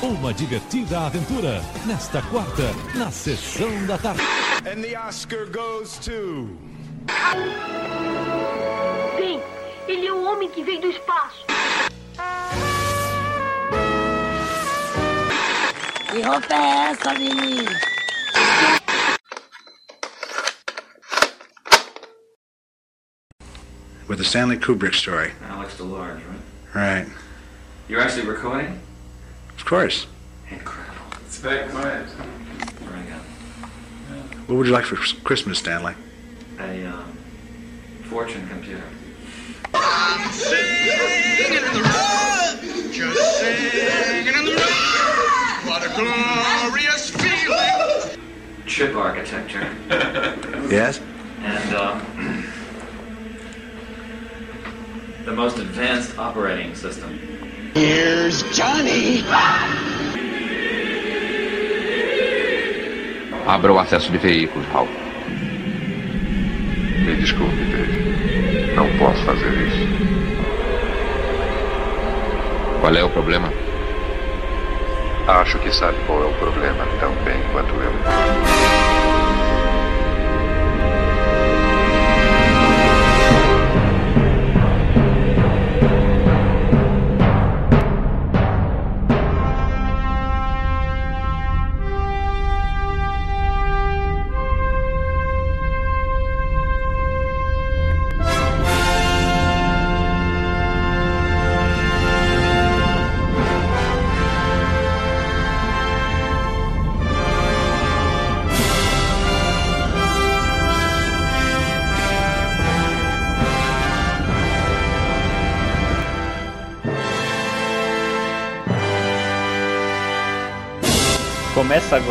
Uma divertida aventura nesta quarta, na sessão da tarde. And the Oscar goes to. Sim, ele é o homem que veio do espaço. Que roupa é essa, menino? With the Stanley Kubrick story. Alex Delars, right? Right. You're actually recording? Of course. Incredible. It's back mine. Bring it. What would you like for Christmas, Stanley? A um, fortune computer. Singing in the road, just singing in the road. What a glorious feeling. Chip architecture. Yes? and um, the most advanced operating system. Here's Johnny. Abra o acesso de veículos, Hal. Me desculpe, Dave. Não posso fazer isso. Qual é o problema? Acho que sabe qual é o problema tão bem quanto eu.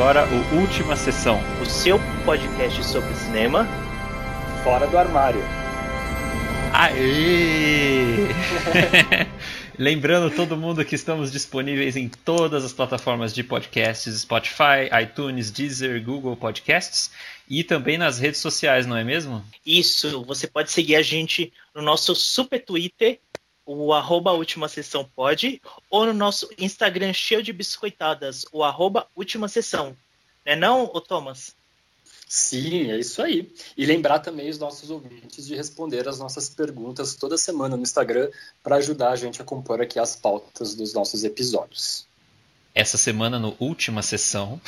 Agora o Última Sessão. o seu podcast sobre cinema. Fora do armário. Aê! Lembrando todo mundo que estamos disponíveis em todas as plataformas de podcasts, Spotify, iTunes, Deezer, Google Podcasts e também nas redes sociais, não é mesmo? Isso, você pode seguir a gente no nosso super Twitter, o arroba última sessão pode, ou no nosso Instagram cheio de biscoitadas, o arroba última sessão. Não é não, ô Thomas? Sim, é isso aí. E lembrar também os nossos ouvintes de responder as nossas perguntas toda semana no Instagram para ajudar a gente a compor aqui as pautas dos nossos episódios. Essa semana, no Última Sessão,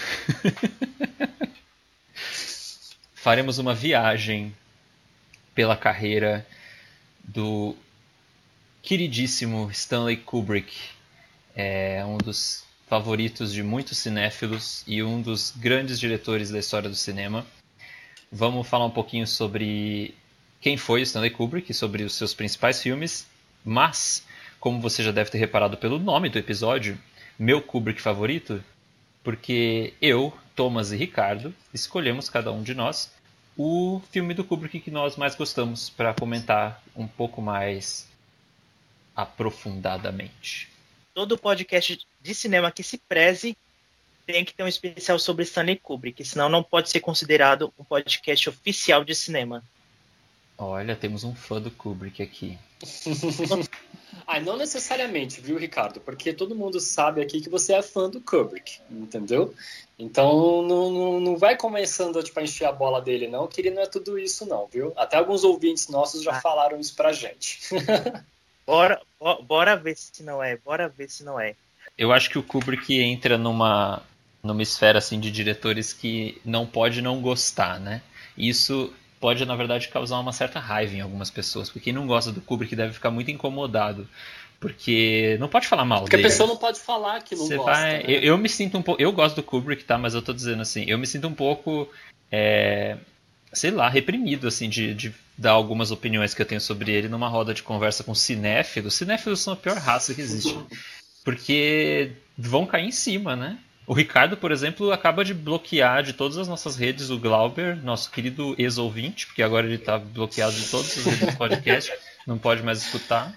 faremos uma viagem pela carreira do queridíssimo Stanley Kubrick, é um dos favoritos de muitos cinéfilos e um dos grandes diretores da história do cinema. Vamos falar um pouquinho sobre quem foi Stanley Kubrick, sobre os seus principais filmes, mas, como você já deve ter reparado pelo nome do episódio, meu Kubrick favorito, porque eu, Thomas e Ricardo escolhemos cada um de nós o filme do Kubrick que nós mais gostamos para comentar um pouco mais aprofundadamente. Todo podcast de cinema que se preze tem que ter um especial sobre Stanley Kubrick, senão não pode ser considerado um podcast oficial de cinema. Olha, temos um fã do Kubrick aqui. ah, não necessariamente, viu, Ricardo? Porque todo mundo sabe aqui que você é fã do Kubrick, entendeu? Então não, não, não vai começando tipo, a encher a bola dele, não, que ele não é tudo isso, não, viu? Até alguns ouvintes nossos já Ah. falaram isso pra gente. Bora, bo- bora ver se não é, bora ver se não é. Eu acho que o Kubrick entra numa, numa esfera assim de diretores que não pode não gostar, né? Isso pode, na verdade, causar uma certa raiva em algumas pessoas. Porque quem não gosta do Kubrick deve ficar muito incomodado. Porque não pode falar mal Porque a dele. pessoa não pode falar que não Você gosta. vai. né? Eu, eu me sinto um pouco. Eu gosto do Kubrick, tá? Mas eu tô dizendo assim, eu me sinto um pouco. é, sei lá, reprimido, assim, de, de dar algumas opiniões que eu tenho sobre ele numa roda de conversa com cinéfilos. Cinéfilos são a pior raça que existe. Porque vão cair em cima, né? O Ricardo, por exemplo, acaba de bloquear de todas as nossas redes o Glauber, nosso querido ex-ouvinte, porque agora ele tá bloqueado de todas as redes do podcast, não pode mais escutar,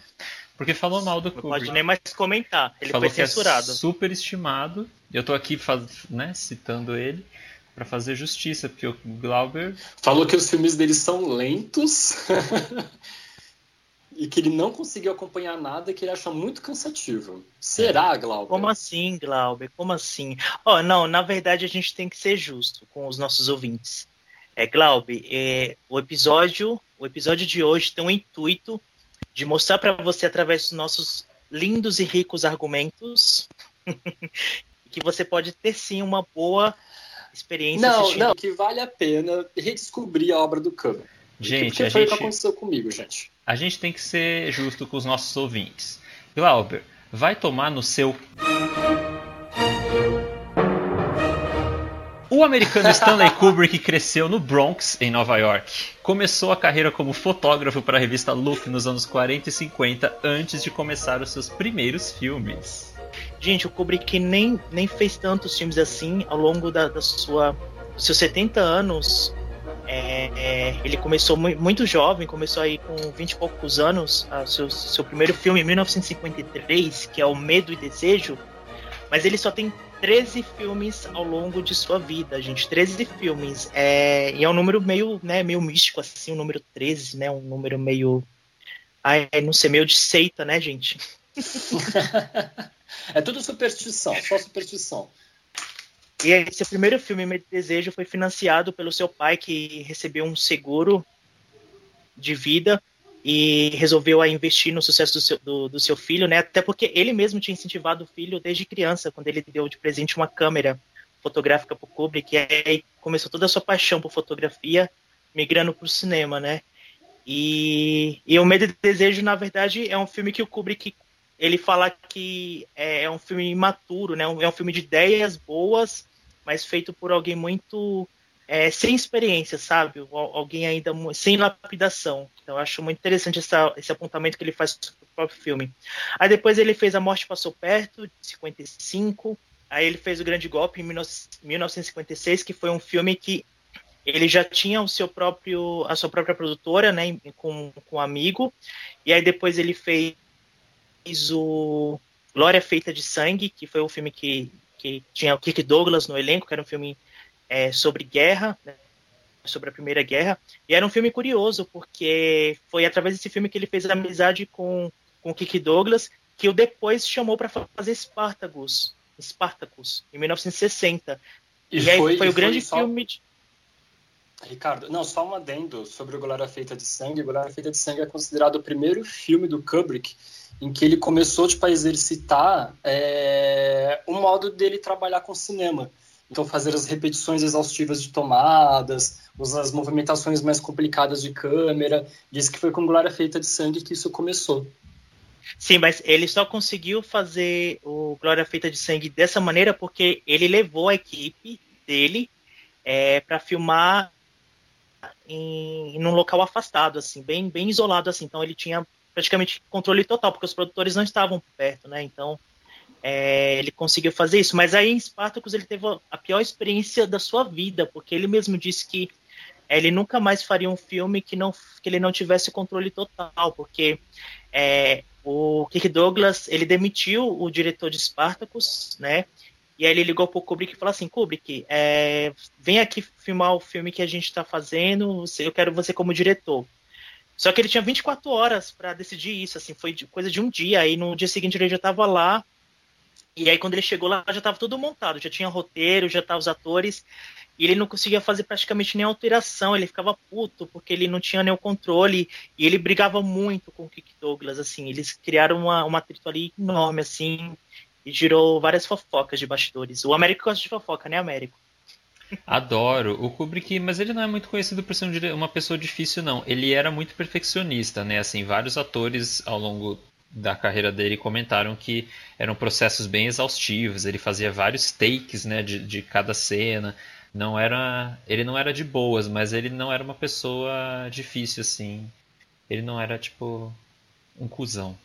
porque falou mal do Não pode nem mais comentar. Ele falou foi que censurado. é super estimado. Eu tô aqui faz, né, citando ele para fazer justiça, porque o Glauber Falou que os filmes dele são lentos. e que ele não conseguiu acompanhar nada que ele acha muito cansativo. Será, Glauber? Como assim, Glauber? Como assim? Oh, não, na verdade a gente tem que ser justo com os nossos ouvintes. É, Glauber, é, o episódio, o episódio de hoje tem o intuito de mostrar para você através dos nossos lindos e ricos argumentos que você pode ter sim uma boa experiência Não, assistindo. não, que vale a pena redescobrir a obra do Kubrick. Gente, Porque a foi o gente- que aconteceu comigo, gente. A gente tem que ser justo com os nossos ouvintes. Glauber, vai tomar no seu. O americano Stanley Kubrick cresceu no Bronx, em Nova York. Começou a carreira como fotógrafo para a revista Look nos anos 40 e 50, antes de começar os seus primeiros filmes. Gente, o Kubrick nem, nem fez tantos filmes assim ao longo da, da sua seus 70 anos. É, é, ele começou mu- muito jovem, começou aí com 20 e poucos anos, seu, seu primeiro filme em 1953, que é O Medo e Desejo, mas ele só tem 13 filmes ao longo de sua vida, gente. 13 filmes. É, e é um número meio, né, meio místico, assim, o número 13, né? Um número meio. Ai, não sei, meio de seita, né, gente? É tudo superstição, só superstição. E esse primeiro filme, e Desejo, foi financiado pelo seu pai, que recebeu um seguro de vida e resolveu aí, investir no sucesso do seu, do, do seu filho, né? Até porque ele mesmo tinha incentivado o filho desde criança, quando ele deu de presente uma câmera fotográfica para o Kubrick, e aí começou toda a sua paixão por fotografia, migrando para o cinema, né? E, e o Medo e Desejo, na verdade, é um filme que o Kubrick ele fala que é, é um filme imaturo, né? É um filme de ideias boas, mas feito por alguém muito é, sem experiência, sabe? Al- Alguém ainda sem lapidação. Então acho muito interessante essa- esse apontamento que ele faz sobre o próprio filme. Aí depois ele fez A Morte Passou Perto, de 55. Aí ele fez O Grande Golpe em 19- 1956, que foi um filme que ele já tinha o seu próprio, a sua própria produtora, né, com, com um amigo. E aí depois ele fez o Glória Feita de Sangue, que foi um filme que, que tinha o Kirk Douglas no elenco, que era um filme é, sobre guerra, né, sobre a Primeira Guerra. E era um filme curioso, porque foi através desse filme que ele fez amizade com, com o Kirk Douglas, que o depois chamou para fazer Spartacus, Spartacus, em 1960. E, aí foi, e o grande só- filme de, Ricardo, não, só um adendo sobre o Glória Feita de Sangue. Glória Feita de Sangue é considerado o primeiro filme do Kubrick em que ele começou tipo, a exercitar é, o modo dele trabalhar com cinema. Então, fazer as repetições exaustivas de tomadas, usar as movimentações mais complicadas de câmera. Diz que foi com Glória Feita de Sangue que isso começou. Sim, mas ele só conseguiu fazer o Glória Feita de Sangue dessa maneira porque ele levou a equipe dele é, para filmar em, em um local afastado, assim, bem, bem isolado, assim. Então ele tinha praticamente controle total, porque os produtores não estavam perto, né? Então é, ele conseguiu fazer isso. Mas aí em Spartacus ele teve a pior experiência da sua vida, porque ele mesmo disse que é, ele nunca mais faria um filme que, não, que ele não tivesse controle total, porque é, o Kirk Douglas ele demitiu o diretor de Spartacus, né? E aí ele ligou pro Kubrick e falou assim, Kubrick, é, vem aqui filmar o filme que a gente está fazendo, eu quero você como diretor. Só que ele tinha 24 horas para decidir isso, assim, foi coisa de um dia. Aí no dia seguinte ele já estava lá. E aí quando ele chegou lá já estava tudo montado, já tinha roteiro, já estavam os atores. E ele não conseguia fazer praticamente nem alteração, ele ficava puto porque ele não tinha nenhum controle e ele brigava muito com o Kirk Douglas, assim. Eles criaram uma, um atrito ali enorme, assim, e girou várias fofocas de bastidores. O Américo gosta de fofoca, né, Américo? Adoro o Kubrick, mas ele não é muito conhecido por ser um uma pessoa difícil, não. Ele era muito perfeccionista, né? Assim, vários atores ao longo da carreira dele comentaram que eram processos bem exaustivos. Ele fazia vários takes, né, de, de cada cena. Não era, ele não era de boas, mas ele não era uma pessoa difícil assim. Ele não era tipo um cuzão.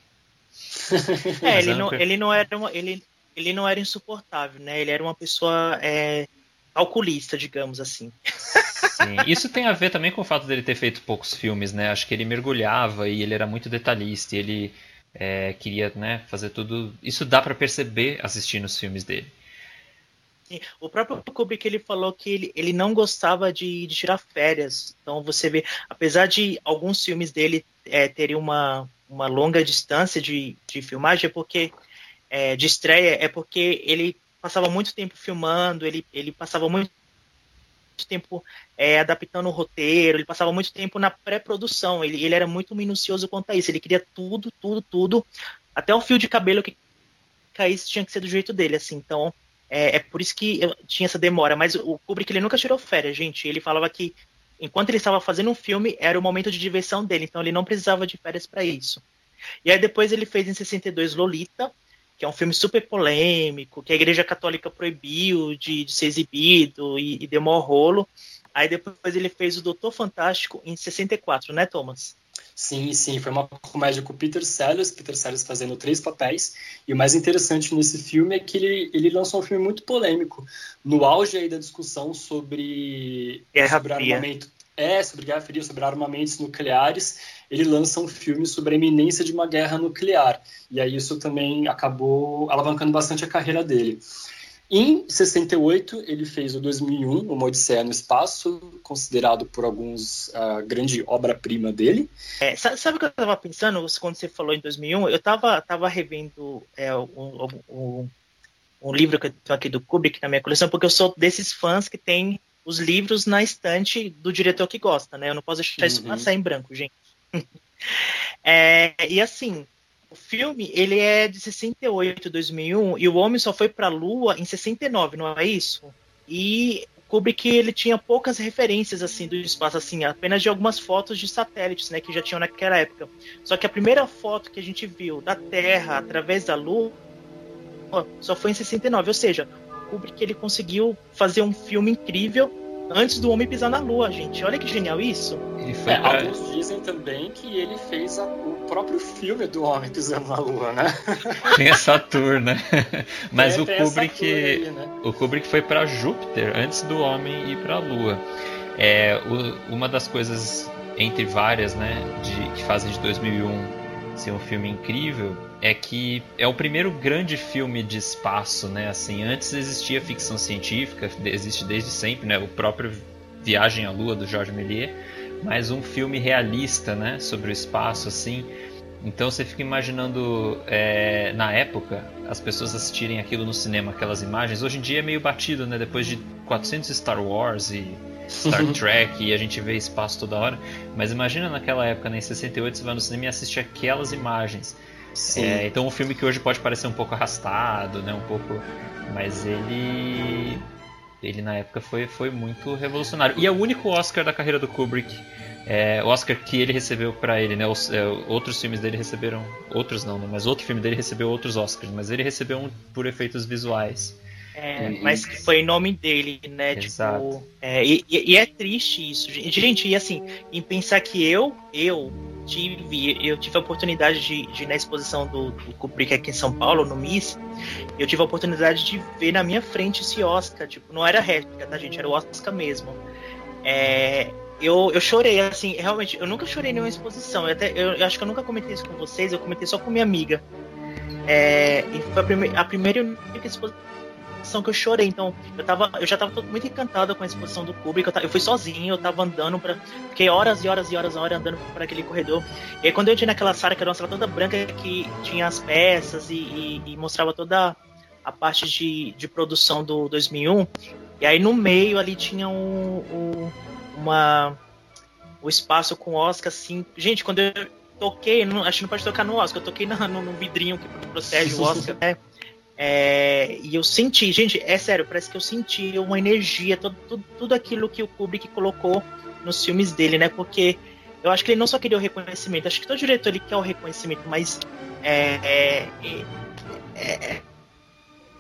É, ele um não, ele não era uma, ele, ele não era insuportável, né? Ele era uma pessoa é, calculista, digamos assim. Sim, isso tem a ver também com o fato dele ter feito poucos filmes, né? Acho que ele mergulhava e ele era muito detalhista. E ele é, queria, né, fazer tudo. Isso dá pra perceber assistindo os filmes dele. O próprio Kubrick ele falou que ele, ele não gostava de, de tirar férias. Então você vê, apesar de alguns filmes dele é, terem uma, uma longa distância de, de filmagem é porque é, de estreia é porque ele passava muito tempo filmando, ele, ele passava muito tempo é, adaptando o roteiro, ele passava muito tempo na pré-produção, ele, ele era muito minucioso quanto a isso, ele queria tudo, tudo, tudo, até o fio de cabelo que caísse tinha que ser do jeito dele, assim, então é, é por isso que tinha essa demora, mas o Kubrick ele nunca tirou férias, gente, ele falava que enquanto ele estava fazendo um filme, era o momento de diversão dele, então ele não precisava de férias para isso. E aí depois ele fez em 62 Lolita, que é um filme super polêmico, que a Igreja Católica proibiu de, de ser exibido e, e deu maior rolo. Aí depois ele fez o Doutor Fantástico em 64, né, Thomas? Sim, sim, foi uma comédia com Peter Sellers, Peter Sellers fazendo três papéis, e o mais interessante nesse filme é que ele, ele lançou um filme muito polêmico, no auge aí da discussão sobre, Guerra sobre Fria. armamento, é, sobre Guerra Fria, sobre armamentos nucleares, ele lança um filme sobre a iminência de uma guerra nuclear, e aí isso também acabou alavancando bastante a carreira dele. Em 68, ele fez o 2001, Uma Odisseia no Espaço, considerado por alguns a grande obra-prima dele. É, sa- sabe o que eu tava pensando quando você falou em 2001? Eu tava, tava revendo é, um, um- um livro que eu tenho aqui do Kubrick na minha coleção, porque eu sou desses fãs que tem os livros na estante do diretor que gosta, né? Eu não posso deixar isso Uhum. passar em branco, gente. É, e assim, o filme ele é de 68, 2001 e o homem só foi para a Lua em 69, não é isso? E Kubrick ele tinha poucas referências assim do espaço, assim, apenas de algumas fotos de satélites, né, que já tinham naquela época. Só que a primeira foto que a gente viu da Terra através da Lua só foi em 69, ou seja, Kubrick ele conseguiu fazer um filme incrível antes do homem pisar na Lua, gente. Olha que genial isso. Ele foi É, pra- alguns dizem também que ele fez a- o próprio filme do Homem Pisando na Lua, né? Tem essa tour, né? Mas É, o Kubrick, aí, né? o Kubrick foi para Júpiter antes do homem ir para a Lua. É, o- uma das coisas entre várias, né, de, que fazem de 2001 ser um filme incrível é que é o primeiro grande filme de espaço, né? Assim, antes existia ficção científica, existe desde sempre, né? O próprio Viagem à Lua do Georges Méliès, mas um filme realista, né? Sobre o espaço, assim. Então você fica imaginando, é, na época, as pessoas assistirem aquilo no cinema, aquelas imagens. Hoje em dia é meio batido, né? Depois de 400 Star Wars e Star Trek e a gente vê espaço toda hora. Mas imagina naquela época, né, em 68, você vai no cinema e assiste aquelas imagens. É, então um filme que hoje pode parecer um pouco arrastado, né? Um pouco. Mas ele. Ele na época foi, foi muito revolucionário. E é o único Oscar da carreira do Kubrick. É, o Oscar que ele recebeu pra ele, né? Os, é, outros filmes dele receberam. Outros não, né? Mas outro filme dele recebeu outros Oscars. Mas ele recebeu um por efeitos visuais. É, Uhum. mas que foi em nome dele, né? Exato. Tipo, é, e, e- é triste isso, gente. Gente, e assim, em pensar que eu, eu tive, eu tive a oportunidade de, de ir na exposição do, do Kubrick aqui em São Paulo, no MIS, eu tive a oportunidade de ver na minha frente esse Oscar, tipo, não era réplica, tá, gente? Era o Oscar mesmo. É, eu, eu chorei, assim, realmente, eu nunca chorei em nenhuma exposição. Eu, até, eu, eu acho que eu nunca comentei isso com vocês, eu comentei só com minha amiga. É, e foi a, prime a primeira e única exposição que eu chorei. Então, eu, tava, eu já tava muito encantado com a exposição do Kubrick. Eu, ta- eu fui sozinho, eu tava andando para Fiquei horas e horas e horas, horas andando por aquele corredor. E aí, quando eu entrei naquela sala, que era uma sala toda branca, que tinha as peças e, e- e mostrava toda a parte de, de produção do 2001. E aí, no meio ali tinha um, um- uma, o espaço com Oscar, assim. Gente, quando eu toquei, não, acho que não pode tocar no Oscar, eu toquei na- no, no vidrinho que protege o Oscar, né? É, e eu senti, gente, é sério, parece que eu senti uma energia, todo, tudo, tudo aquilo que o Kubrick colocou nos filmes dele, né? Porque eu acho que ele não só queria o reconhecimento, acho que todo diretor ele quer o reconhecimento, mas é, é, é, é,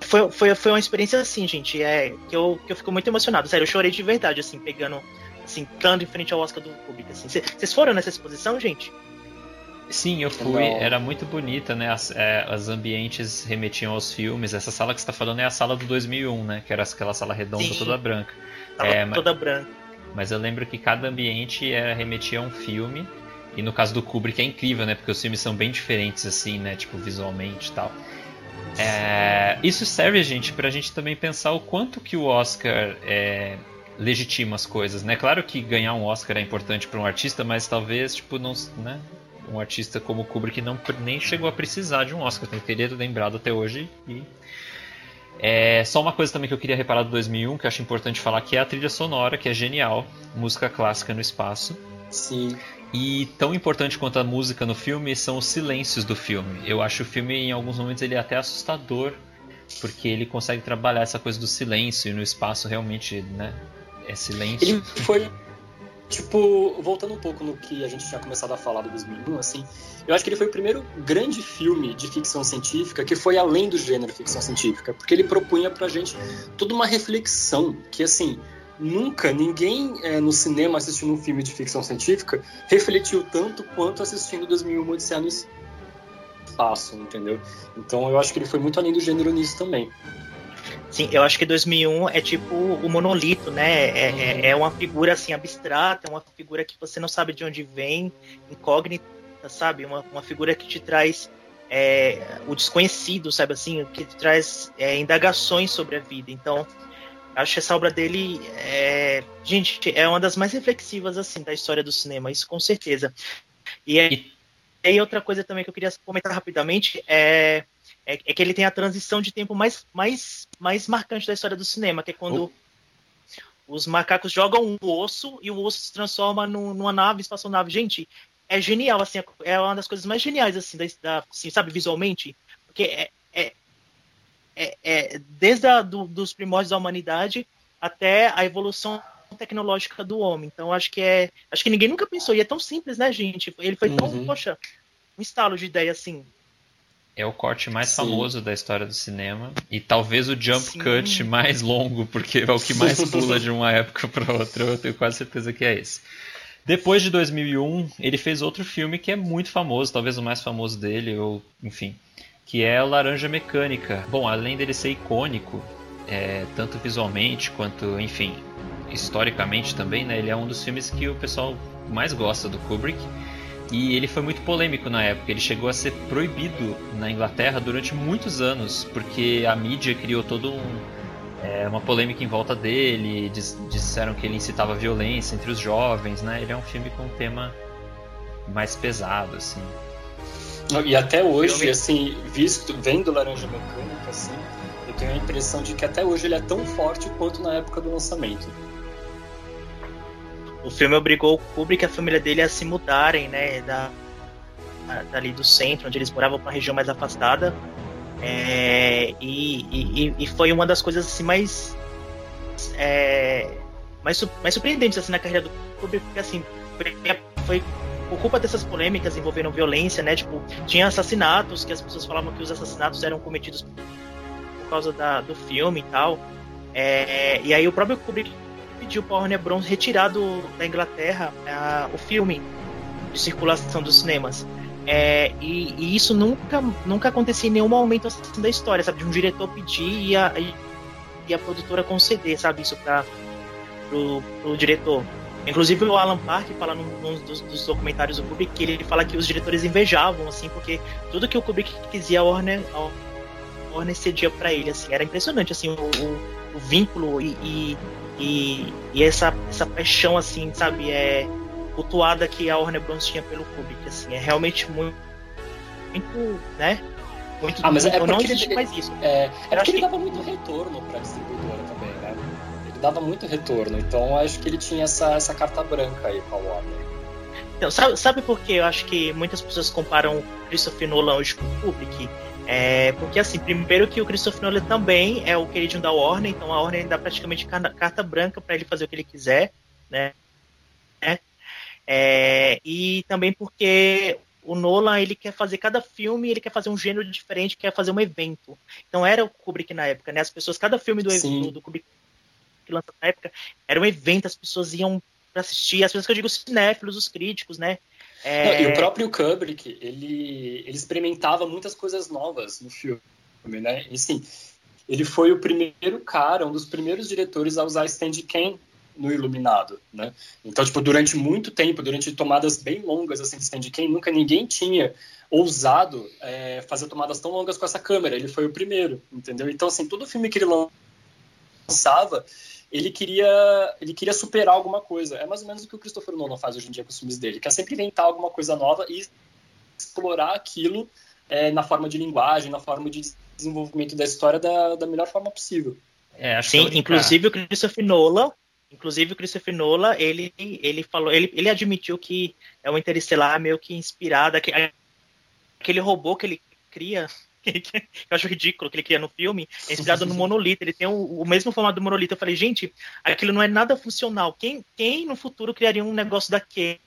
foi, foi, foi uma experiência assim, gente, é, que, eu, que eu fico muito emocionado. Sério, eu chorei de verdade, assim, pegando, assim, estando em frente ao Oscar do Kubrick. Assim. Cê- Vocês foram nessa exposição, gente? Sim, eu fui. Era muito bonita, né? As, é, os ambientes remetiam aos filmes. Essa sala que você está falando é a sala do 2001, né? Que era aquela sala redonda Sim. toda branca. Tava É, mas- toda branca. Mas eu lembro que cada ambiente era, remetia a um filme. E no caso do Kubrick é incrível, né? Porque os filmes são bem diferentes, assim, né? Tipo, visualmente e tal. É, isso serve, gente, pra gente também pensar o quanto que o Oscar é, legitima as coisas, né? Claro que ganhar um Oscar é importante para um artista, mas talvez, tipo, não, né? Um artista como Kubrick não nem chegou a precisar de um Oscar, tem que ter lembrado até hoje. E é, só uma coisa também que eu queria reparar do 2001 que eu acho importante falar que é a trilha sonora, que é genial, música clássica no espaço. Sim. E tão importante quanto a música no filme são os silêncios do filme. Eu acho o filme em alguns momentos ele é até assustador, porque ele consegue trabalhar essa coisa do silêncio e no espaço realmente, né? É silêncio. Ele foi tipo, voltando um pouco no que a gente tinha começado a falar do 2001, assim, eu acho que ele foi o primeiro grande filme de ficção científica que foi além do gênero ficção científica, porque ele propunha pra gente toda uma reflexão que, assim, nunca ninguém é, no cinema assistindo um filme de ficção científica refletiu tanto quanto assistindo 2001 Odisseia no Espaço, entendeu? Então eu acho que ele foi muito além do gênero nisso também. Sim, eu acho que 2001 é tipo o monolito, né? É, é, é, uma figura assim abstrata, é uma figura que você não sabe de onde vem, incógnita, sabe? Uma, uma figura que te traz é, o desconhecido, sabe assim? Que te traz é, indagações sobre a vida. Então, acho que essa obra dele é, gente, é uma das mais reflexivas assim da história do cinema, isso com certeza. E é, e outra coisa também que eu queria comentar rapidamente é é, é, que ele tem a transição de tempo mais, mais, mais marcante da história do cinema, que é quando oh. os macacos jogam um osso e o osso se transforma num, numa nave, espaçonave. Gente, é genial, assim, é uma das coisas mais geniais, assim, da, da assim, sabe, visualmente, porque é, é, é, é desde a, do, dos primórdios da humanidade até a evolução tecnológica do homem. Então acho que é, acho que ninguém nunca pensou e é tão simples, né, gente? Ele foi tão, uhum. poxa, um estalo de ideia assim é o corte mais Sim. famoso da história do cinema e talvez o jump Sim. cut mais longo, porque é o que mais pula de uma época para outra. Eu tenho quase certeza que é esse. Depois de 2001, ele fez outro filme que é muito famoso, talvez o mais famoso dele, ou enfim, que é Laranja Mecânica. Bom, além dele ser icônico, é, tanto visualmente quanto, enfim, historicamente também, né? Ele é um dos filmes que o pessoal mais gosta do Kubrick. E ele foi muito polêmico na época. Ele chegou a ser proibido na Inglaterra durante muitos anos, porque a mídia criou todo um, é, uma polêmica em volta dele. Diz, disseram que ele incitava violência entre os jovens, né? Ele é um filme com um tema mais pesado, assim. E até hoje, assim, visto, vendo Laranja Mecânica, assim, eu tenho a impressão de que até hoje ele é tão forte quanto na época do lançamento. O filme obrigou o Kubrick e a família dele a se mudarem, né, da, dali do centro, onde eles moravam para uma região mais afastada. É, e, e, e, foi uma das coisas assim mais é, mais, mais surpreendentes assim na carreira do Kubrick, porque assim foi, por culpa dessas polêmicas envolvendo violência, né? Tipo, tinha assassinatos que as pessoas falavam que os assassinatos eram cometidos por causa da, do filme e tal. É, e aí o próprio Kubrick pediu para Warner Bros. retirar do, da Inglaterra uh, o filme de circulação dos cinemas. É, e, e, isso nunca, nunca acontecia em nenhum momento assim da história, sabe? De um diretor pedir e a, e a produtora conceder, sabe? Isso para pro diretor. Inclusive o Alan Park fala num, num dos, dos, documentários do Kubrick que ele fala que os diretores invejavam, assim, porque tudo que o Kubrick quisia a Warner, a Warner cedia para ele, assim. Era impressionante, assim, o, o, o vínculo e, e e, e essa, essa paixão, assim, sabe, é cultuada que a Warner Bros. tinha pelo Kubrick, assim, é realmente muito, muito, né? Muito, ah, mas é não existe ele, mais isso. É, é porque ele dava muito retorno pra distribuidora também, né? Ele dava muito retorno, então acho que ele tinha essa, essa carta branca aí com a Warner. Então, sabe, sabe por que eu acho que muitas pessoas comparam Christopher Nolan hoje com o Kubrick? É, porque assim, primeiro que o Christopher Nolan também é o queridinho da Warner, então a Warner dá praticamente carta branca para ele fazer o que ele quiser, né? É, é, e também porque o Nolan ele quer fazer cada filme, ele quer fazer um gênero diferente, quer fazer um evento. Então era o Kubrick na época, né? As pessoas, cada filme do, do, do Kubrick que lança na época era um evento, as pessoas iam para assistir, as pessoas que eu digo cinéfilos, os críticos, né? É... Não, e o próprio Kubrick, ele, ele experimentava muitas coisas novas no filme, né? E sim, ele foi o primeiro cara, um dos primeiros diretores a usar Steadicam no Iluminado, né? Então, tipo, durante muito tempo, durante tomadas bem longas assim de Steadicam, nunca ninguém tinha ousado é, fazer tomadas tão longas com essa câmera. Ele foi o primeiro, entendeu? Então, assim, todo filme que ele lançava, ele queria, ele queria superar alguma coisa. É mais ou menos o que o Christopher Nolan faz hoje em dia com os filmes dele, quer sempre inventar alguma coisa nova e explorar aquilo é, na forma de linguagem, na forma de desenvolvimento da história da, da melhor forma possível. É, Sim, inclusive o Christopher Nolan, inclusive o Christopher Nolan, ele, ele falou, ele, ele admitiu que é o Interestelar meio que inspirado, aquele, aquele robô que ele cria, que eu acho ridículo que ele cria no filme, é inspirado no monolito, ele tem o, o, mesmo formato do monolito. Eu falei, gente, aquilo não é nada funcional. Quem, quem no futuro criaria um negócio daquele?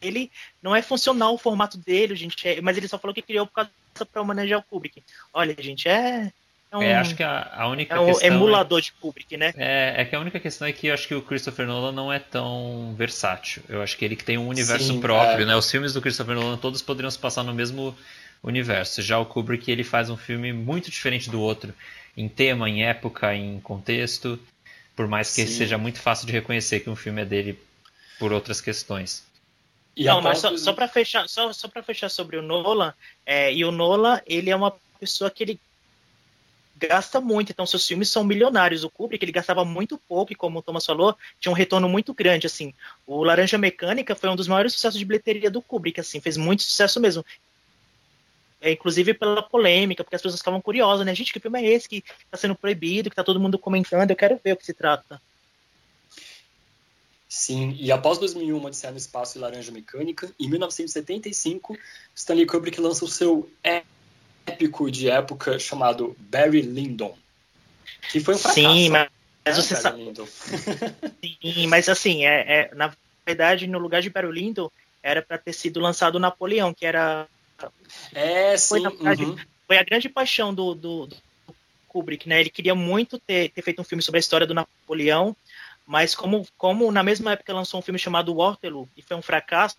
Ele não é funcional o formato dele, gente, é, mas ele só falou que criou por causa para homenagear o Kubrick. Olha, gente, é, é, um, é, acho que a, a única é um questão emulador é, de Kubrick, né? É, é que a única questão é que eu acho que o Christopher Nolan não é tão versátil. Eu acho que ele que tem um universo Sim, próprio, é. né? Os filmes do Christopher Nolan todos poderiam se passar no mesmo universo. Já o Kubrick ele faz um filme muito diferente do outro, em tema, em época, em contexto. Por mais que seja muito fácil de reconhecer que um filme é dele por outras questões. E não, mas só, só para fechar, só, só para fechar sobre o Nolan, é, e o Nolan ele é uma pessoa que ele gasta muito, então seus filmes são milionários. O Kubrick ele gastava muito pouco e como o Thomas falou, tinha um retorno muito grande assim. O Laranja Mecânica foi um dos maiores sucessos de bilheteria do Kubrick, assim, fez muito sucesso mesmo. É, inclusive pela polêmica, porque as pessoas ficavam curiosas, né? Gente, que filme é esse que está sendo proibido, que está todo mundo comentando? Eu quero ver o que se trata. Sim, e após 2001, Odisseia no Espaço e Laranja Mecânica, em 1975, Stanley Kubrick lança o seu épico de época chamado Barry Lyndon, que foi um fracasso. Sim, mas, mas você sabe. Sim, mas assim, é, é, na verdade, no lugar de Barry Lyndon, era para ter sido lançado Napoleão, que era. É, foi, sim. Verdade, uhum. foi a grande paixão do, do, do, Kubrick, né? Ele queria muito ter, ter feito um filme sobre a história do Napoleão, mas como, como na mesma época lançou um filme chamado Waterloo e foi um fracasso,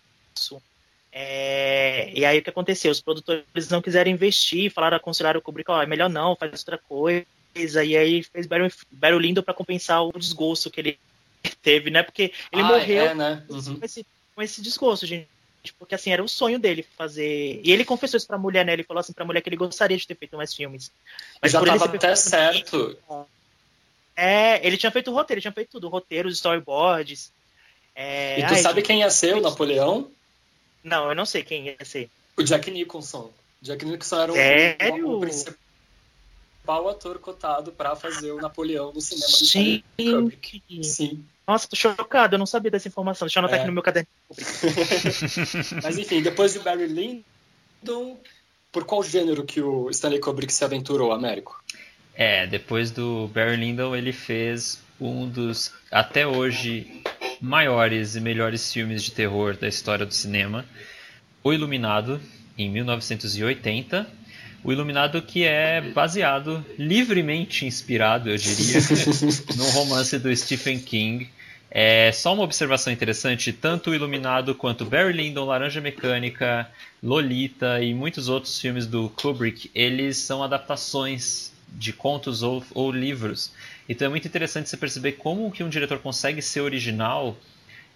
é, e aí o que aconteceu? Os produtores não quiseram investir, falaram, aconselharam o Kubrick, ó, oh, é melhor não, faz outra coisa. E aí fez Barry Lindo para compensar o desgosto que ele teve, né? Porque ele ah, morreu é, né? uhum. com, esse, com esse desgosto, gente. Porque assim, era o sonho dele fazer. E ele confessou isso pra mulher, né? Ele falou assim pra mulher que ele gostaria de ter feito mais filmes. Mas já tava até certo. É, ele tinha feito o roteiro, ele tinha feito tudo, roteiros, storyboards. É... E tu Ai, sabe quem ia ser o Napoleão? Não, eu não sei quem ia ser. O Jack Nicholson. Jack Nicholson era Sério? o, o principal ator cotado para fazer o Napoleão no cinema do Sim. Sim. Nossa, tô chocado, eu não sabia dessa informação. Deixa eu anotar É. aqui no meu caderno. Mas enfim, depois de Barry Lyndon, por qual gênero que o Stanley Kubrick se aventurou, Américo? É, depois do Barry Lyndon ele fez um dos até hoje maiores e melhores filmes de terror da história do cinema, O Iluminado, em 1980. O Iluminado que é baseado, livremente inspirado, eu diria, num romance do Stephen King. É só uma observação interessante, tanto o Iluminado quanto Barry Lyndon, Laranja Mecânica, Lolita e muitos outros filmes do Kubrick, eles são adaptações de contos ou, ou livros. Então é muito interessante você perceber como que um diretor consegue ser original,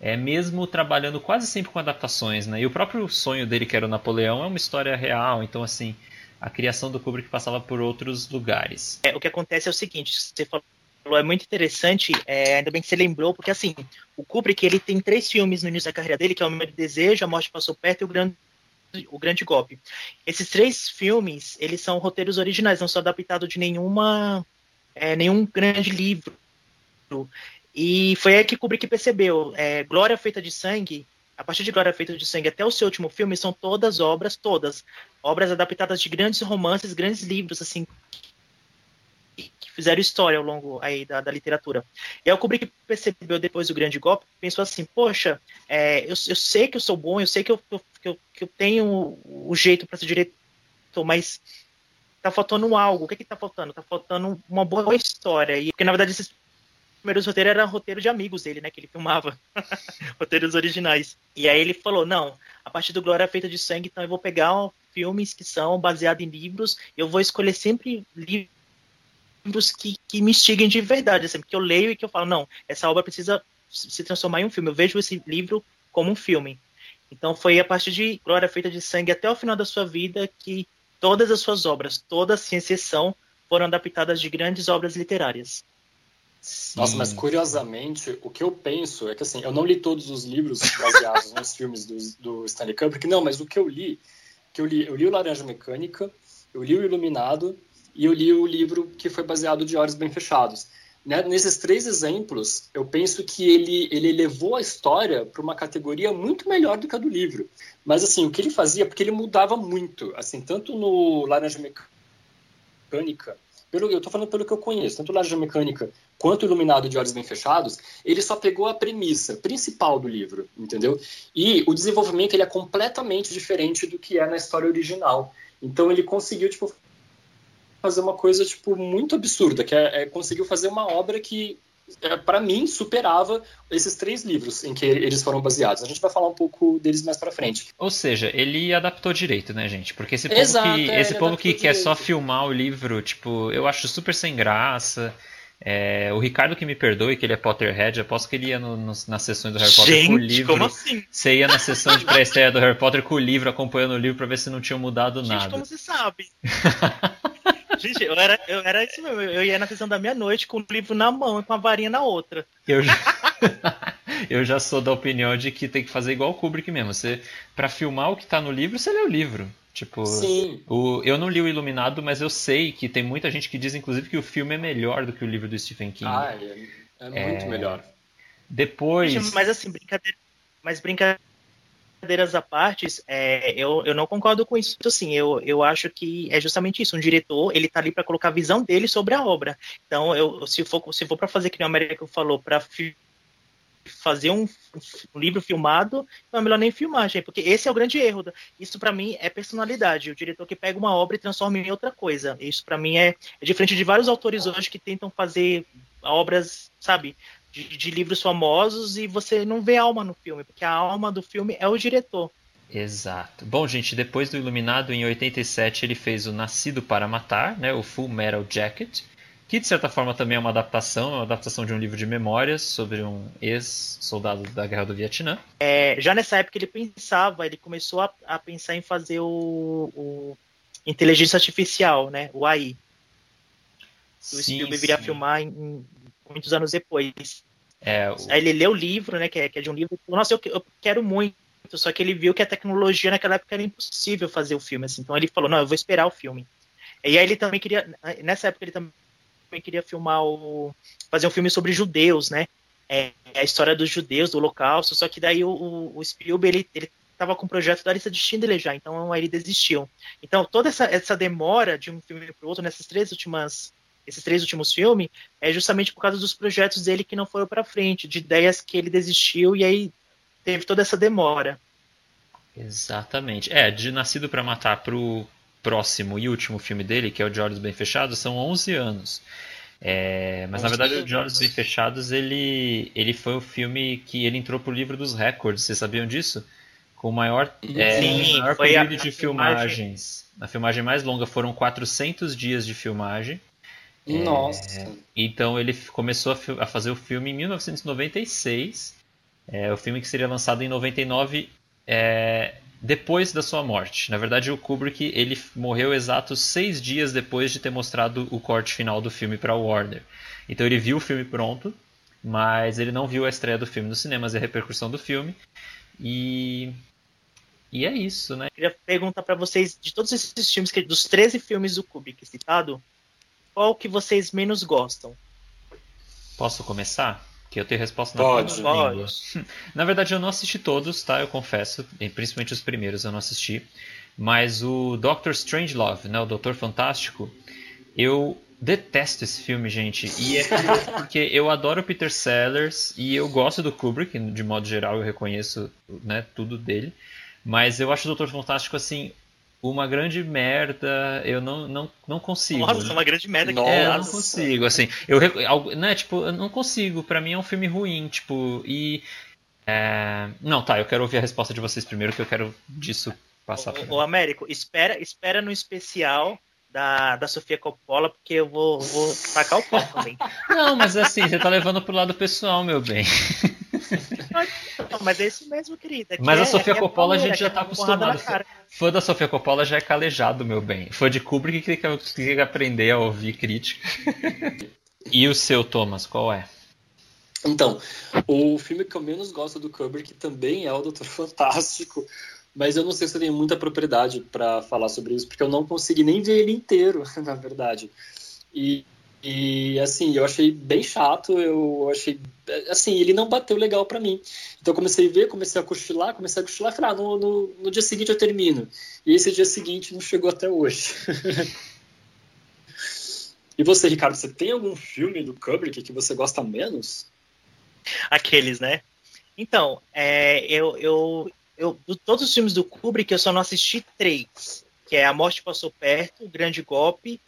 é mesmo trabalhando quase sempre com adaptações, né? E o próprio sonho dele, que era o Napoleão, é uma história real. Então assim, a criação do Kubrick passava por outros lugares. É, o que acontece é o seguinte, você falou é muito interessante, é, ainda bem que você lembrou, porque assim, o Kubrick ele tem três filmes no início da carreira dele, que é o Meu Desejo, A Morte Passou Perto e o Grande, o Grande Golpe. Esses três filmes, eles são roteiros originais, não são adaptados de nenhuma, é, nenhum grande livro. E foi aí que Kubrick percebeu, é, Glória Feita de Sangue, a partir de Glória Feita de Sangue até o seu último filme, são todas obras, todas, obras adaptadas de grandes romances, grandes livros, assim, que fizeram história ao longo aí da, da literatura. E aí o Kubrick percebeu depois do grande golpe, pensou assim, poxa, é, eu, eu, sei que eu sou bom, eu sei que eu, que eu, que eu tenho o, jeito para ser diretor, mas tá faltando algo. O que que tá faltando? Tá faltando uma boa história. E porque na verdade esses primeiros roteiros eram roteiro de amigos dele, né, que ele filmava. roteiros originais. E aí ele falou, não, a partir do Glória Feita de Sangue, então eu vou pegar filmes que são baseados em livros, eu vou escolher sempre livros livros que, que me instiguem de verdade, assim, que eu leio e que eu falo, não, essa obra precisa se transformar em um filme. Eu vejo esse livro como um filme. Então foi a partir de Glória Feita de Sangue até o final da sua vida que todas as suas obras, todas sem exceção, foram adaptadas de grandes obras literárias. Sim. Nossa, mas curiosamente, o que eu penso é que assim, eu não li todos os livros baseados nos filmes do, do Stanley Kubrick, não, mas o que eu li Porque eu li, eu li o Laranja Mecânica, eu li o Iluminado e eu li o livro que foi baseado de Olhos Bem Fechados. Né? Nesses três exemplos, eu penso que ele, ele levou a história para uma categoria muito melhor do que a do livro. Mas, assim, o que ele fazia, porque ele mudava muito, assim, tanto no Laranja Mecânica, pelo, eu estou falando pelo que eu conheço, tanto Laranja Mecânica quanto Iluminado de Olhos Bem Fechados, ele só pegou a premissa principal do livro, entendeu? E o desenvolvimento ele é completamente diferente do que é na história original. Então ele conseguiu, tipo, fazer uma coisa tipo muito absurda, que é, é conseguiu fazer uma obra que é, para mim superava esses três livros em que eles foram baseados. A gente vai falar um pouco deles mais para frente. Ou seja, ele adaptou direito, né, gente? Porque esse povo Exato, que, é, esse povo que adaptou quer direito. só filmar o livro, tipo, eu acho super sem graça. É, o Ricardo que me perdoe, que ele é Potterhead, aposto que ele ia no, no, nas sessões do Harry Potter com o Gente, livro. como assim? Você ia na sessão de pré-estreia do Harry Potter com o livro, acompanhando o livro pra ver se não tinha mudado Gente, nada. como você sabe? Gente, eu era, eu era isso mesmo. Eu ia na sessão da meia-noite com o livro na mão e com a varinha na outra. Eu já... eu já sou da opinião de que tem que fazer igual o Kubrick mesmo. Você, para filmar o que tá no livro, você lê o livro. Tipo, Sim. O, eu não li o Iluminado, mas eu sei que tem muita gente que diz, inclusive, que o filme é melhor do que o livro do Stephen King. Ah, é, é muito É. melhor. Depois. Mas assim, brincadeira, mas brincadeiras à parte, é, eu, eu não concordo com isso. Assim, eu, eu acho que é justamente isso. Um diretor, ele tá ali para colocar a visão dele sobre a obra. Então, eu, se for, se for para fazer que nem o Américo falou, para fazer um, um livro filmado, não é melhor nem filmar, gente, porque esse é o grande erro. Isso para mim é personalidade. O diretor que pega uma obra e transforma em outra coisa. Isso para mim é, é diferente de vários autores hoje que tentam fazer obras, sabe, de, de livros famosos e você não vê alma no filme, porque a alma do filme é o diretor. Exato. Bom, gente, depois do Iluminado, em 87, ele fez o Nascido para Matar, né, o Full Metal Jacket, que de certa forma também é uma adaptação, é uma adaptação de um livro de memórias sobre um ex-soldado da Guerra do Vietnã. É, já nessa época ele pensava, ele começou a, a pensar em fazer o, o, inteligência artificial, né, o AI. O Sim, Spielberg viria a sim. filmar em, em, muitos anos depois. É, o- Aí ele leu o livro, né, que é, que é de um livro, e falou, nossa, eu, eu quero muito, só que ele viu que a tecnologia naquela época era impossível fazer o filme, assim, então ele falou, não, eu vou esperar o filme. E aí ele também queria, nessa época ele também queria filmar o, fazer um filme sobre judeus, né, é, a história dos judeus, do holocausto, só que daí o, o, o Spielberg, ele, ele tava com o projeto da lista de Schindler já, então aí ele desistiu. Então toda essa, essa demora de um filme para o outro, nessas três últimas esses três últimos filmes, é justamente por causa dos projetos dele que não foram para frente, de ideias que ele desistiu e aí teve toda essa demora. Exatamente. É, de Nascido para Matar pro próximo e último filme dele, que é o De Olhos Bem Fechados, são 11 anos. É, mas na 11 verdade o. De Olhos Bem Fechados ele, ele foi o filme que ele entrou pro livro dos recordes, vocês sabiam disso? Com o maior, é, Sim, maior foi a- período de a filmagem. filmagens. A filmagem mais longa foram 400 dias de filmagem. Nossa. Então ele começou a, a fazer o filme em 1996. É, o filme que seria lançado em 99 é, depois da sua morte. Na verdade, o Kubrick ele morreu exatos seis dias depois de ter mostrado o corte final do filme para Warner. Então ele viu o filme pronto, mas ele não viu a estreia do filme nos cinemas e a repercussão do filme. E e é isso, né? Queria perguntar para vocês, de todos esses filmes, que- dos 13 filmes do Kubrick citado, qual que vocês menos gostam? Posso começar? Que eu tenho resposta na Pode. Pode. Na verdade, eu não assisti todos, tá? Eu confesso, e principalmente os primeiros eu não assisti. Mas o Doctor Strangelove, né? O Doutor Fantástico, eu detesto esse filme, gente. E é porque eu adoro o Peter Sellers e eu gosto do Kubrick, de modo geral eu reconheço né, tudo dele. Mas eu acho o Doutor Fantástico, assim, uma grande merda. Eu não, não, não consigo. Nossa, é uma grande merda que É, eu não consigo, assim. Eu, né, tipo, eu não consigo. Pra mim é um filme ruim, tipo, e. é, Não, tá, eu quero ouvir a resposta de vocês primeiro, que eu quero disso passar pra O, o Américo, espera, espera no especial da, da Sofia Coppola, porque eu vou, vou tacar o pau também. Não, mas assim, você tá levando pro lado pessoal, meu bem. Não, mas é isso mesmo, querida. que Mas a é- Sofia é Coppola a pauleira, gente já tá é porrada na acostumado. Fã da Sofia Coppola já é calejado, meu bem. Fã de Kubrick que tem que, que tem que aprender a ouvir crítica. E o seu, Thomas, qual é? Então, o filme que eu menos gosto do Kubrick também é o Doutor Fantástico, Mas eu não sei se eu tenho muita propriedade para falar sobre isso, porque eu não consegui nem ver ele inteiro, na verdade. E, e assim, eu achei bem chato, eu achei. Assim, ele não bateu legal para mim. Então eu comecei a ver, comecei a cochilar, comecei a cochilar falei, ah, no, no, no dia seguinte eu termino. E esse dia seguinte não chegou até hoje. e você, Ricardo, você tem algum filme do Kubrick que você gosta menos? Aqueles, né? Então, é, eu, eu, eu, todos os filmes do Kubrick, eu só não assisti três, que é A Morte Passou Perto, O Grande Golpe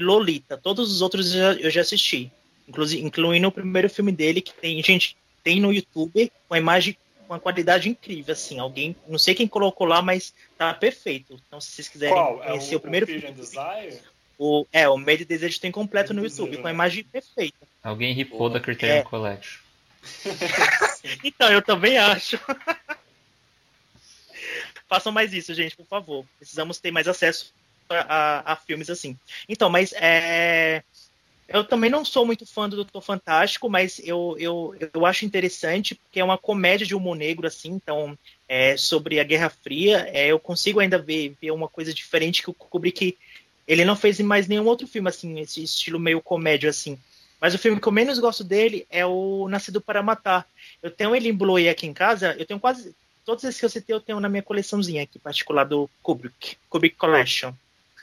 e Lolita. Todos os outros eu já, eu já assisti, inclusive, incluindo o primeiro filme dele, que tem, gente, tem no YouTube, com a imagem com uma qualidade incrível, assim, alguém, não sei quem colocou lá, mas tá perfeito. Então, se vocês quiserem Qual? conhecer é o, o, primeiro o filme, Desire? o, é, o Medo e Desejo tem completo no YouTube, com a imagem perfeita. Alguém ripou da Criterion É. Collection. Então, eu também acho. Façam mais isso, gente, por favor. Precisamos ter mais acesso a, a- filmes assim. Então, mas é, eu também não sou muito fã do Doutor Fantástico, mas eu, eu, eu acho interessante, porque é uma comédia de humor negro, assim, então, é, sobre a Guerra Fria. É, eu consigo ainda ver, ver uma coisa diferente que o Kubrick. Ele não fez em mais nenhum outro filme, assim, esse estilo meio comédia, assim. Mas o filme que eu menos gosto dele é o Nascido para Matar. Eu tenho ele em Blu-ray aqui em casa, eu tenho quase. Todos esses que eu citei eu tenho na minha coleçãozinha aqui, particular do Kubrick. Kubrick Collection.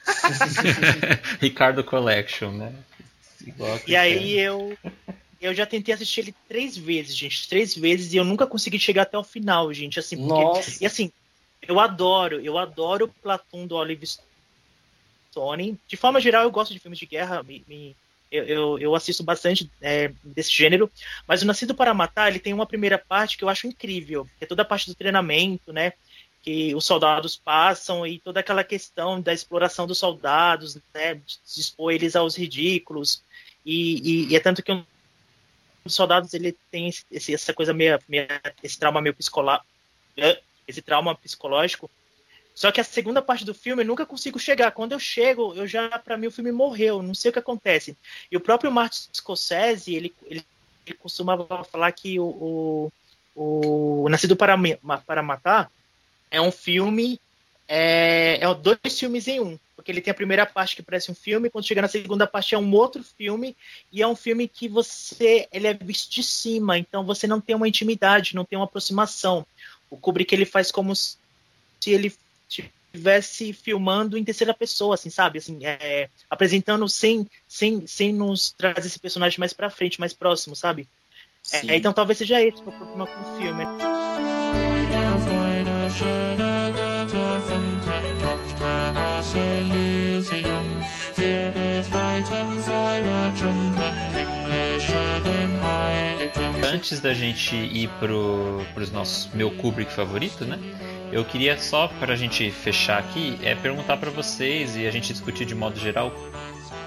Ricardo Collection, né? E aí eu. Eu já tentei assistir ele três vezes, gente. Três vezes, e eu nunca consegui chegar até o final, gente. Assim, porque, Nossa. E assim, eu adoro, eu adoro o Platum do Oliver Stone. De forma geral, eu gosto de filmes de guerra. Me, me- eu, eu, eu assisto bastante é, desse gênero. Mas o Nascido para Matar, ele tem uma primeira parte que eu acho incrível, que é toda a parte do treinamento, né? Que os soldados passam e toda aquela questão da exploração dos soldados, né? Expor eles aos ridículos. E, e- e é tanto que um dos soldados ele tem esse- essa coisa meio, meio esse trauma meio psicológico, esse trauma psicológico. Só que a segunda parte do filme eu nunca consigo chegar. Quando eu chego, eu já para mim o filme morreu, não sei o que acontece. E o próprio Martin Scorsese, ele, ele, ele costumava falar que o, o, o Nascido para, para Matar é um filme é, é dois filmes em um. Porque ele tem a primeira parte que parece um filme, quando chega na segunda parte é um outro filme, e é um filme que você ele é visto de cima, então você não tem uma intimidade, não tem uma aproximação. O Kubrick ele faz como se ele estivesse filmando em terceira pessoa, assim, sabe? Assim, é, apresentando sem, sem, sem nos trazer esse personagem mais pra frente, mais próximo, sabe? É, então talvez seja esse o problema com o filme. Antes da gente ir pro, pros nossos meu Kubrick favorito, né? Eu queria só pra gente fechar aqui, é perguntar pra vocês e a gente discutir de modo geral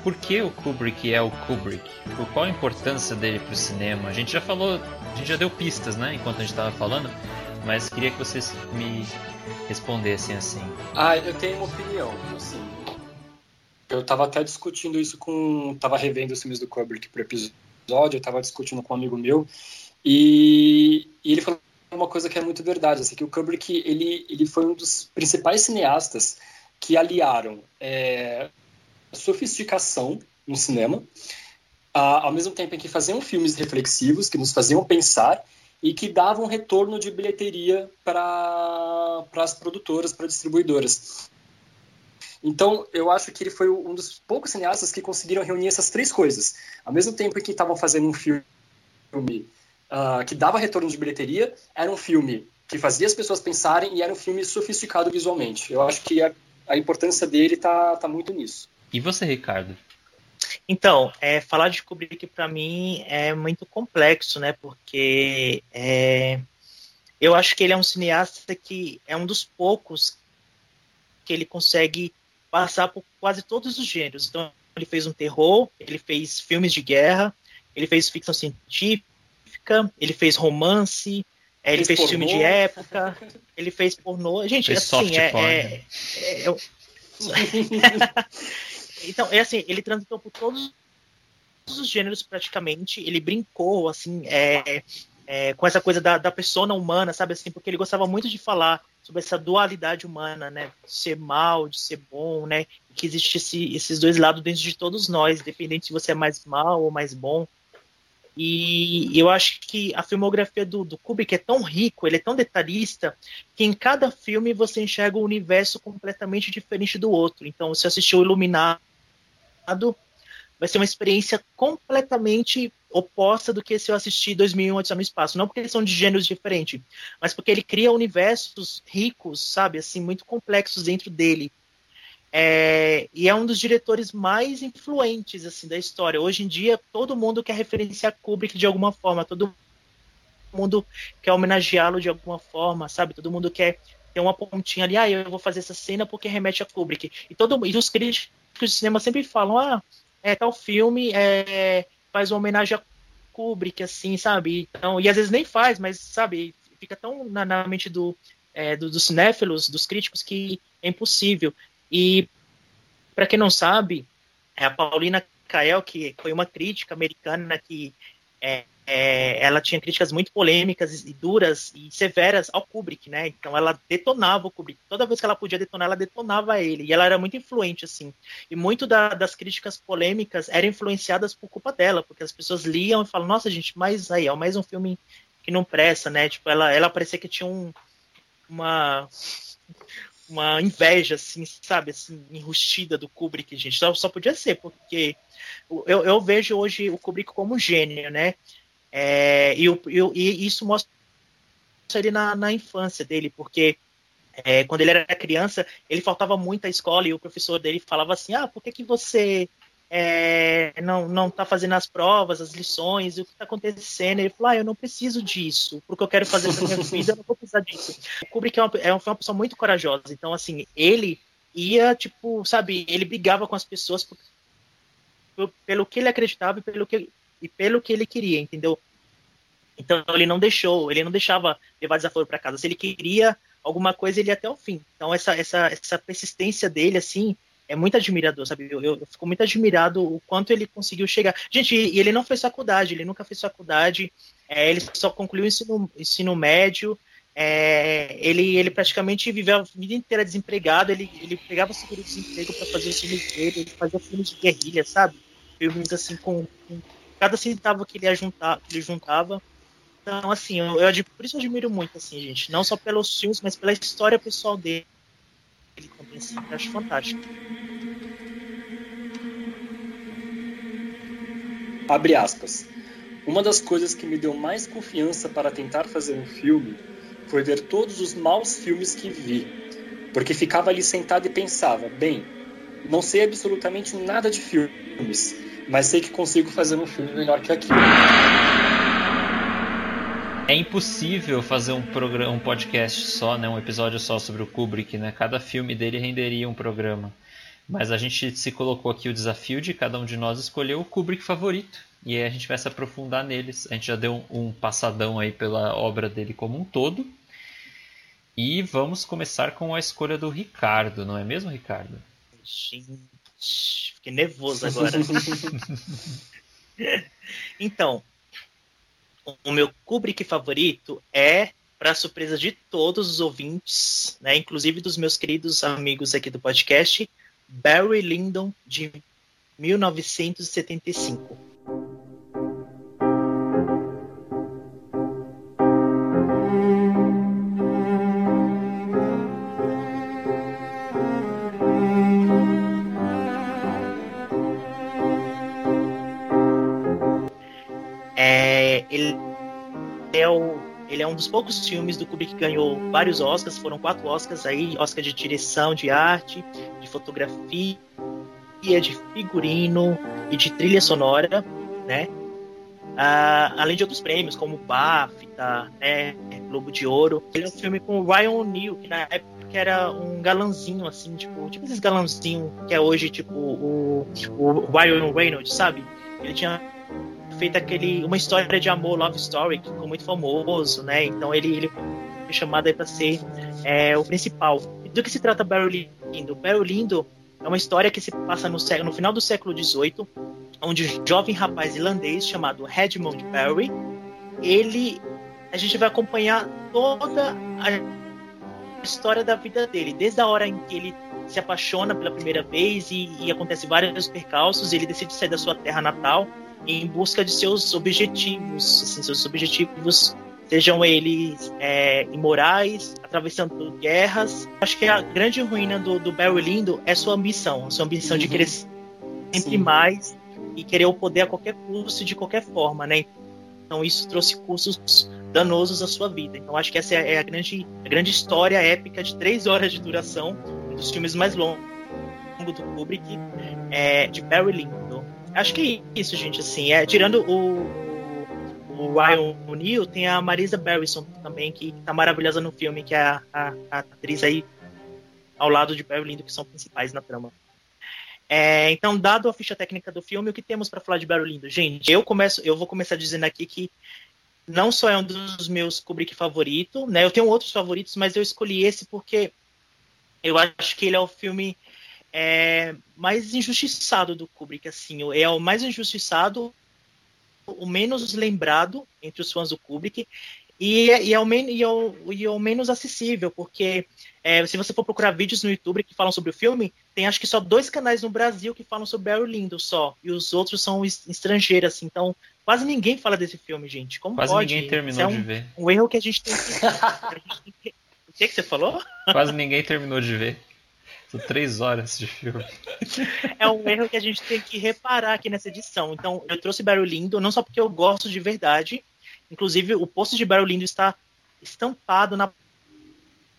por que o Kubrick é o Kubrick? Por qual a importância dele pro cinema? A gente já falou, a gente já deu pistas, né, enquanto a gente tava falando, mas queria que vocês me respondessem assim. Ah, eu tenho uma opinião, assim. Eu tava até discutindo isso com. Tava revendo os filmes do Kubrick pro episódio, eu tava discutindo com um amigo meu, e, e ele falou uma coisa que é muito verdade, assim, que o Kubrick, ele, ele foi um dos principais cineastas que aliaram é, sofisticação no cinema, a- ao mesmo tempo em que faziam filmes reflexivos, que nos faziam pensar, e que davam retorno de bilheteria para as produtoras, para distribuidoras. Então, eu acho que ele foi um dos poucos cineastas que conseguiram reunir essas três coisas. Ao mesmo tempo em que estavam fazendo um filme ah, que dava retorno de bilheteria, era um filme que fazia as pessoas pensarem e era um filme sofisticado visualmente. Eu acho que a, a importância dele tá, tá muito nisso. E você, Ricardo? Então, é, falar de Kubrick para mim é muito complexo, né? Porque é, eu acho que ele é um cineasta que é um dos poucos que ele consegue passar por quase todos os gêneros. Então, ele fez um terror, ele fez filmes de guerra, ele fez ficção científica, ele fez romance, é, ele Fez fez, filme de época, ele fez pornô. Gente, Fez assim, é, é- é- eu- então, é assim, ele transitou por todos os gêneros praticamente, ele brincou, assim, é, é, com essa coisa da, da persona humana, sabe, assim, porque ele gostava muito de falar sobre essa dualidade humana, né? De ser mal, de ser bom, né? Que existe esse, esses dois lados dentro de todos nós, independente se você é mais mal ou mais bom. E eu acho que a filmografia do, do Kubrick é tão rico, ele é tão detalhista, que em cada filme você enxerga um universo completamente diferente do outro. Então, se assistiu Iluminado, vai ser uma experiência completamente oposta do que se eu assistir 2001 Odisseia no Espaço. Não porque são de gêneros diferentes, mas porque ele cria universos ricos, sabe, assim, muito complexos dentro dele. É, e é um dos diretores mais influentes assim da história. Hoje em dia, todo mundo quer referenciar Kubrick de alguma forma, todo mundo quer homenageá-lo de alguma forma, sabe? Todo mundo quer ter uma pontinha ali, ah, eu vou fazer essa cena porque remete a Kubrick. E, todo, e os críticos de cinema sempre falam, ah, é, tal filme é, faz uma homenagem a Kubrick, assim, sabe? Então, e às vezes nem faz, mas, sabe, fica tão na, na mente do, é, do, dos cinéfilos, dos críticos, que é impossível. E, para quem não sabe, é a Paulina Kael, que foi uma crítica americana que é, é, ela tinha críticas muito polêmicas e duras e severas ao Kubrick, né? Então ela detonava o Kubrick. Toda vez que ela podia detonar, ela detonava ele. E ela era muito influente, assim. E muito da, das críticas polêmicas eram influenciadas por culpa dela, porque as pessoas liam e falam, nossa, gente, mas aí, é mais um filme que não presta, né? Tipo, ela, ela parecia que tinha um, uma uma inveja, assim, sabe, assim, enrustida do Kubrick, gente. Só, só podia ser, porque eu, eu vejo hoje o Kubrick como gênio, né? É, e, eu, e, isso mostra ele na, na infância dele, porque é, quando ele era criança, ele faltava muito à escola e o professor dele falava assim: Ah, por que, que você é, não não está fazendo as provas, as lições, o que está acontecendo. Ele falou, ah, eu não preciso disso, porque eu quero fazer essa minha vida, eu não vou precisar disso. O Kubrick é uma, é uma pessoa muito corajosa, então, assim, ele ia, tipo, sabe, ele brigava com as pessoas por, por, pelo que ele acreditava e pelo que, e pelo que ele queria, entendeu? Então ele não deixou, ele não deixava levar desaforo para casa. Se ele queria alguma coisa, ele ia até o fim. Então essa, essa, essa persistência dele, assim, é muito admirador, sabe? Eu, eu, fico muito admirado o quanto ele conseguiu chegar. Gente, e, ele não fez faculdade, ele nunca fez faculdade, é, ele só concluiu o ensino, ensino médio, é, ele, ele praticamente viveu a vida inteira desempregado, ele, ele pegava seguro-desemprego para fazer os filmes dele, ele fazia filmes de guerrilha, sabe? Filmes assim com, com cada centavo que ele, que ele juntava. Então, assim, eu, eu, por isso eu admiro muito, assim, gente. Não só pelos filmes, mas pela história pessoal dele ele também assim, eu acho fantástico. Abre aspas. Uma das coisas que me deu mais confiança para tentar fazer um filme foi ver todos os maus filmes que vi, porque ficava ali sentado e pensava: bem, não sei absolutamente nada de filmes, mas sei que consigo fazer um filme melhor que aquilo. É impossível fazer um programa, um podcast só, né, um episódio só sobre o Kubrick, né? Cada filme dele renderia um programa. Mas a gente se colocou aqui o desafio de cada um de nós escolher o Kubrick favorito. E aí a gente vai se aprofundar neles. A gente já deu um, um passadão aí pela obra dele como um todo. E vamos começar com a escolha do Ricardo, não é mesmo, Ricardo? Gente, fiquei nervoso agora. então, o meu Kubrick favorito é, para surpresa de todos os ouvintes, né, inclusive dos meus queridos amigos aqui do podcast, Barry Lyndon, de 1975. Um dos poucos filmes do Kubrick que ganhou vários Oscars, foram quatro Oscars aí, Oscar de direção, de arte, de fotografia, de figurino e de trilha sonora, né? Ah, além de outros prêmios, como BAFTA, né, Globo de Ouro. Ele é um filme com o Ryan O'Neill, que na época era um galanzinho, assim, tipo, tipo esses galanzinhos que é hoje, tipo, o, o Ryan Reynolds, sabe? Ele tinha feito aquele uma história de amor, love story, que ficou muito famoso, né? Então ele, ele foi chamado aí para ser é, o principal. Do que se trata Barry Lindo? Barry Lindo é uma história que se passa no, no final do século XVIII, onde um jovem rapaz irlandês chamado Redmond Barry, ele a gente vai acompanhar toda a história da vida dele, desde a hora em que ele se apaixona pela primeira vez e, e acontece vários percalços, ele decide sair da sua terra natal em busca de seus objetivos, assim, seus objetivos sejam eles é, imorais, atravessando guerras. Acho que a grande ruína do, do Barry Lindo é sua ambição, a sua ambição Uhum. de querer sempre Sim. mais e querer o poder a qualquer custo e de qualquer forma, né? Então isso trouxe custos danosos à sua vida. Então acho que essa é a grande, a grande história épica de três horas de duração, um dos filmes mais longos do Kubrick, é, de Barry Lyndon. Acho que é isso, gente. Assim, é tirando o, o Ryan O'Neill, tem a Marisa Barrison também que tá maravilhosa no filme, que é a, a, a atriz aí ao lado de Barry Lyndon que são principais na trama. É, então, dado a ficha técnica do filme, o que temos para falar de Barry Lyndon? Gente, eu começo, eu vou começar dizendo aqui que não só é um dos meus Kubrick favorito, né? Eu tenho outros favoritos, mas eu escolhi esse porque eu acho que ele é o filme é, mais injustiçado do Kubrick, assim, é o mais injustiçado, o menos lembrado entre os fãs do Kubrick e, e, é, o men- e, é, o, e é o menos acessível, porque é, se você for procurar vídeos no YouTube que falam sobre o filme, tem acho que só dois canais no Brasil que falam sobre Barry Lyndon só, e os outros são es- estrangeiros, assim, então quase ninguém fala desse filme, gente. Como Quase pode? ninguém terminou é um, de ver. um erro que a gente tem que. a gente tem que- O que, que você falou? Quase ninguém terminou de ver. São três horas de filme. é um erro que a gente tem que reparar aqui nessa edição. Então, eu trouxe Barry Lindo, não só porque eu gosto de verdade, inclusive o posto de Barry Lindo está estampado na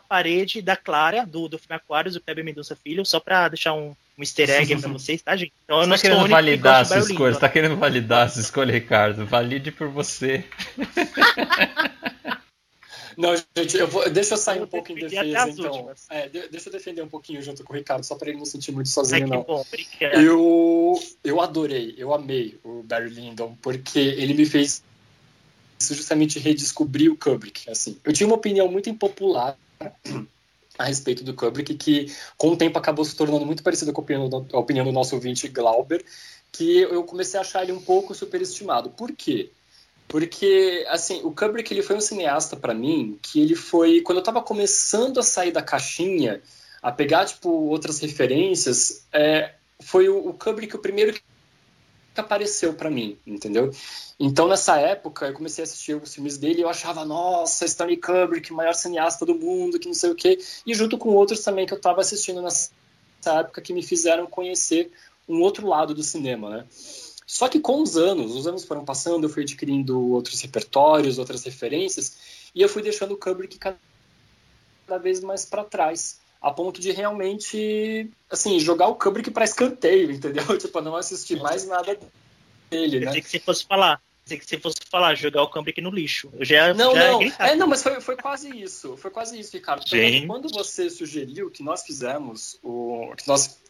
parede da Clara, do, do filme Aquários, do Kleber Mendonça Filho, só pra deixar um, um easter egg pra vocês, tá, gente? Então, eu Você não tá querendo que validar a de sua escolha, você tá querendo validar a sua escolha, Ricardo. Valide por você. Não, gente, eu vou, deixa eu sair Eu um pouco em defesa, então. É, de- deixa eu defender um pouquinho junto com o Ricardo, só para ele não sentir muito sozinho, que não. bom. Eu, eu adorei, eu amei o Barry Lyndon, porque ele me fez justamente redescobrir o Kubrick. Assim, eu tinha uma opinião muito impopular a respeito do Kubrick, que com o tempo acabou se tornando muito parecida com a opinião do, a opinião do nosso ouvinte Glauber, que eu comecei a achar ele um pouco superestimado. Por quê? Porque, assim, o Kubrick ele foi um cineasta para mim que ele foi, quando eu estava começando a sair da caixinha, a pegar, tipo, outras referências, é, foi o, o Kubrick o primeiro que apareceu para mim, entendeu? Então, nessa época, eu comecei a assistir os filmes dele e eu achava, nossa, Stanley Kubrick, maior cineasta do mundo, que não sei o quê. E junto com outros também que eu estava assistindo nessa época que me fizeram conhecer um outro lado do cinema, né? Só que com os anos, os anos foram passando, eu fui adquirindo outros repertórios, outras referências, e eu fui deixando o Kubrick cada vez mais para trás, a ponto de realmente, assim, jogar o Kubrick para escanteio, entendeu? Tipo, não assistir mais nada dele, Eu né? pensei que você fosse falar. Pensei que você fosse falar, jogar o Kubrick no lixo. Eu já, Não, já não. É, não, mas foi, foi quase isso. Foi quase isso, Ricardo. Gente. Quando você sugeriu que nós fizemos o. que nós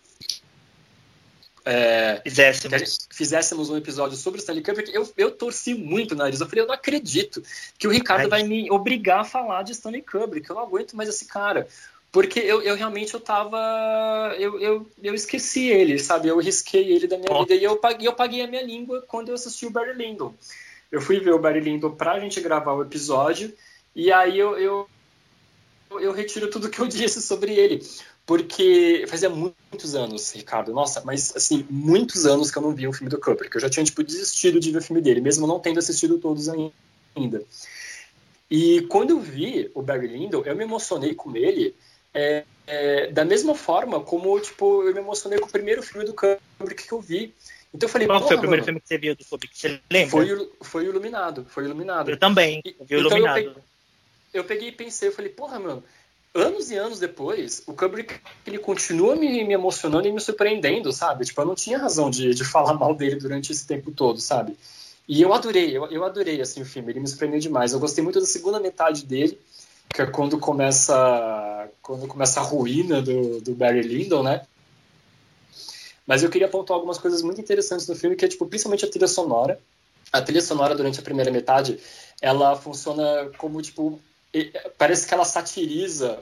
é, que Fizéssemos. fizéssemos um episódio sobre o Stanley Kubrick, eu, eu torci muito o nariz. Eu falei, eu não acredito que o Ricardo Ai. vai me obrigar a falar de Stanley Kubrick. Eu não aguento mais esse cara. Porque eu, eu realmente eu tava. Eu, eu, eu esqueci ele, sabe? Eu risquei ele da minha vida. E eu paguei, eu paguei a minha língua quando eu assisti o Barry Lyndon. Eu fui ver o Barry Lyndon pra gente gravar o episódio. E aí eu, eu, eu retiro tudo que eu disse sobre ele. Porque fazia muitos anos, Ricardo, nossa, mas assim, muitos anos que eu não via um filme do Kubrick. Eu já tinha, tipo, desistido de ver o filme dele, mesmo não tendo assistido todos ainda. E quando eu vi o Barry Lyndon, eu me emocionei com ele é, é, da mesma forma como, tipo, eu me emocionei com o primeiro filme do Kubrick que eu vi. Então eu falei, Qual foi "Porra, o primeiro mano, filme que você viu do Kubrick? Você lembra? Foi, o- foi o Iluminado, foi o Iluminado. Eu também. Eu vi o então eu Iluminado. peguei- eu peguei e pensei, eu falei, porra, mano, anos e anos depois, o Kubrick, ele continua me, me emocionando e me surpreendendo, sabe? Tipo, eu não tinha razão de, de falar mal dele durante esse tempo todo, sabe? E eu adorei, eu, eu adorei, assim, o filme, ele me surpreendeu demais. Eu gostei muito da segunda metade dele, que é quando começa, quando começa a ruína do, do Barry Lyndon, né? Mas eu queria apontar algumas coisas muito interessantes no filme, que é, tipo, principalmente a trilha sonora. A trilha sonora, durante a primeira metade, ela funciona como, tipo, parece que ela satiriza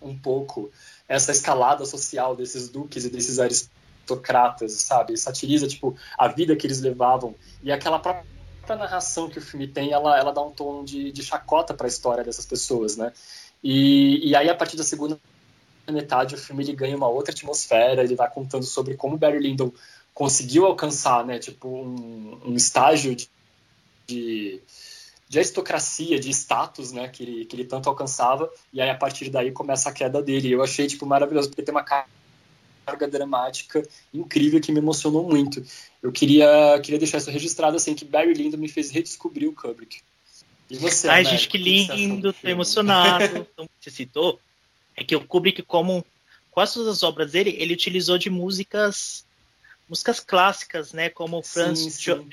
um pouco essa escalada social desses duques e desses aristocratas, sabe? Satiriza, tipo, a vida que eles levavam. E aquela própria narração que o filme tem, ela, ela dá um tom de, de chacota para a história dessas pessoas, né? E, e aí, a partir da segunda metade, o filme ele ganha uma outra atmosfera, ele vai contando sobre como Barry Lyndon conseguiu alcançar, né, tipo, um, um estágio de, de, de, aristocracia, de status, né, que ele, que ele tanto alcançava, e aí a partir daí começa a queda dele. Eu achei, tipo, maravilhoso, porque tem uma carga dramática incrível que me emocionou muito. Eu queria, queria deixar isso registrado, assim, que Barry Lyndon me fez redescobrir o Kubrick. E você, Ai, gente, que lindo, tô emocionado. Então, você citou, é que o Kubrick, como quase todas as obras dele, ele utilizou de músicas músicas clássicas, né, como Franz Sim, sim.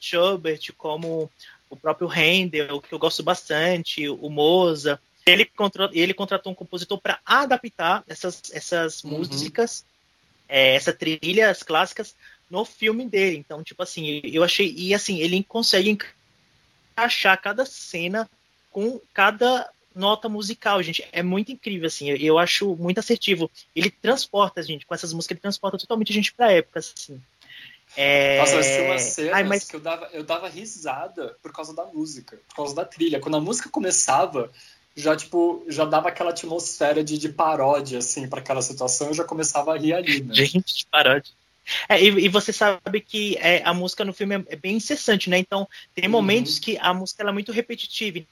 Schubert, como o próprio Handel, que eu gosto bastante, o Mozart. Ele, contra- ele contratou um compositor para adaptar essas, essas Uhum. músicas, é, essas trilhas clássicas no filme dele. Então, tipo assim, eu achei e assim ele consegue encaixar cada cena com cada nota musical, gente. É muito incrível, assim. Eu, eu acho muito assertivo. Ele transporta, gente, com essas músicas, ele transporta totalmente a gente pra época, assim. É... Nossa, mas tinha umas cenas Ai, mas que eu dava, eu dava risada por causa da música, por causa da trilha. Quando a música começava, já tipo, já dava aquela atmosfera de, de paródia, assim, para aquela situação, eu já começava a rir ali, né? Gente, paródia. É, e, e você sabe que é, a música no filme é, é bem incessante, né? Então, tem Uhum. momentos que a música é muito repetitiva.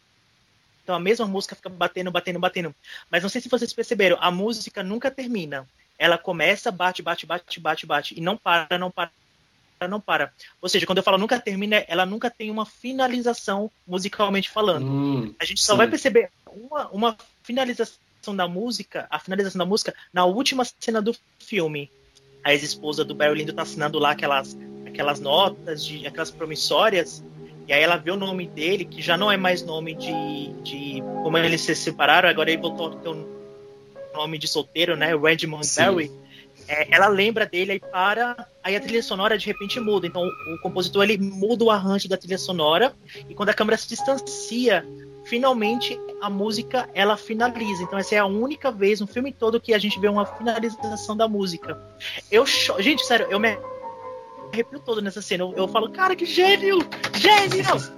Então, a mesma música fica batendo, batendo, batendo. Mas não sei se vocês perceberam, a música nunca termina. Ela começa, bate, bate, bate, bate, bate. E não para, não para, não para. Ou seja, quando eu falo nunca termina, ela nunca tem uma finalização musicalmente falando. Hum, A gente só sim. vai perceber uma, uma finalização da música, a finalização da música, na última cena do filme. A ex-esposa do Barry Lyndon tá assinando lá aquelas, aquelas notas, de, aquelas promissórias, e aí ela vê o nome dele, que já não é mais nome de. de como eles se separaram, agora ele voltou a ter o nome de solteiro, né? Redmond Sim. É, ela lembra dele aí para aí a trilha sonora de repente muda. Então o, compositor ele muda o arranjo da trilha sonora e quando a câmera se distancia finalmente a música ela finaliza. Então essa é a única vez no filme todo que a gente vê uma finalização da música. Eu gente sério eu me arrepio todo nessa cena. Eu, eu falo cara que gênio! Gênio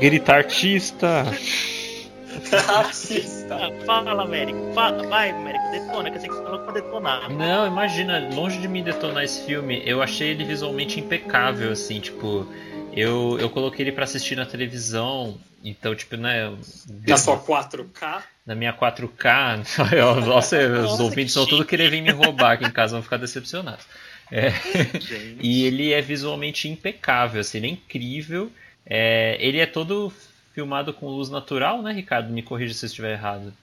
Grita artista. Artista. Ah, fala Américo fala, vai Américo detona que eu sei que você falou pra detonar Não, imagina, longe de mim detonar esse filme, eu achei ele visualmente impecável, assim, tipo, eu, eu coloquei ele pra assistir na televisão, então, tipo, né, Na sua 4K? na minha 4K, eu- nossa, os Nossa, ouvintes que vão tudo querer vir me roubar aqui em casa, vão ficar decepcionados. É, e ele é visualmente impecável, assim, ele é incrível, é, ele é todo filmado com luz natural, né, Ricardo? Me corrija se eu estiver errado.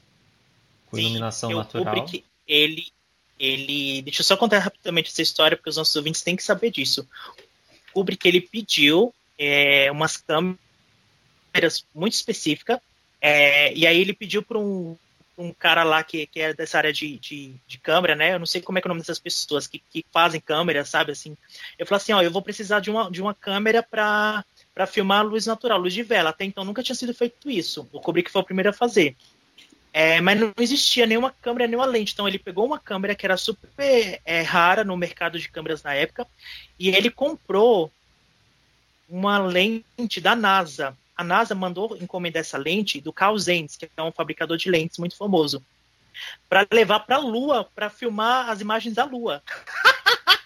Com Sim, iluminação e o natural. Kubrick, ele, ele. Deixa eu só contar rapidamente essa história, porque os nossos ouvintes têm que saber disso. O Kubrick ele pediu é, umas câmeras muito específicas, é, e aí ele pediu para um, um cara lá que, que é dessa área de, de, de câmera, né? Eu não sei como é, que é o nome dessas pessoas que, que fazem câmera, sabe? Assim, eu falei assim: ó, eu vou precisar de uma, de uma câmera para para filmar luz natural, luz de vela. Até então nunca tinha sido feito isso. O Kubrick foi o primeiro a fazer. É, mas não existia nenhuma câmera, nenhuma lente. Então ele pegou uma câmera que era super é, rara no mercado de câmeras na época e ele comprou uma lente da NASA. A NASA mandou encomendar essa lente do Carl Zeiss, que é um fabricador de lentes muito famoso, para levar para a Lua, para filmar as imagens da Lua.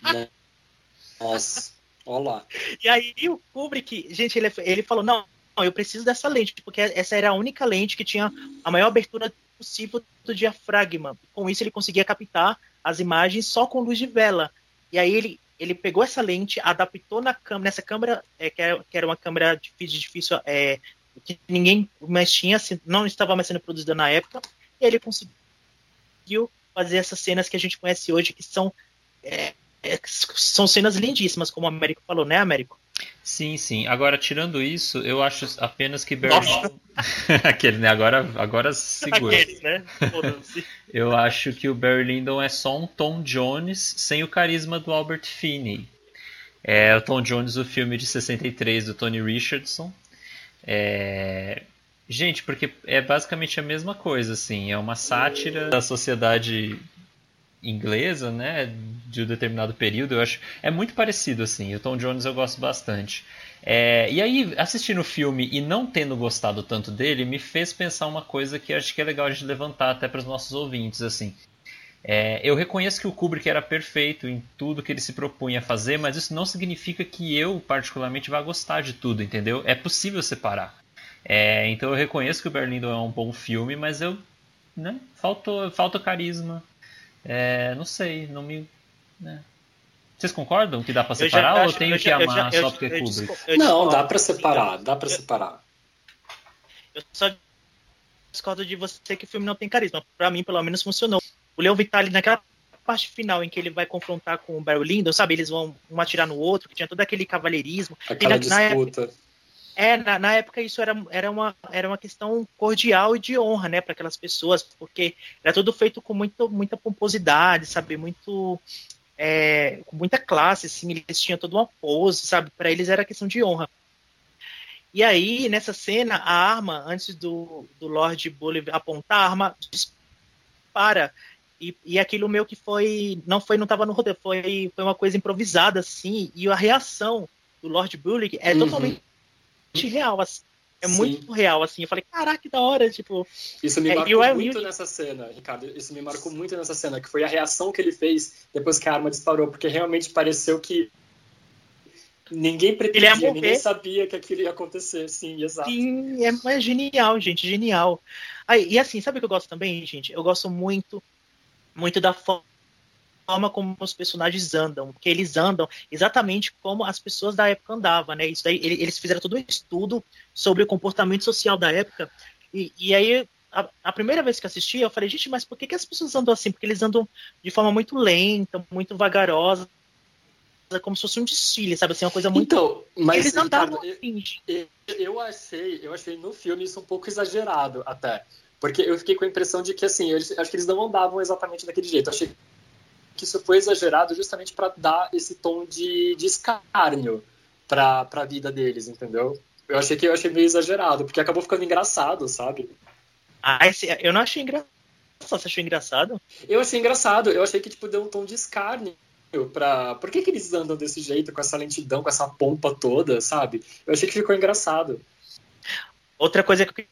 Nossa, olha lá. E aí o Kubrick, gente, ele, ele falou, não, não, eu preciso dessa lente, porque essa era a única lente que tinha a maior abertura possível do diafragma. Com isso ele conseguia captar as imagens só com luz de vela. E aí ele, ele pegou essa lente, adaptou na câmera, nessa câmera, é, que, era, que era uma câmera difícil, difícil é, que ninguém mais tinha, assim, não estava mais sendo produzida na época, e ele conseguiu fazer essas cenas que a gente conhece hoje, que são é, é, são cenas lindíssimas, como o Américo falou, né, Américo? Sim, sim. Agora, tirando isso, eu acho apenas que Nossa. Aquele, né? Agora, agora segura. Aqueles, né? Eu acho que o Barry Lyndon é só um Tom Jones sem o carisma do Albert Finney. É o Tom Jones, o filme de 63 do Tony Richardson. É... Gente, porque é basicamente a mesma coisa, assim, é uma sátira da sociedade inglesa, né, de um determinado período, eu acho, é muito parecido, assim, o Tom Jones eu gosto bastante. É, e aí, assistindo o filme e não tendo gostado tanto dele, me fez pensar uma coisa que acho que é legal a gente levantar até para os nossos ouvintes, assim. É, eu reconheço que o Kubrick era perfeito em tudo que ele se propunha a fazer, mas isso não significa que eu, particularmente, vá gostar de tudo, entendeu? É possível separar. É, então eu reconheço que o Berlindo é um bom filme, mas eu. Né, faltou, falta carisma. É, não sei, não me. Né. Vocês concordam que dá pra separar ou eu tenho que já, amar já, só porque é Kubrick? Não, dá pra separar, dá pra separar. Eu só discordo de você que o filme não tem carisma. Pra mim, pelo menos, funcionou. O Leon Vitali, naquela parte final em que ele vai confrontar com o Barry Lyndon, sabe? Eles vão um atirar no outro, que tinha todo aquele cavalheirismo. Aquela na, disputa. Na é, na, na, época isso era, era, uma, era uma questão cordial e de honra, né, para aquelas pessoas, porque era tudo feito com muito, muita pomposidade, sabe, muito é, com muita classe, assim, eles tinham toda uma pose, sabe, para eles era questão de honra. E aí, nessa cena, a arma, antes do, do Lord Bully apontar, a arma dispara e, e aquilo meu que foi. Não foi, não estava no roteiro, foi, foi uma coisa improvisada, assim, e a reação do Lord Bullock é uhum. totalmente real, assim. É Sim. muito real, assim. Eu falei, caraca, que da hora, tipo. Isso me marcou é, muito nessa cena, Ricardo. Isso me marcou muito nessa cena, que foi a reação que ele fez depois que a arma disparou, porque realmente pareceu que ninguém pretendia, ninguém sabia que aquilo ia acontecer. Sim, exato. Sim, é, é genial, gente, genial. Aí, e assim, sabe o que eu gosto também, gente? Eu gosto muito muito da forma como os personagens andam, porque eles andam exatamente como as pessoas da época andavam, né? Isso daí, eles fizeram todo um estudo sobre o comportamento social da época, e, e aí a, a, primeira vez que assisti, eu falei, gente, mas por que, que as pessoas andam assim? Porque eles andam de forma muito lenta, muito vagarosa, como se fosse um desfile, sabe? Assim, uma coisa muito. Então, mas eles andavam assim. Eu, eu, achei, eu achei no filme isso um pouco exagerado até. Porque eu fiquei com a impressão de que, assim, eles, acho que eles não andavam exatamente daquele jeito. Eu achei que isso foi exagerado justamente para dar esse tom de, de escárnio para a vida deles, entendeu? Eu achei que eu achei meio exagerado, porque acabou ficando engraçado, sabe? Ah, esse, eu não achei engraçado. Você achou engraçado? Eu achei engraçado. Eu achei que tipo deu um tom de escárnio pra. Por que, que eles andam desse jeito, com essa lentidão, com essa pompa toda, sabe? Eu achei que ficou engraçado. Outra coisa que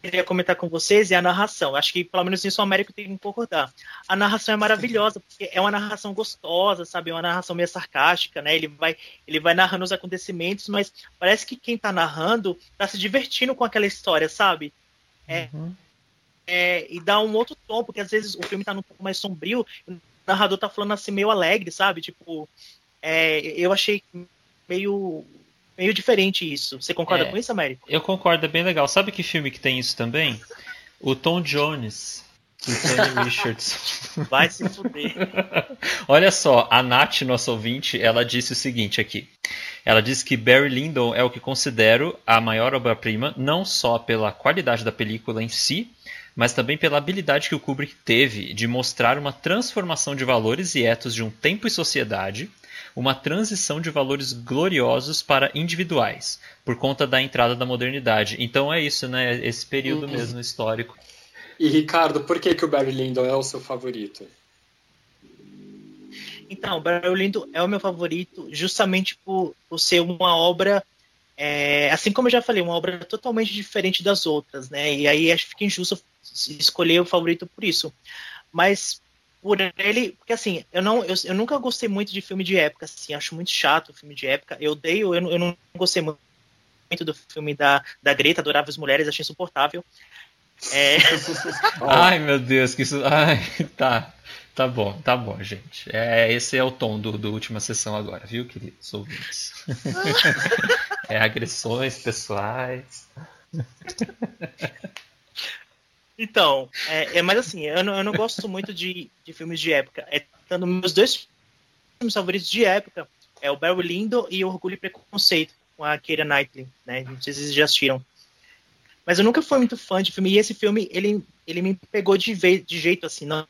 queria comentar com vocês é a narração. Acho que pelo menos isso o Américo tem que concordar. A narração é maravilhosa, porque é uma narração gostosa, sabe? É uma narração meio sarcástica, né? Ele vai, ele vai narrando os acontecimentos, mas parece que quem tá narrando tá se divertindo com aquela história, sabe? É, uhum. é, e dá um outro tom, porque às vezes o filme tá um pouco mais sombrio, o narrador tá falando assim meio alegre, sabe? Tipo, é, eu achei meio meio diferente isso. Você concorda é, com isso, Américo? Eu concordo, é bem legal. Sabe que filme que tem isso também? O Tom Jones. O Tony Richards. Vai se fuder. Olha só, a Nath, nossa ouvinte, ela disse o seguinte aqui. Ela disse que Barry Lyndon é o que considero a maior obra-prima, não só pela qualidade da película em si, mas também pela habilidade que o Kubrick teve de mostrar uma transformação de valores e etos de um tempo e sociedade uma transição de valores gloriosos para individuais, por conta da entrada da modernidade. Então é isso, né? Esse período uhum. mesmo histórico. E Ricardo, por que, que o Barry Lyndon é o seu favorito? Então, o Barry Lyndon é o meu favorito justamente por, por ser uma obra, é, assim como eu já falei, uma obra totalmente diferente das outras, né? E aí acho que fica injusto escolher o favorito por isso. Mas por ele, porque assim, eu não eu, eu nunca gostei muito de filme de época, assim, acho muito chato o filme de época. Eu odeio, eu, eu não gostei muito do filme da, da Greta, adorava as mulheres, achei insuportável. É... Ai, meu Deus, que isso. Ai, tá. Tá bom, tá bom, gente. É, esse é o tom do, do última sessão agora, viu, queridos ouvintes? é agressões pessoais. Então, é, é, mas assim, eu não, eu não gosto muito de, de filmes de época. É, tanto meus dois filmes favoritos de época é o Barry Lindo e Orgulho e Preconceito, com a Keira Knightley, né? Não sei se vocês já assistiram. Mas eu nunca fui muito fã de filme, e esse filme, ele, ele me pegou de, de jeito, assim, não,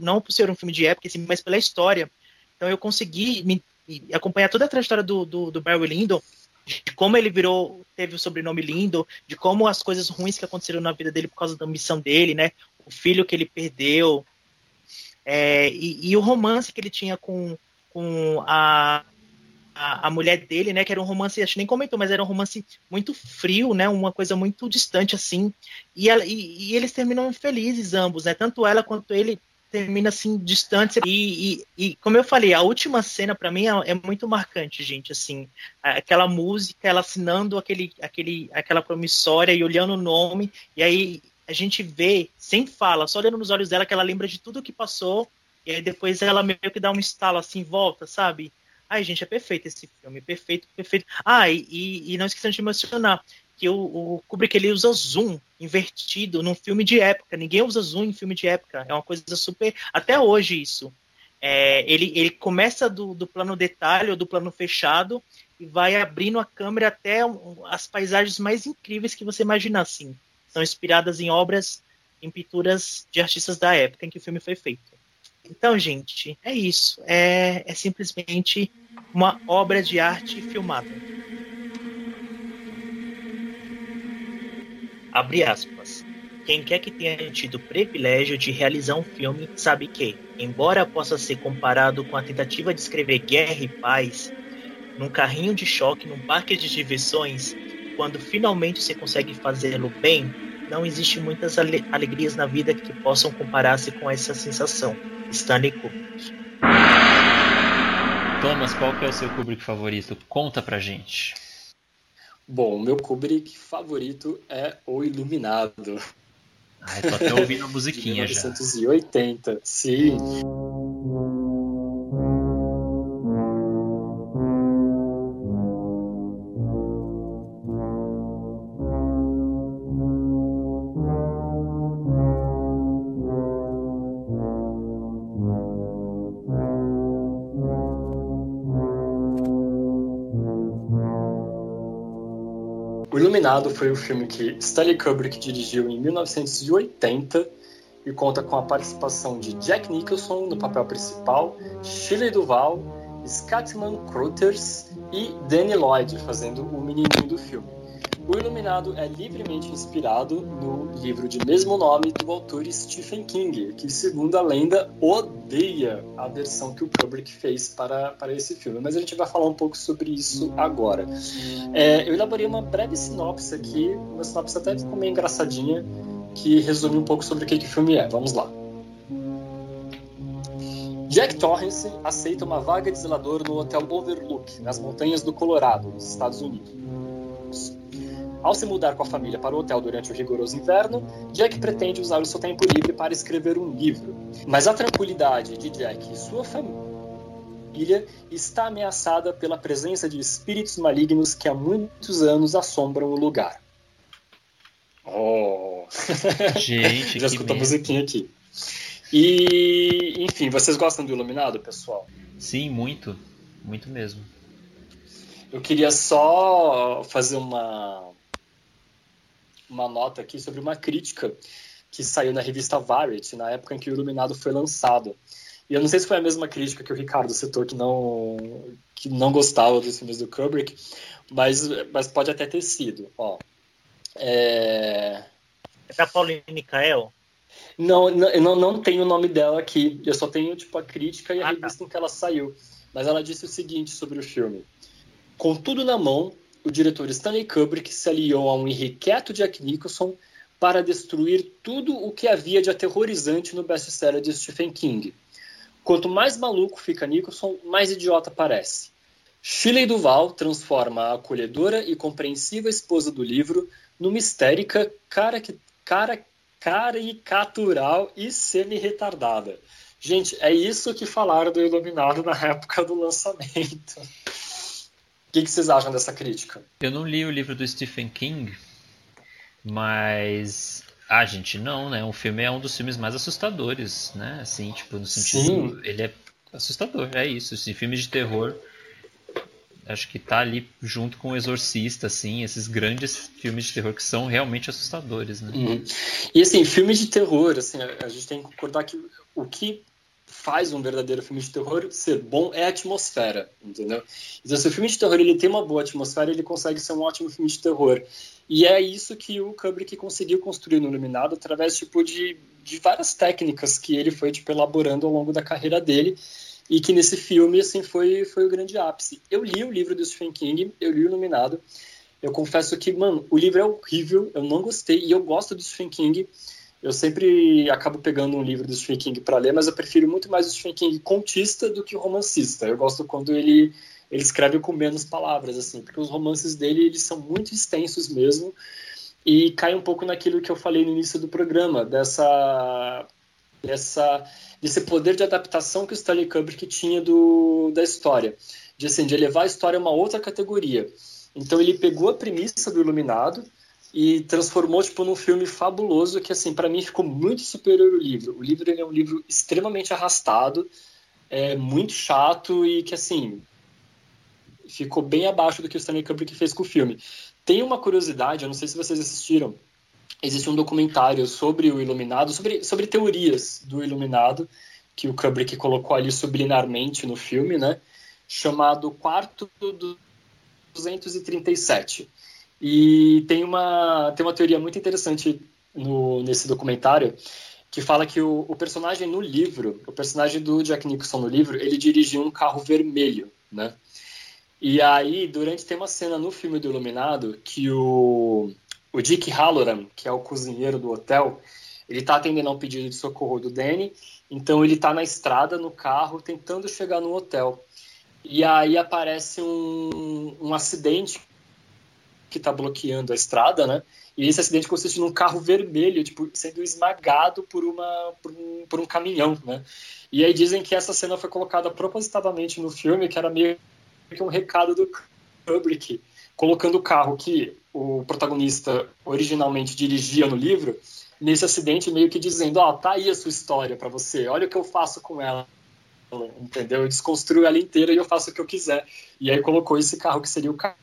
não por ser um filme de época, assim, mas pela história. Então eu consegui me, me acompanhar toda a trajetória do, do, do Barry Lyndon de como ele virou, teve o sobrenome lindo, de como as coisas ruins que aconteceram na vida dele por causa da missão dele, né? O filho que ele perdeu, é, e, e, o romance que ele tinha com, com a, a, a, mulher dele, né? Que era um romance, acho que nem comentou, mas era um romance muito frio, né? Uma coisa muito distante, assim. E, ela, e, e eles terminam felizes ambos, né? Tanto ela quanto ele termina assim distante. E, e, e, como eu falei a última cena para mim é, é, muito marcante gente assim. Aquela música ela assinando aquele, aquele aquela promissória e olhando o nome. E aí a gente vê sem fala só olhando nos olhos dela que ela lembra de tudo que passou. E aí depois ela meio que dá um estalo assim volta sabe? Ai gente é perfeito esse filme perfeito perfeito. Ah e, e não esquecendo de mencionar que o, o Kubrick ele usa zoom invertido num filme de época. Ninguém usa zoom em filme de época. É uma coisa super. Até hoje, isso. É, ele, ele começa do, do plano detalhe ou do plano fechado e vai abrindo a câmera até as paisagens mais incríveis que você imaginar. Assim. São inspiradas em obras, em pinturas de artistas da época em que o filme foi feito. Então, gente, é isso. É, é simplesmente uma obra de arte filmada. Abre aspas. Quem quer que tenha tido o privilégio de realizar um filme sabe que, embora possa ser comparado com a tentativa de escrever guerra e paz, num carrinho de choque num parque de diversões, quando finalmente você consegue fazê-lo bem, não existe muitas alegrias na vida que possam comparar-se com essa sensação. Stanley Kubrick. Thomas, qual que é o seu Kubrick favorito? Conta pra gente. Bom, o meu Kubrick favorito é O Iluminado. Ai, tô até ouvindo a musiquinha de 1980, já. sim. Iluminado foi o filme que Stanley Kubrick dirigiu em 1980 e conta com a participação de Jack Nicholson no papel principal, Shirley Duval, Scatman Crothers e Danny Lloyd fazendo o menininho do filme. O Iluminado é livremente inspirado no livro de mesmo nome do autor Stephen King, que, segundo a lenda, odeia a versão que o Kubrick fez para, para esse filme. Mas a gente vai falar um pouco sobre isso agora. É, eu elaborei uma breve sinopse aqui, uma sinopse até ficou meio engraçadinha, que resume um pouco sobre o que, que o filme é. Vamos lá. Jack Torrance aceita uma vaga de zelador no Hotel Overlook, nas montanhas do Colorado, nos Estados Unidos. Ao se mudar com a família para o hotel durante o rigoroso inverno, Jack pretende usar o seu tempo livre para escrever um livro. Mas a tranquilidade de Jack e sua família está ameaçada pela presença de espíritos malignos que há muitos anos assombram o lugar. Oh! Gente, já escuta a musiquinha aqui. E, enfim, vocês gostam do Iluminado, pessoal? Sim, muito. Muito mesmo. Eu queria só fazer uma, uma nota aqui sobre uma crítica que saiu na revista Variety, na época em que o Iluminado foi lançado. E eu não sei se foi a mesma crítica que o Ricardo citou, que não, que não gostava dos filmes do Kubrick, mas, mas pode até ter sido. Ó, é... é da Pauline Kael? Não, não, eu não, tenho o nome dela aqui, eu só tenho tipo, a crítica e a ah, tá. revista tá. em que ela saiu. Mas ela disse o seguinte sobre o filme. Com tudo na mão, o diretor Stanley Kubrick se aliou a um irrequieto Jack Nicholson para destruir tudo o que havia de aterrorizante no best-seller de Stephen King. Quanto mais maluco fica Nicholson, mais idiota parece. Shirley Duval transforma a acolhedora e compreensiva esposa do livro numa histérica, cara, cara, caricatural e semi-retardada. Gente, é isso que falaram do Iluminado na época do lançamento. O que, que, vocês acham dessa crítica? Eu não li o livro do Stephen King, mas. Ah, gente, não, né? O filme é um dos filmes mais assustadores, né? Assim, tipo, no sentido. Sim. Ele é assustador, é isso. Assim, filmes de terror. Acho que tá ali junto com o Exorcista, assim, esses grandes filmes de terror que são realmente assustadores, né? Uhum. E assim, filmes de terror, assim, a gente tem que concordar que o que faz um verdadeiro filme de terror ser bom é a atmosfera, entendeu? Então, se o filme de terror ele tem uma boa atmosfera, ele consegue ser um ótimo filme de terror. E é isso que o Kubrick conseguiu construir no Iluminado através tipo de, de várias técnicas que ele foi tipo, elaborando ao longo da carreira dele e que nesse filme assim foi foi o grande ápice. Eu li o livro do Stephen King, eu li o Iluminado. Eu confesso que, mano, o livro é horrível, eu não gostei e eu gosto do Stephen King. Eu sempre acabo pegando um livro do Stephen King para ler, mas eu prefiro muito mais o Stephen King contista do que o romancista. Eu gosto quando ele ele escreve com menos palavras assim, porque os romances dele eles são muito extensos mesmo e cai um pouco naquilo que eu falei no início do programa, dessa dessa desse poder de adaptação que o Stanley Kubrick tinha do da história, de assim, de elevar a história a uma outra categoria. Então ele pegou a premissa do Iluminado e transformou tipo num filme fabuloso que assim para mim ficou muito superior ao livro. O livro ele é um livro extremamente arrastado, é muito chato e que assim ficou bem abaixo do que o Stanley Kubrick fez com o filme. Tem uma curiosidade, eu não sei se vocês assistiram. Existe um documentário sobre o Iluminado, sobre, sobre teorias do Iluminado, que o Kubrick colocou ali subliminarmente no filme, né? Chamado Quarto do 237. E tem uma, tem uma teoria muito interessante no, nesse documentário que fala que o, o, personagem no livro, o personagem do Jack Nicholson no livro, ele dirigiu um carro vermelho, né? E aí, durante tem uma cena no filme do Iluminado que o, o Dick Halloran, que é o cozinheiro do hotel, ele está atendendo a um pedido de socorro do Danny, então ele está na estrada, no carro, tentando chegar no hotel. E aí aparece um, um acidente que está bloqueando a estrada, né? E esse acidente consiste num carro vermelho, tipo, sendo esmagado por, uma, por, um, por um caminhão, né? E aí dizem que essa cena foi colocada propositadamente no filme, que era meio que um recado do Kubrick, colocando o carro que o protagonista originalmente dirigia no livro, nesse acidente meio que dizendo, ó, oh, tá aí a sua história para você, olha o que eu faço com ela entendeu? Eu desconstruo ela inteira e eu faço o que eu quiser. E aí colocou esse carro que seria o carro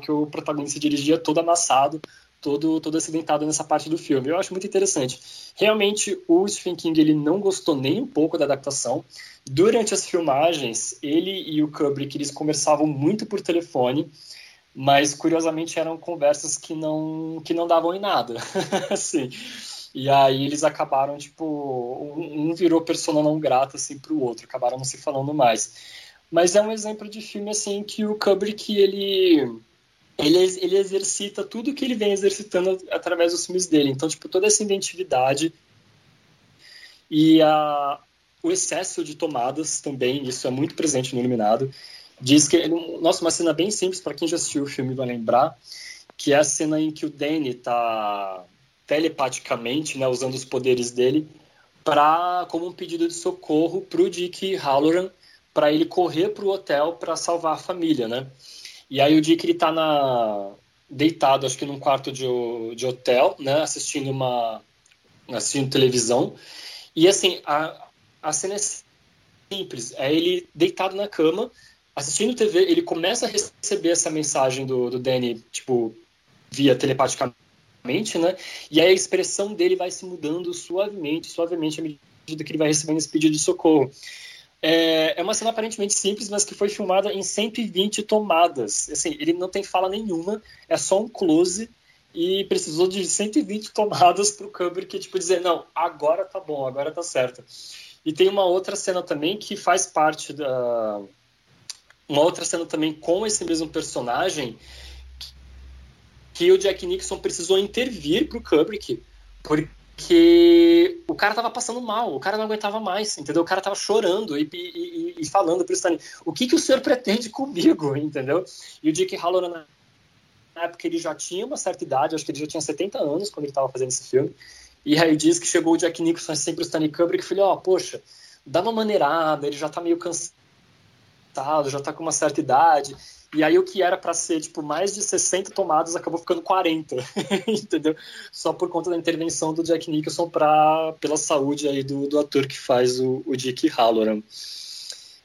que o protagonista dirigia todo amassado, todo todo acidentado nessa parte do filme. Eu acho muito interessante. Realmente o Stephen King ele não gostou nem um pouco da adaptação. Durante as filmagens, ele e o Kubrick eles conversavam muito por telefone, mas curiosamente eram conversas que não que não davam em nada. assim. E aí eles acabaram, tipo, um, virou persona não grata, assim, pro outro, acabaram não se falando mais. Mas é um exemplo de filme, assim, que o Kubrick, ele, ele, ele exercita tudo que ele vem exercitando através dos filmes dele. Então, tipo, toda essa inventividade e a, o excesso de tomadas também, isso é muito presente no Iluminado. Diz que, nossa, uma cena bem simples, para quem já assistiu o filme vai lembrar, que é a cena em que o Danny tá telepaticamente, né, usando os poderes dele, para como um pedido de socorro para o Dick Halloran, para ele correr para o hotel para salvar a família, né? E aí o Dick ele tá na deitado, acho que num quarto de, de hotel, né, assistindo uma assistindo televisão. E assim, a, a cena é simples, é ele deitado na cama, assistindo TV, ele começa a receber essa mensagem do, do Danny, tipo, via telepaticamente mente, né? E aí a expressão dele vai se mudando suavemente, suavemente à medida que ele vai recebendo esse pedido de socorro. É, é uma cena aparentemente simples, mas que foi filmada em 120 tomadas. Assim, ele não tem fala nenhuma, é só um close e precisou de 120 tomadas para o Kubrick tipo dizer não, agora tá bom, agora tá certo. E tem uma outra cena também que faz parte da uma outra cena também com esse mesmo personagem que o Jack Nixon precisou intervir pro Kubrick, porque o cara tava passando mal, o cara não aguentava mais, entendeu? O cara tava chorando e, e, e falando pro Stanley, o que, que o senhor pretende comigo, entendeu? E o Dick Halloran, na época, ele já tinha uma certa idade, acho que ele já tinha 70 anos quando ele tava fazendo esse filme, e aí diz que chegou o Jack Nicholson sempre o Stanley Kubrick e falou, ó, oh, poxa, dá uma maneirada, ele já tá meio cansado, já tá com uma certa idade, e aí o que era para ser tipo mais de 60 tomadas acabou ficando 40, entendeu? Só por conta da intervenção do Jack Nicholson para pela saúde aí do, do ator que faz o, o Dick Halloran.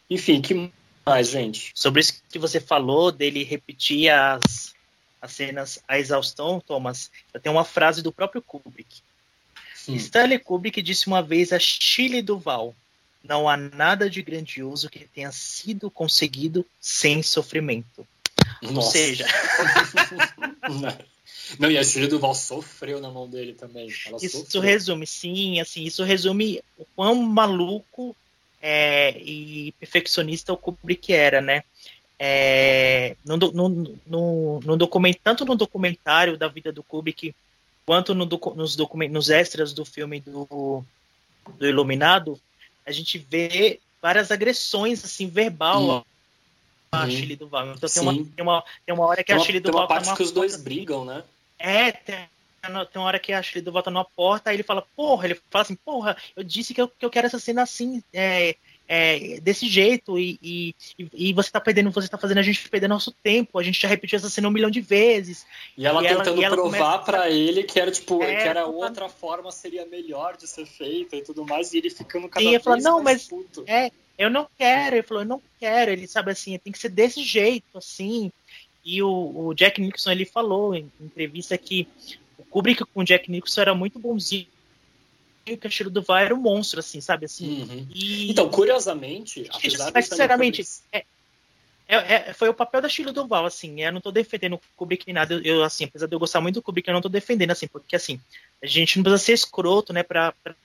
Enfim, que mais, gente? Sobre isso que você falou dele repetir as, as cenas à exaustão, Thomas, tem uma frase do próprio Kubrick. Sim. Stanley Kubrick disse uma vez a Shirley Duval: Não há nada de grandioso que tenha sido conseguido sem sofrimento. Ou Nossa. seja, Não, e a Julia Duval sofreu na mão dele também. Ela isso sofreu. resume, sim, assim, isso resume o quão maluco é, e perfeccionista o Kubrick era, né? É, no, no, no, no document, tanto no documentário da vida do Kubrick quanto no nos, document, nos extras do filme do, do Iluminado, a gente vê várias agressões assim verbal Hum. a. Shirley Duval. Então tem uma, tem, uma, tem uma hora que Tem a uma, Shirley tem Duval uma tá parte numa que os dois porta- brigam, né? é, tem, tem uma hora que a Ashley do volta numa porta, aí ele fala, porra, ele fala assim, porra, eu disse que eu, que eu quero essa cena assim, é, é, desse jeito, e, e, e você tá perdendo, você tá fazendo a gente perder nosso tempo, a gente já repetiu essa cena um milhão de vezes. E ela E tentando e ela provar começa- pra ele que era tipo, É, que era outra forma seria melhor de ser feita e tudo mais, e ele ficando cada Sim, vez falou, não, mais mas puto. é, eu não quero, ele falou, eu não quero, ele sabe assim, tem que ser desse jeito, assim. E o, o Jack Nicholson ele falou em entrevista que o Kubrick com o Jack Nicholson era muito bonzinho, e o Cachorro do Vai era um monstro, assim, sabe assim. Uhum. E, Então, curiosamente, apesar mas sinceramente, Stanley é, é- foi o papel da Shirley Duval, assim, eu não tô defendendo o Kubrick nem nada, eu, eu, assim, apesar de eu gostar muito do Kubrick, eu não tô defendendo, assim, porque, assim, a gente não precisa ser escroto, né, pra, pra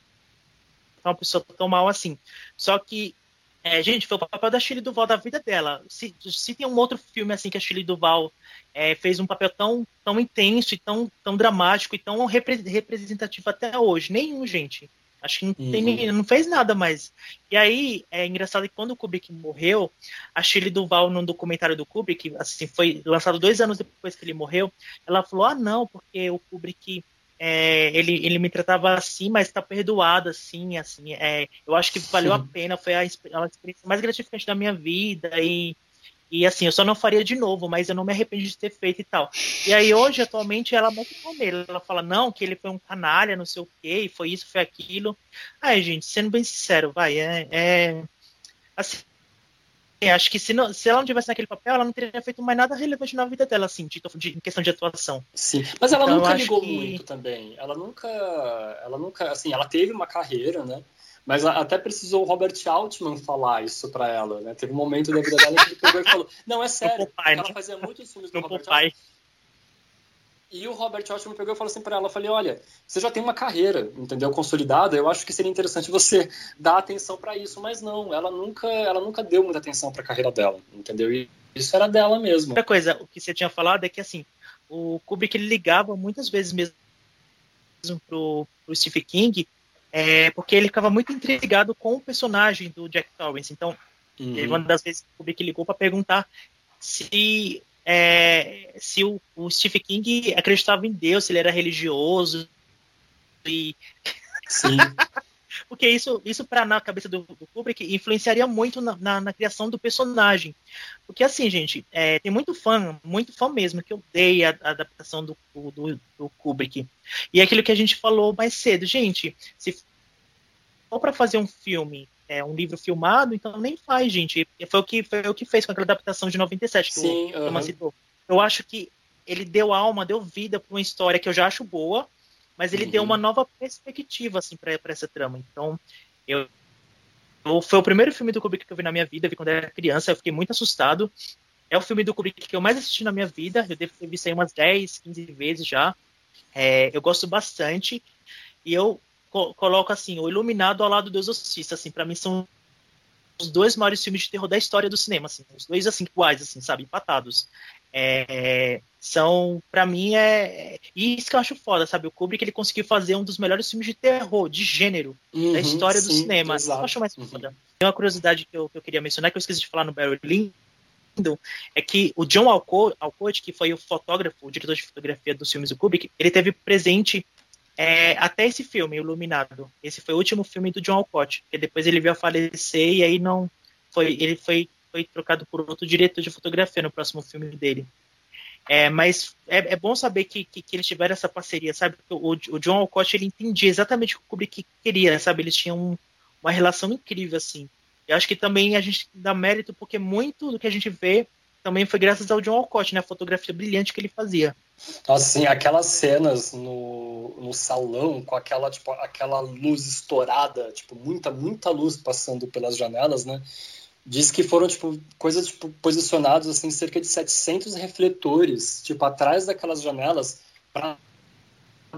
uma pessoa tão mal assim. Só que, é, gente, foi o papel da Shirley Duval da vida dela. Se, se tem um outro filme, assim, que a Shirley Duval é, fez um papel tão, tão intenso e tão, tão dramático e tão repre- representativo até hoje, nenhum, gente. Acho que não, Uhum. não fez nada mais. E aí, é engraçado que quando o Kubrick morreu, a Shirley Duval, num documentário do Kubrick, assim, foi lançado dois anos depois que ele morreu, ela falou, ah, não, porque o Kubrick, é, ele, ele me tratava assim, mas está perdoado, assim, assim, é, eu acho que valeu a Sim. pena, foi a, a experiência mais gratificante da minha vida, e, e assim, eu só não faria de novo, mas eu não me arrependo de ter feito e tal. E aí hoje, atualmente, ela mete o pau nele. Ela fala, não, que ele foi um canalha, não sei o quê, e foi isso, foi aquilo. Ai, gente, sendo bem sincero, vai, é. é assim, é, acho que se, não, se ela não tivesse naquele papel, ela não teria feito mais nada relevante na vida dela, assim, de, de- em questão de atuação. Sim, mas ela Então, eu nunca ligou que- muito também. Ela nunca, ela nunca, assim, ela teve uma carreira, né? Mas até precisou o Robert Altman falar isso pra ela, né? Teve um momento da vida dela que ele pegou e falou: "Não, é sério". Popeye, ela né? fazia muitos filmes do Robert Popeye. Altman. E o Robert Altman pegou e falou assim pra ela, eu falei, olha, você já tem uma carreira, entendeu, consolidada, eu acho que seria interessante você dar atenção pra isso, mas não, ela nunca, ela nunca deu muita atenção pra carreira dela, entendeu? E isso era dela mesmo. Outra coisa, o que você tinha falado é que, assim, o Kubrick ele ligava muitas vezes mesmo pro, pro Stephen King, é, porque ele ficava muito intrigado com o personagem do Jack Torrance. Então, Uhum. Uma das vezes que o Kubrick ligou para perguntar se, é, se o, o Stephen King acreditava em Deus, se ele era religioso. E... Sim. Porque isso, isso para na cabeça do, do Kubrick influenciaria muito na, na, na criação do personagem. Porque assim, gente, é, tem muito fã, muito fã mesmo, que odeia a, a adaptação do, do, do Kubrick. E é aquilo que a gente falou mais cedo, gente, se for para fazer um filme é, um livro filmado, então nem faz, gente. Foi o que, foi o que fez com aquela adaptação de 97 que Sim, o Thomas aham. citou. Eu acho que ele deu alma, deu vida para uma história que eu já acho boa, mas ele Uhum. deu uma nova perspectiva assim para essa trama. Então, eu, eu- foi o primeiro filme do Kubrick que eu vi na minha vida, vi quando era criança, eu fiquei muito assustado. É o filme do Kubrick que eu mais assisti na minha vida, eu devo ter visto aí umas 10, 15 vezes já. É, eu gosto bastante. E eu co- coloco assim, o Iluminado ao lado do Exorcista, assim, para mim são os dois maiores filmes de terror da história do cinema, assim, os dois assim iguais, assim, sabe, empatados. É, são, para mim é, isso que eu acho foda, sabe, o Kubrick ele conseguiu fazer um dos melhores filmes de terror, de gênero Uhum, da história do sim, cinema. Isso exato. eu acho mais Uhum. foda. Tem uma curiosidade que eu, que eu queria mencionar que eu esqueci de falar no Barry Lyndon, é que o John Alcott, Alcott, que foi o fotógrafo, o diretor de fotografia dos filmes do Kubrick, ele teve presente é, até esse filme, Iluminado. Esse foi o último filme do John Alcott, porque depois ele veio a falecer e aí não foi, ele foi, foi trocado por outro diretor de fotografia no próximo filme dele. É, mas é, é bom saber que, que, que eles tiveram essa parceria, sabe? O, o John Alcott ele entendia exatamente o que o Kubrick queria, sabe? Eles tinham um- uma relação incrível assim. Eu acho que também a gente dá mérito porque muito do que a gente vê também foi graças ao John Alcott, né? A fotografia brilhante que ele fazia. Assim, aquelas cenas no, no salão com aquela, tipo, aquela luz estourada, tipo, muita, muita luz passando pelas janelas, né? Diz que foram, tipo, coisas, tipo, posicionados, assim, cerca de 700 refletores, tipo, atrás daquelas janelas para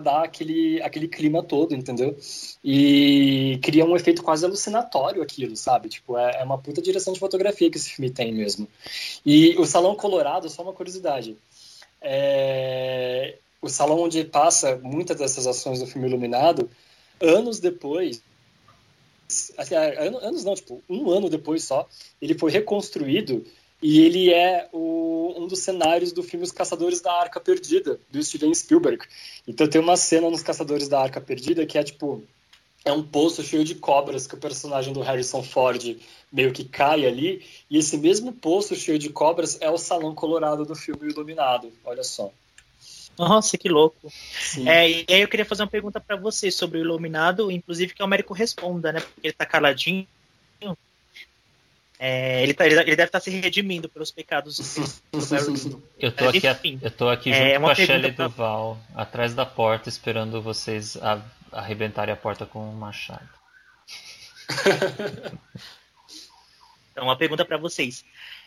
dar aquele, aquele clima todo, entendeu? E cria um efeito quase alucinatório aquilo, sabe? Tipo, é, é uma puta direção de fotografia que esse filme tem mesmo. E o Salão Colorado, só uma curiosidade, é, o salão onde passa muitas dessas ações do filme Iluminado, anos depois, assim, é, anos não, tipo, um ano depois só, ele foi reconstruído e ele é o, um dos cenários do filme Os Caçadores da Arca Perdida, do Steven Spielberg. Então tem uma cena nos Caçadores da Arca Perdida que é tipo é um poço cheio de cobras que o personagem do Harrison Ford meio que cai ali, e esse mesmo poço cheio de cobras é o salão colorado do filme Iluminado. Olha só. Nossa, que louco. É, e aí eu queria fazer uma pergunta para você sobre o Iluminado, inclusive que o Américo responda, né? Porque ele tá caladinho. É, ele, tá, ele, deve estar tá se redimindo pelos pecados do Barry. Eu tô aqui, Enfim, eu tô aqui junto é, com a Shelley pra... Duval, atrás da porta, esperando vocês arrebentarem a porta com um machado. então, uma pergunta para vocês.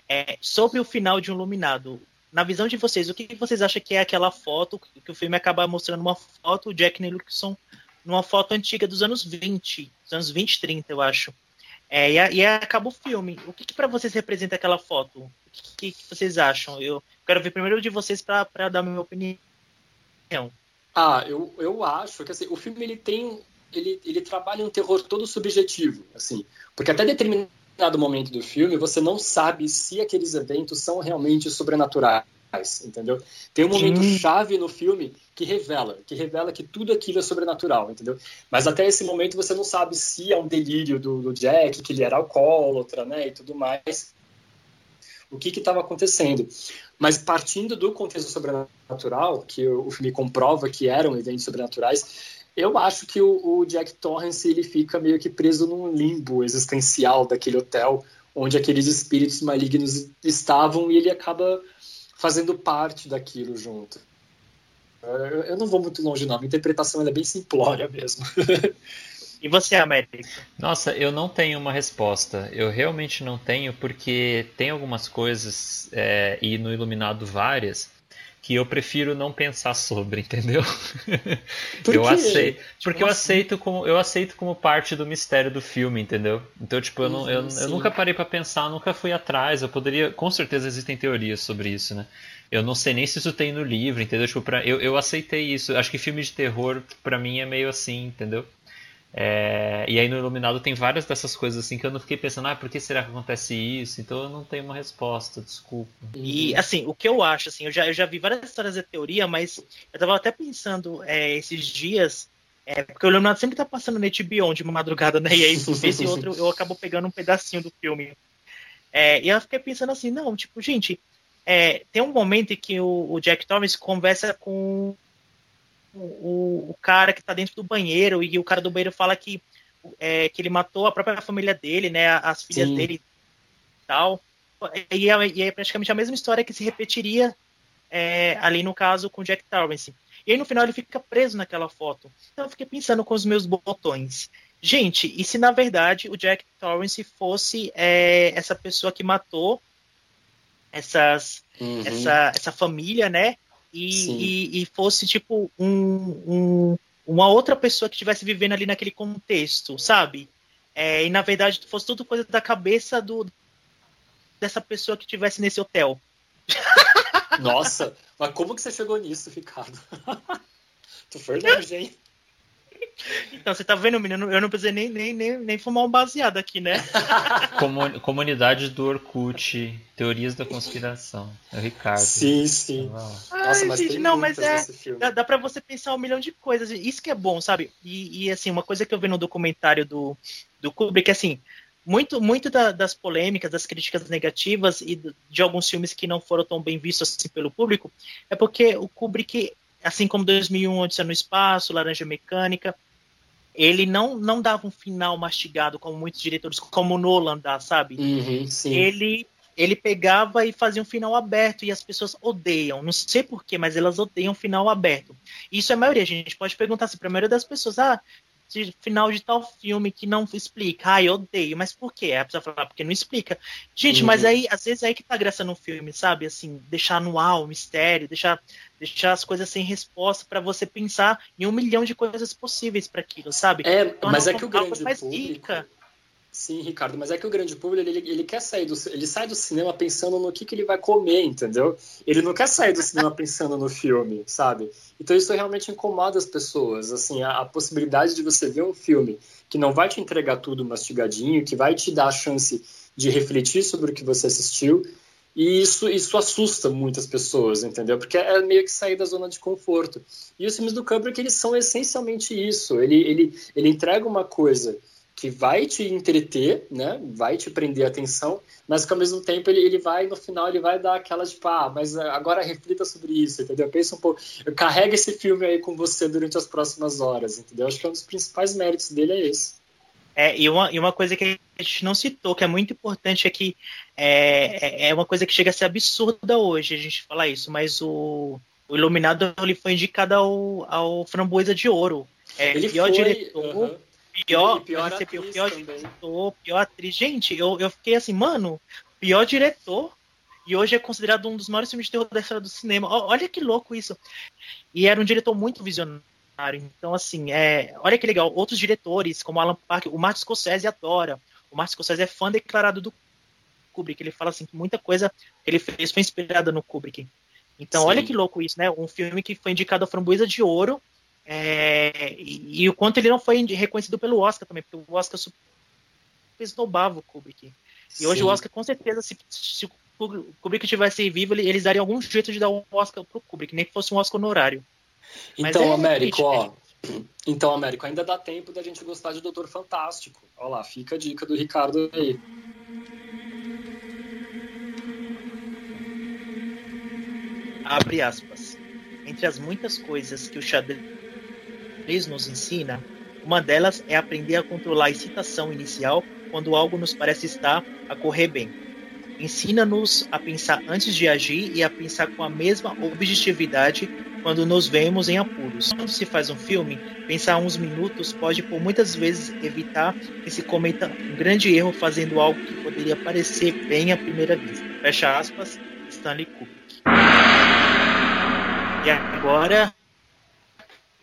É, sobre o final de um Iluminado, na visão de vocês, o que vocês acham que é aquela foto que o filme acaba mostrando uma foto, Jack Nicholson, numa foto antiga dos anos 20, dos anos 20, 30, eu acho. É, e, e acaba o filme. O que, que para vocês representa aquela foto? O que, que, vocês acham? Eu quero ver primeiro de vocês para dar a minha opinião. Ah, eu, eu acho que assim, o filme ele tem. Ele, ele trabalha um terror todo subjetivo, assim. Porque até determinado momento do filme você não sabe se aqueles eventos são realmente sobrenaturais entendeu? Tem um momento Sim. chave no filme que revela, que revela que tudo aquilo é sobrenatural, entendeu? Mas até esse momento você não sabe se é um delírio do, do Jack, que ele era alcoólatra, né, e tudo mais. O que estava acontecendo? Mas partindo do contexto sobrenatural, que o, o filme comprova que eram eventos sobrenaturais, eu acho que o, o, Jack Torrance ele fica meio que preso num limbo existencial daquele hotel onde aqueles espíritos malignos estavam e ele acaba fazendo parte daquilo junto. Eu não vou muito longe, não. A interpretação é bem simplória mesmo. E você, América? Nossa, eu não tenho uma resposta. Eu realmente não tenho, porque tem algumas coisas, é, e no Iluminado várias, que eu prefiro não pensar sobre, entendeu? Por eu aceito, tipo porque eu assim? aceito como eu aceito como parte do mistério do filme, entendeu? Então, tipo, eu, não, eu, eu nunca parei para pensar, nunca fui atrás. Eu poderia, com certeza existem teorias sobre isso, né? Eu não sei nem se isso tem no livro, entendeu? Tipo, pra, eu, eu aceitei isso. Acho que filme de terror, para mim, é meio assim, entendeu? É, e aí no Iluminado tem várias dessas coisas assim que eu não fiquei pensando, ah, por que será que acontece isso? Então eu não tenho uma resposta, desculpa. E assim, o que eu acho, assim, eu já, eu já vi várias histórias de teoria, mas eu tava até pensando é, esses dias, é, porque o Iluminado sempre tá passando no HBO de madrugada, né? E aí, esse outro eu acabo pegando um pedacinho do filme. É, e eu fiquei pensando assim, não, tipo, gente, é, tem um momento em que o, o Jack Thomas conversa com o, o cara que está dentro do banheiro e o cara do banheiro fala que, é, que ele matou a própria família dele, né, as filhas Sim. dele e tal. E é, e é, praticamente a mesma história que se repetiria é, ali no caso com Jack Torrance. E aí no final ele fica preso naquela foto. Então eu fiquei pensando com os meus botões. Gente, e se na verdade o Jack Torrance fosse é, essa pessoa que matou essas, uhum. essa, essa família, né? E, e, e, fosse tipo um, um, uma outra pessoa que estivesse vivendo ali naquele contexto, sabe? É, e na verdade fosse tudo coisa da cabeça do dessa pessoa que estivesse nesse hotel. Nossa, mas como que você chegou nisso, Ricardo? tu foi longe, hein? Então, você tá vendo, menino? Eu não precisei nem, nem, nem, nem fumar um baseado aqui, né? Comunidade do Orkut, teorias da conspiração. É o Ricardo. Sim, sim. Ai, Nossa, mas gente, não, mas é. Dá, dá pra você pensar um milhão de coisas. Isso que é bom, sabe? E, e assim, uma coisa que eu vi no documentário do, do Kubrick, assim, muito, muito da, das polêmicas, das críticas negativas e de alguns filmes que não foram tão bem vistos assim pelo público, é porque o Kubrick, assim como 2001, Odisseia no Espaço, Laranja Mecânica, ele não, não dava um final mastigado como muitos diretores, como o Nolan dá, sabe? Uhum, ele ele pegava e fazia um final aberto e as pessoas odeiam. Não sei porquê, mas elas odeiam final aberto. Isso é a maioria. A gente pode perguntar assim para a maioria das pessoas: ah, de final de tal filme que não explica. Ah, eu odeio, mas por quê? A pessoa fala, ah, porque não explica. Gente, uhum. mas aí, às vezes é aí que tá a graça no filme, sabe? Assim, deixar no ar o mistério, deixar, deixar as coisas sem resposta para você pensar em um milhão de coisas possíveis para aquilo, sabe? É, mas é que o grande mais público... rica. Sim, Ricardo, mas é que o grande público ele, ele quer sair do ele sai do cinema pensando no que, que ele vai comer, entendeu? Ele não quer sair do cinema pensando no filme, sabe? Então isso realmente incomoda as pessoas, assim, a, a, possibilidade de você ver um filme que não vai te entregar tudo mastigadinho, que vai te dar a chance de refletir sobre o que você assistiu, e isso, isso assusta muitas pessoas, entendeu? Porque é meio que sair da zona de conforto. E os filmes do Kubrick, eles são essencialmente isso, ele, ele, ele entrega uma coisa que vai te entreter, né? Vai te prender a atenção, mas que ao mesmo tempo ele, ele vai, no final, ele vai dar aquela tipo, ah, mas agora reflita sobre isso, entendeu? Pensa um pouco, carrega esse filme aí com você durante as próximas horas, entendeu? Acho que é um dos principais méritos dele é esse. É, e uma, e uma coisa que a gente não citou, que é muito importante, é que é, é, é uma coisa que chega a ser absurda hoje a gente falar isso, mas o, o Iluminado ele foi indicado ao, ao Framboesa de Ouro. É, ele pior foi, diretor, uh -huh pior, pior recebeu atriz pior também. diretor, pior atriz. Gente, eu, eu fiquei assim, mano, pior diretor. E hoje é considerado um dos maiores filmes de terror da história do cinema. Olha que louco isso. E era um diretor muito visionário. Então, assim, é, olha que legal. Outros diretores, como Alan Parker, o Martin Scorsese adora. O Martin Scorsese é fã declarado do Kubrick. Ele fala assim que muita coisa que ele fez foi inspirada no Kubrick. Então, Sim. olha que louco isso, né? Um filme que foi indicado a Framboesa de Ouro é, e, e, o quanto ele não foi reconhecido pelo Oscar também, porque o Oscar super esnobava o Kubrick. E hoje Sim. o Oscar, com certeza, se, se o Kubrick tivesse vivo, eles dariam algum jeito de dar um Oscar pro Kubrick, nem que fosse um Oscar honorário. Mas Então, é Américo, triste, ó. Então, Américo, ainda dá tempo da gente gostar de Doutor Fantástico. Olha lá, fica a dica do Ricardo aí. Abre aspas. Entre as muitas coisas que o xadrez nos ensina, uma delas é aprender a controlar a excitação inicial quando algo nos parece estar a correr bem. Ensina-nos a pensar antes de agir e a pensar com a mesma objetividade quando nos vemos em apuros. Quando se faz um filme, pensar uns minutos pode por muitas vezes evitar que se cometa um grande erro fazendo algo que poderia parecer bem à primeira vista. Fecha aspas, Stanley Kubrick. E agora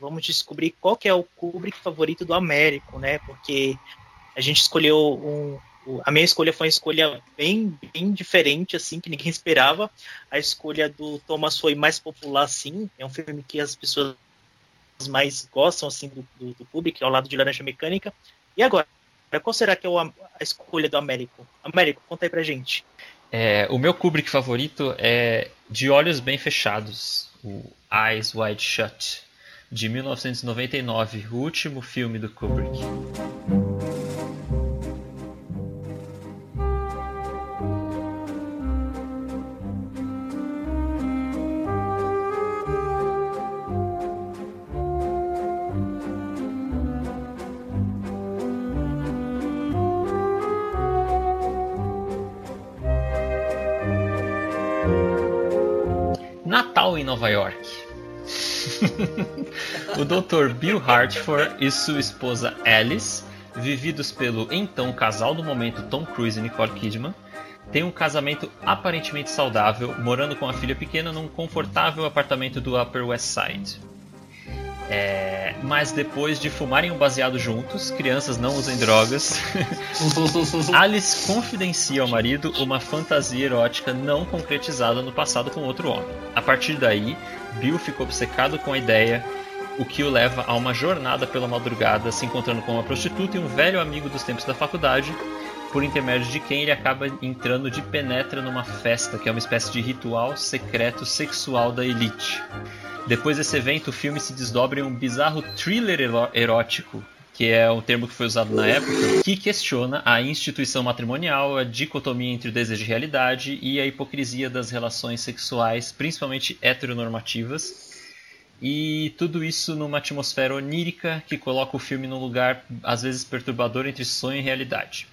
vamos descobrir qual que é o Kubrick favorito do Américo, né? Porque a gente escolheu um, a minha escolha foi uma escolha bem, bem diferente, assim, que ninguém esperava. A escolha do Thomas foi mais popular, sim. É um filme que as pessoas mais gostam, assim, do, do, do Kubrick, ao lado de Laranja Mecânica. E agora, qual será que é a, a escolha do Américo? Américo, conta aí pra gente. É, o meu Kubrick favorito é De Olhos Bem Fechados, o Eyes Wide Shut, de 1999, o último filme do Kubrick. O Dr. Bill Hartford e sua esposa Alice, vividos pelo então casal do momento Tom Cruise e Nicole Kidman, têm um casamento aparentemente saudável, morando com a filha pequena num confortável apartamento do Upper West Side. É, mas depois de fumarem um baseado juntos, crianças não usem drogas, Alice confidencia ao marido uma fantasia erótica não concretizada no passado com outro homem. A partir daí, Bill fica obcecado com a ideia, o que o leva a uma jornada pela madrugada, se encontrando com uma prostituta e um velho amigo dos tempos da faculdade, por intermédio de quem ele acaba entrando de penetra numa festa, que é uma espécie de ritual secreto sexual da elite. Depois desse evento, o filme se desdobra em um bizarro thriller erótico, que é um termo que foi usado na época, que questiona a instituição matrimonial, a dicotomia entre o desejo e realidade e a hipocrisia das relações sexuais, principalmente heteronormativas. E tudo isso numa atmosfera onírica que coloca o filme num lugar às vezes perturbador entre sonho e realidade.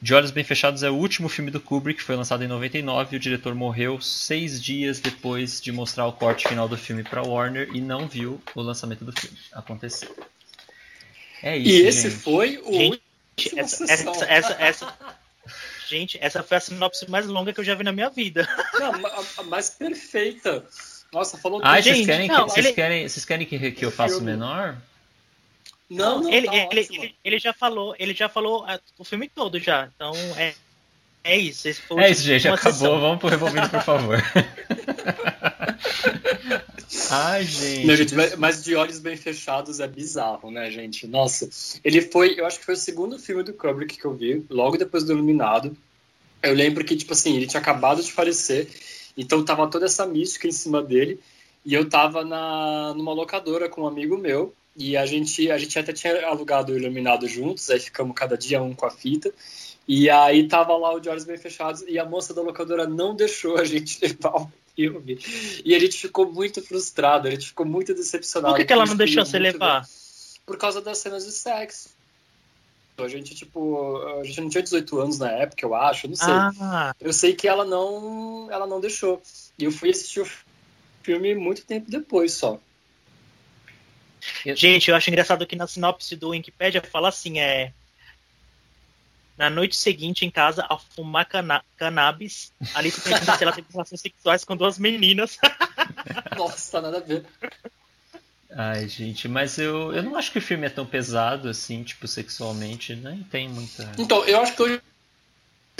De Olhos Bem Fechados é o último filme do Kubrick, foi lançado em 99 e o diretor morreu seis dias depois de mostrar o corte final do filme para Warner e não viu o lançamento do filme acontecer. É isso, E esse gente. foi o Gente, essa, essa, essa, essa- Gente, essa foi a sinopse mais longa que eu já vi na minha vida. Não, mais perfeita. Nossa, falou Ai, tudo. vocês Gente, querem, que, não, vocês ele- querem, vocês querem que, que eu faça Filme. menor? Não, não, ele, tá ele, ótimo. ele, ele já falou, ele já falou ah, o filme todo já. Então é, é isso. Esse foi o É isso, gente, acabou. sessão. Vamos pro Revolvido, por favor. Ai, gente. Não, gente, mas, mas de olhos bem fechados é bizarro, né, gente? Nossa, ele foi, eu acho que foi o segundo filme do Kubrick que eu vi, logo depois do Iluminado. Eu lembro que, tipo assim, ele tinha acabado de falecer, então tava toda essa mística em cima dele, e eu tava na, numa locadora com um amigo meu, e a gente, a gente até tinha alugado o Iluminado juntos, aí ficamos cada dia um com a fita, e aí tava lá o de olhos bem fechados, e a moça da locadora não deixou a gente levar o filme. E a gente ficou muito frustrado, a gente ficou muito decepcionado. Por que, que ela não deixou queria você levar? ver. Por causa das cenas de sexo. A gente, tipo, a gente não tinha 18 anos na época, eu acho, eu não sei. Ah, Eu sei que ela não, ela não deixou. E eu fui assistir o filme muito tempo depois só. gente, eu acho engraçado que na sinopse do Wikipedia fala assim, é na noite seguinte em casa a fumar cana cannabis, Alice pensa se ela teve relações sexuais com duas meninas. Nossa, nada a ver. Ai, gente, mas eu, eu não acho que o filme é tão pesado assim, tipo, sexualmente, nem tem muita. Então, eu acho que hoje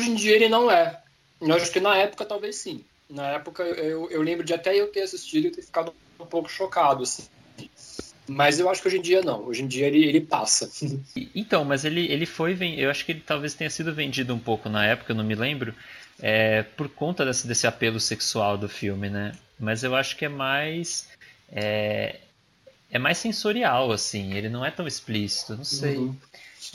em dia ele não é. Eu acho que na época talvez sim. Na época eu, eu lembro de até eu ter assistido e ter ficado um pouco chocado, assim. Mas eu acho que hoje em dia não. Hoje em dia ele, ele passa. Então, mas ele, ele foi. Eu acho que ele talvez tenha sido vendido um pouco na época, eu não me lembro, é, por conta desse, desse apelo sexual do filme, né? Mas eu acho que é mais. É, é mais sensorial, assim. Ele não é tão explícito, não sei. Uhum.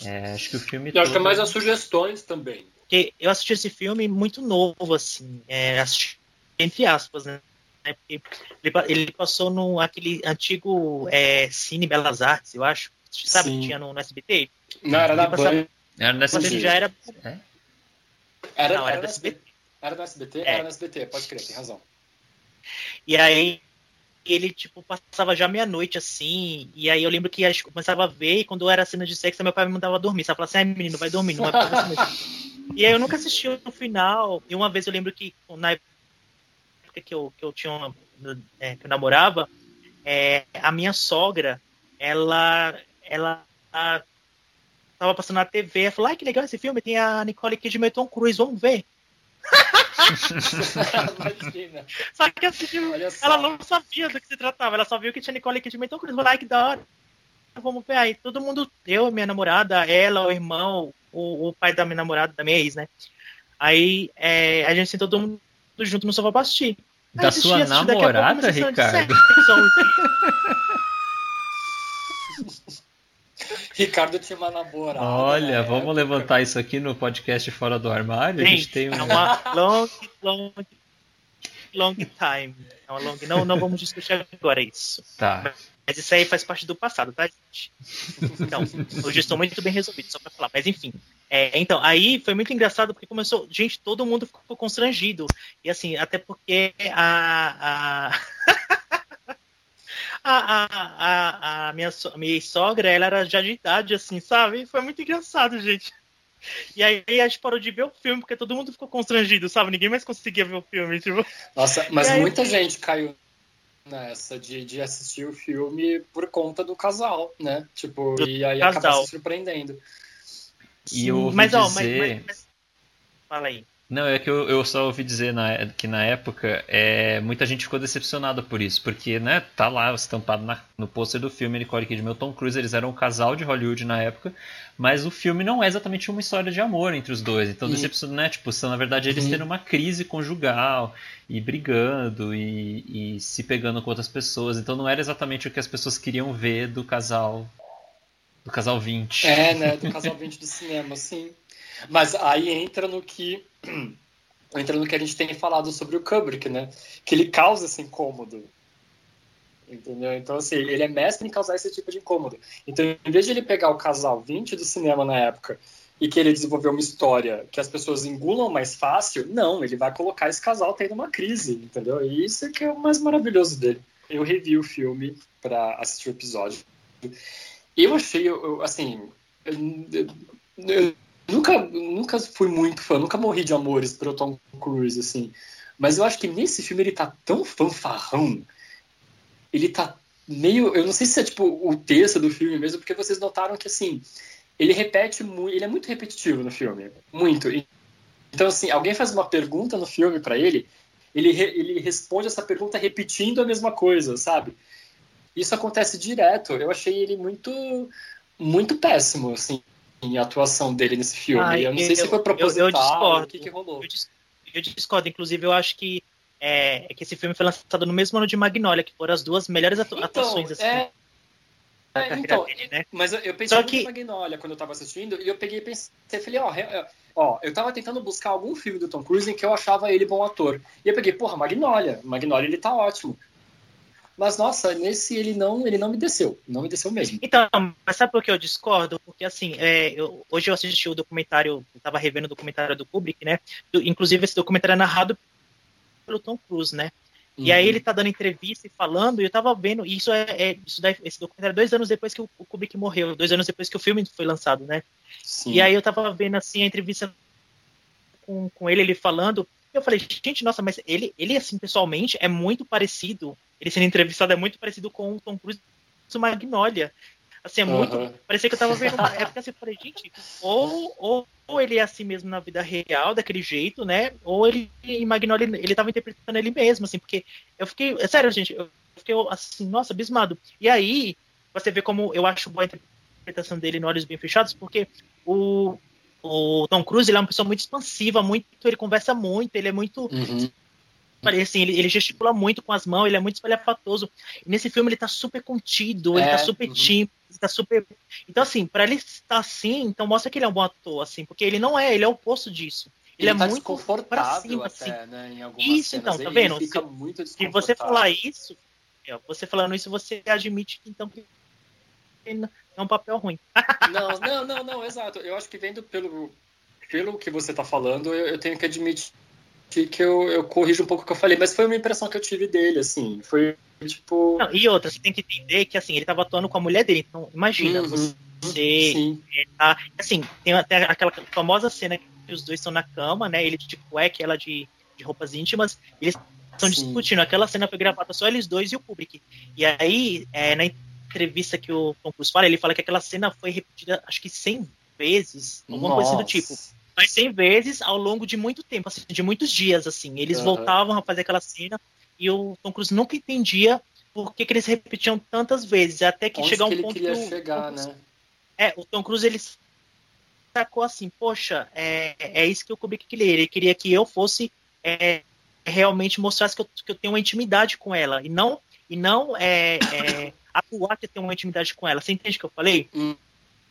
É, acho que o filme. Eu acho que é todo- mais as sugestões também. Porque eu assisti esse filme muito novo, assim, é, assisti, entre aspas, né? Porque ele, pa- ele passou no aquele antigo é, Cine Belas Artes, eu acho. Sabe Sim. que tinha no, no SBT? Não, era da passava- Band. Era no Mas ele SBT. já era. É? Era, Não, era era, do no SBT. Era no SBT? É. Era no SBT, pode crer, tem razão. E aí ele, tipo, passava já meia-noite, assim, e aí eu lembro que gente começava a ver, e quando era cena de sexo, meu pai me mandava dormir. Sabe? Falava assim, ai, menino, vai dormir, não vai. E aí eu nunca assisti no final, e uma vez eu lembro que na época que eu, que eu tinha uma, é, que eu namorava, é, a minha sogra, ela, ela a- tava passando na TV, ela falou, ai, que legal esse filme, tem a Nicole Kidman e Tom Cruise, vamos ver. Imagina. Só que assim, ela não sabia do que se tratava, ela só viu que tinha Nicole Kidman e. Falei, ai, que da hora. Vamos ver aí. Todo mundo, eu, minha namorada, ela, o irmão, o, o pai da minha namorada, da minha ex, né? Aí é, a gente sentou todo mundo junto no sofá pra assistir. Aí Da assisti, sua namorada, Ricardo? sexo. Ricardo tinha uma namorada. Olha, na vamos época. levantar isso aqui no podcast Fora do Armário. a gente Gente, tem um. é uma long, long, long time. É uma long... Não, não vamos discutir agora isso. Tá. Mas isso aí faz parte do passado, tá, gente? Então, hoje estou muito bem resolvido, só pra falar. Mas enfim. É, então, aí foi muito engraçado porque começou. Gente, todo mundo ficou constrangido. E assim, até porque a. a... A, a, a, a minha, minha sogra, ela era já de idade, assim, sabe? Foi muito engraçado, gente. E aí a gente parou de ver o filme, porque todo mundo ficou constrangido, sabe? Ninguém mais conseguia ver o filme, tipo. Nossa, mas aí- muita gente caiu nessa de, de assistir o filme por conta do casal, né? Tipo, Do e aí acaba casal. se surpreendendo. E eu ouvi mas, ó, mas, dizer. mas- mas- Fala aí. Não, é que eu, eu só ouvi dizer na- que na época é, muita gente ficou decepcionada por isso, porque né, tá lá estampado na- no pôster do filme Nicole Kidman e Tom Cruise, eles eram um casal de Hollywood na época, mas o filme não é exatamente uma história de amor entre os dois, então decepciona, né, tipo, são na verdade eles Uhum. tendo uma crise conjugal e brigando e, e se pegando com outras pessoas, então não era exatamente o que as pessoas queriam ver do casal do casal 20. É, né? Do casal 20 do cinema, sim. Mas aí entra no que. Entra no que a gente tem falado sobre o Kubrick, né? Que ele causa esse incômodo. Entendeu? Então, assim, ele é mestre em causar esse tipo de incômodo. Então, em vez de ele pegar o casal 20 do cinema na época e querer desenvolver uma história que as pessoas engulam mais fácil, não, ele vai colocar esse casal tendo uma crise, entendeu? E isso é que é o mais maravilhoso dele. Eu revi o filme para assistir o episódio. Eu achei, assim, eu, eu nunca, nunca fui muito fã, nunca morri de amores pelo Tom Cruise, assim. Mas eu acho que nesse filme ele tá tão fanfarrão, ele tá meio. Eu não sei se é tipo o texto do filme mesmo, porque vocês notaram que assim, ele repete muito. Ele é muito repetitivo no filme. Muito. Então, assim, alguém faz uma pergunta no filme para ele, ele, re, ele responde essa pergunta repetindo a mesma coisa, sabe? Isso acontece direto. Eu achei ele muito, muito péssimo, assim, em atuação dele nesse filme. Ah, eu não sei eu, se foi proposital, eu, eu discordo. o que, que rolou. Eu, dis, eu discordo. Inclusive, eu acho que é, que esse filme foi lançado no mesmo ano de Magnolia, que foram as duas melhores atu Então, atuações assim, é, é, então, dele, né? Mas eu, eu pensei Só que- Magnolia quando eu tava assistindo, e eu peguei e pensei, falei, ó, ó, eu tava tentando buscar algum filme do Tom Cruise em que eu achava ele bom ator. E eu peguei, porra, Magnolia. Magnolia ele tá ótimo. Mas, nossa, nesse ele não, ele não me desceu. Não me desceu mesmo. Então, mas sabe por que eu discordo? Porque assim, é, eu- hoje eu assisti o documentário, eu tava revendo o documentário do Kubrick, né? Inclusive esse documentário é narrado pelo Tom Cruise, né? E aí Uhum. ele tá dando entrevista e falando, e eu tava vendo, e isso é, é- isso daí, esse documentário é dois anos depois que o, o Kubrick morreu, dois anos depois que o filme foi lançado, né? Sim. E aí eu tava vendo assim a entrevista com, com ele, ele falando, e eu falei, gente, nossa, mas ele, ele assim, pessoalmente, é muito parecido, ele sendo entrevistado é muito parecido com o Tom Cruise do Magnolia. Assim, é muito. Parecia que eu tava vendo. uma- É porque assim, eu falei, gente, ou, ou, ou ele é assim mesmo na vida real, daquele jeito, né? Ou ele, em Magnolia, ele tava interpretando ele mesmo, assim, porque eu fiquei. é Sério, gente, eu fiquei assim, nossa, abismado. E aí, você vê como eu acho boa a interpretação dele no Olhos Bem Fechados, porque o, o Tom Cruise ele é uma pessoa muito expansiva, muito, ele conversa muito, ele é muito. Uhum. Assim, ele, ele gesticula muito com as mãos, ele é muito espalhafatoso. E nesse filme ele tá super contido, ele É, tá super uhum. tímido, ele tá super. Então, assim, pra ele estar assim, então mostra que ele é um bom ator, assim, porque ele não é, ele é o oposto disso. Ele, é tá muito pra desconfortável cima, até, assim. né, em algumas Isso, cenas. então, tá Ele- vendo? Ele fica Se- muito Se você falar isso, é, você falando isso, você admite que então ele é um papel ruim. Não, não, não, não, exato. Eu acho que vendo pelo, pelo que você tá falando, eu, eu tenho que admitir que eu, eu corrijo um pouco o que eu falei, mas foi uma impressão que eu tive dele, assim. Foi tipo. Não, e outra, você tem que entender que assim, ele tava atuando com a mulher dele. Então, imagina, Uhum, você. Sim. tá- assim, tem até aquela famosa cena que os dois estão na cama, né? Ele de cueca e ela de, de roupas íntimas. Eles estão discutindo. Aquela cena foi gravada só eles dois e o Kubrick. E aí, é, na entrevista que o Tom Cruise fala, ele fala que aquela cena foi repetida, acho que 100 vezes, alguma coisa assim do Nossa. tipo. Mas 100 vezes ao longo de muito tempo, assim, de muitos dias, assim. Eles Aham. voltavam a fazer aquela cena e o Tom Cruise nunca entendia por que, que eles repetiam tantas vezes, até que Onde chegar um ele ponto queria que o chegar, Cruise- né? é, o Tom Cruise ele sacou assim, poxa, é, é isso que o Kubrick queria. Ele queria que eu fosse é, realmente mostrasse que eu, que eu tenho uma intimidade com ela e não e não é, é, atuar que eu tenho uma intimidade com ela. Você entende o que eu falei? Uhum,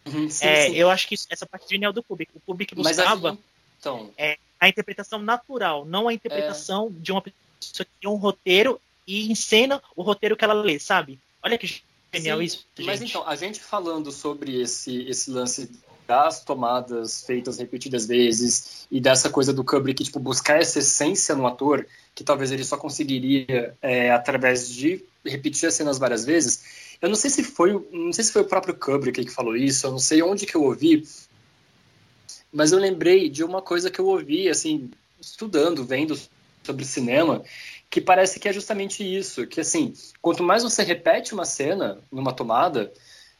sim, É, sim. eu acho que essa parte genial do Kubrick. O Kubrick Mas buscava então, é, a interpretação natural, não a interpretação de uma pessoa que tem um roteiro e encena o roteiro que ela lê, sabe? Olha que genial Sim, isso. Mas gente. então, a gente falando sobre esse, esse lance das tomadas feitas repetidas vezes e dessa coisa do Kubrick, tipo, buscar essa essência no ator, que talvez ele só conseguiria é, através de repetir as cenas várias vezes. Eu não sei se foi, não sei se foi o próprio Kubrick que falou isso, eu não sei onde que eu ouvi, mas eu lembrei de uma coisa que eu ouvi, assim, estudando, vendo sobre cinema, que parece que é justamente isso, que assim, quanto mais você repete uma cena numa tomada,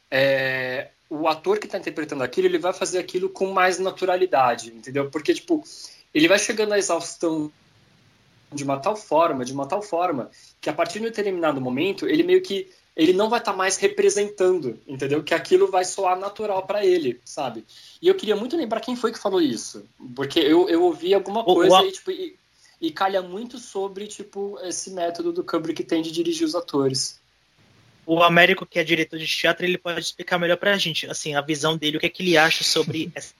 é, o ator que está interpretando aquilo, ele vai fazer aquilo com mais naturalidade, entendeu? Porque, tipo, ele vai chegando à exaustão de uma tal forma, de uma tal forma, que a partir de um determinado momento, ele meio que ele não vai estar mais representando, entendeu? Que aquilo vai soar natural para ele, sabe? E eu queria muito lembrar quem foi que falou isso, porque eu, eu ouvi alguma O- coisa o- e, tipo, e, e calha muito sobre, tipo, esse método do Kubrick que tem de dirigir os atores. o Américo, que é diretor de teatro, ele pode explicar melhor pra gente, assim, a visão dele, o que é que ele acha sobre essa,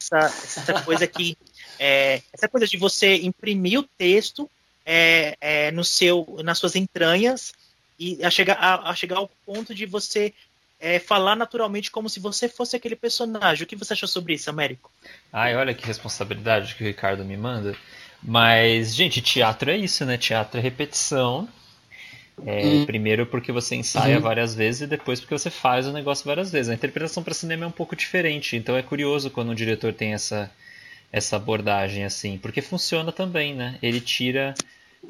essa coisa que é, essa coisa de você imprimir o texto é, é, no seu, nas suas entranhas e a chegar, a, a chegar ao ponto de você é, falar naturalmente como se você fosse aquele personagem. O que você achou sobre isso, Américo? Ai, olha que responsabilidade que o Ricardo me manda. Mas, gente, teatro é isso, né? Teatro é repetição. É, Hum. Primeiro porque você ensaia Uhum. várias vezes e depois porque você faz o negócio várias vezes. A interpretação para cinema é um pouco diferente, então é curioso quando um diretor tem essa, essa abordagem assim, porque funciona também, né? Ele tira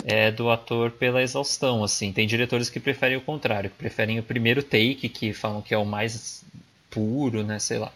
é, do ator pela exaustão, assim. Tem diretores que preferem o contrário, que preferem o primeiro take, que falam que é o mais puro, né? Sei lá.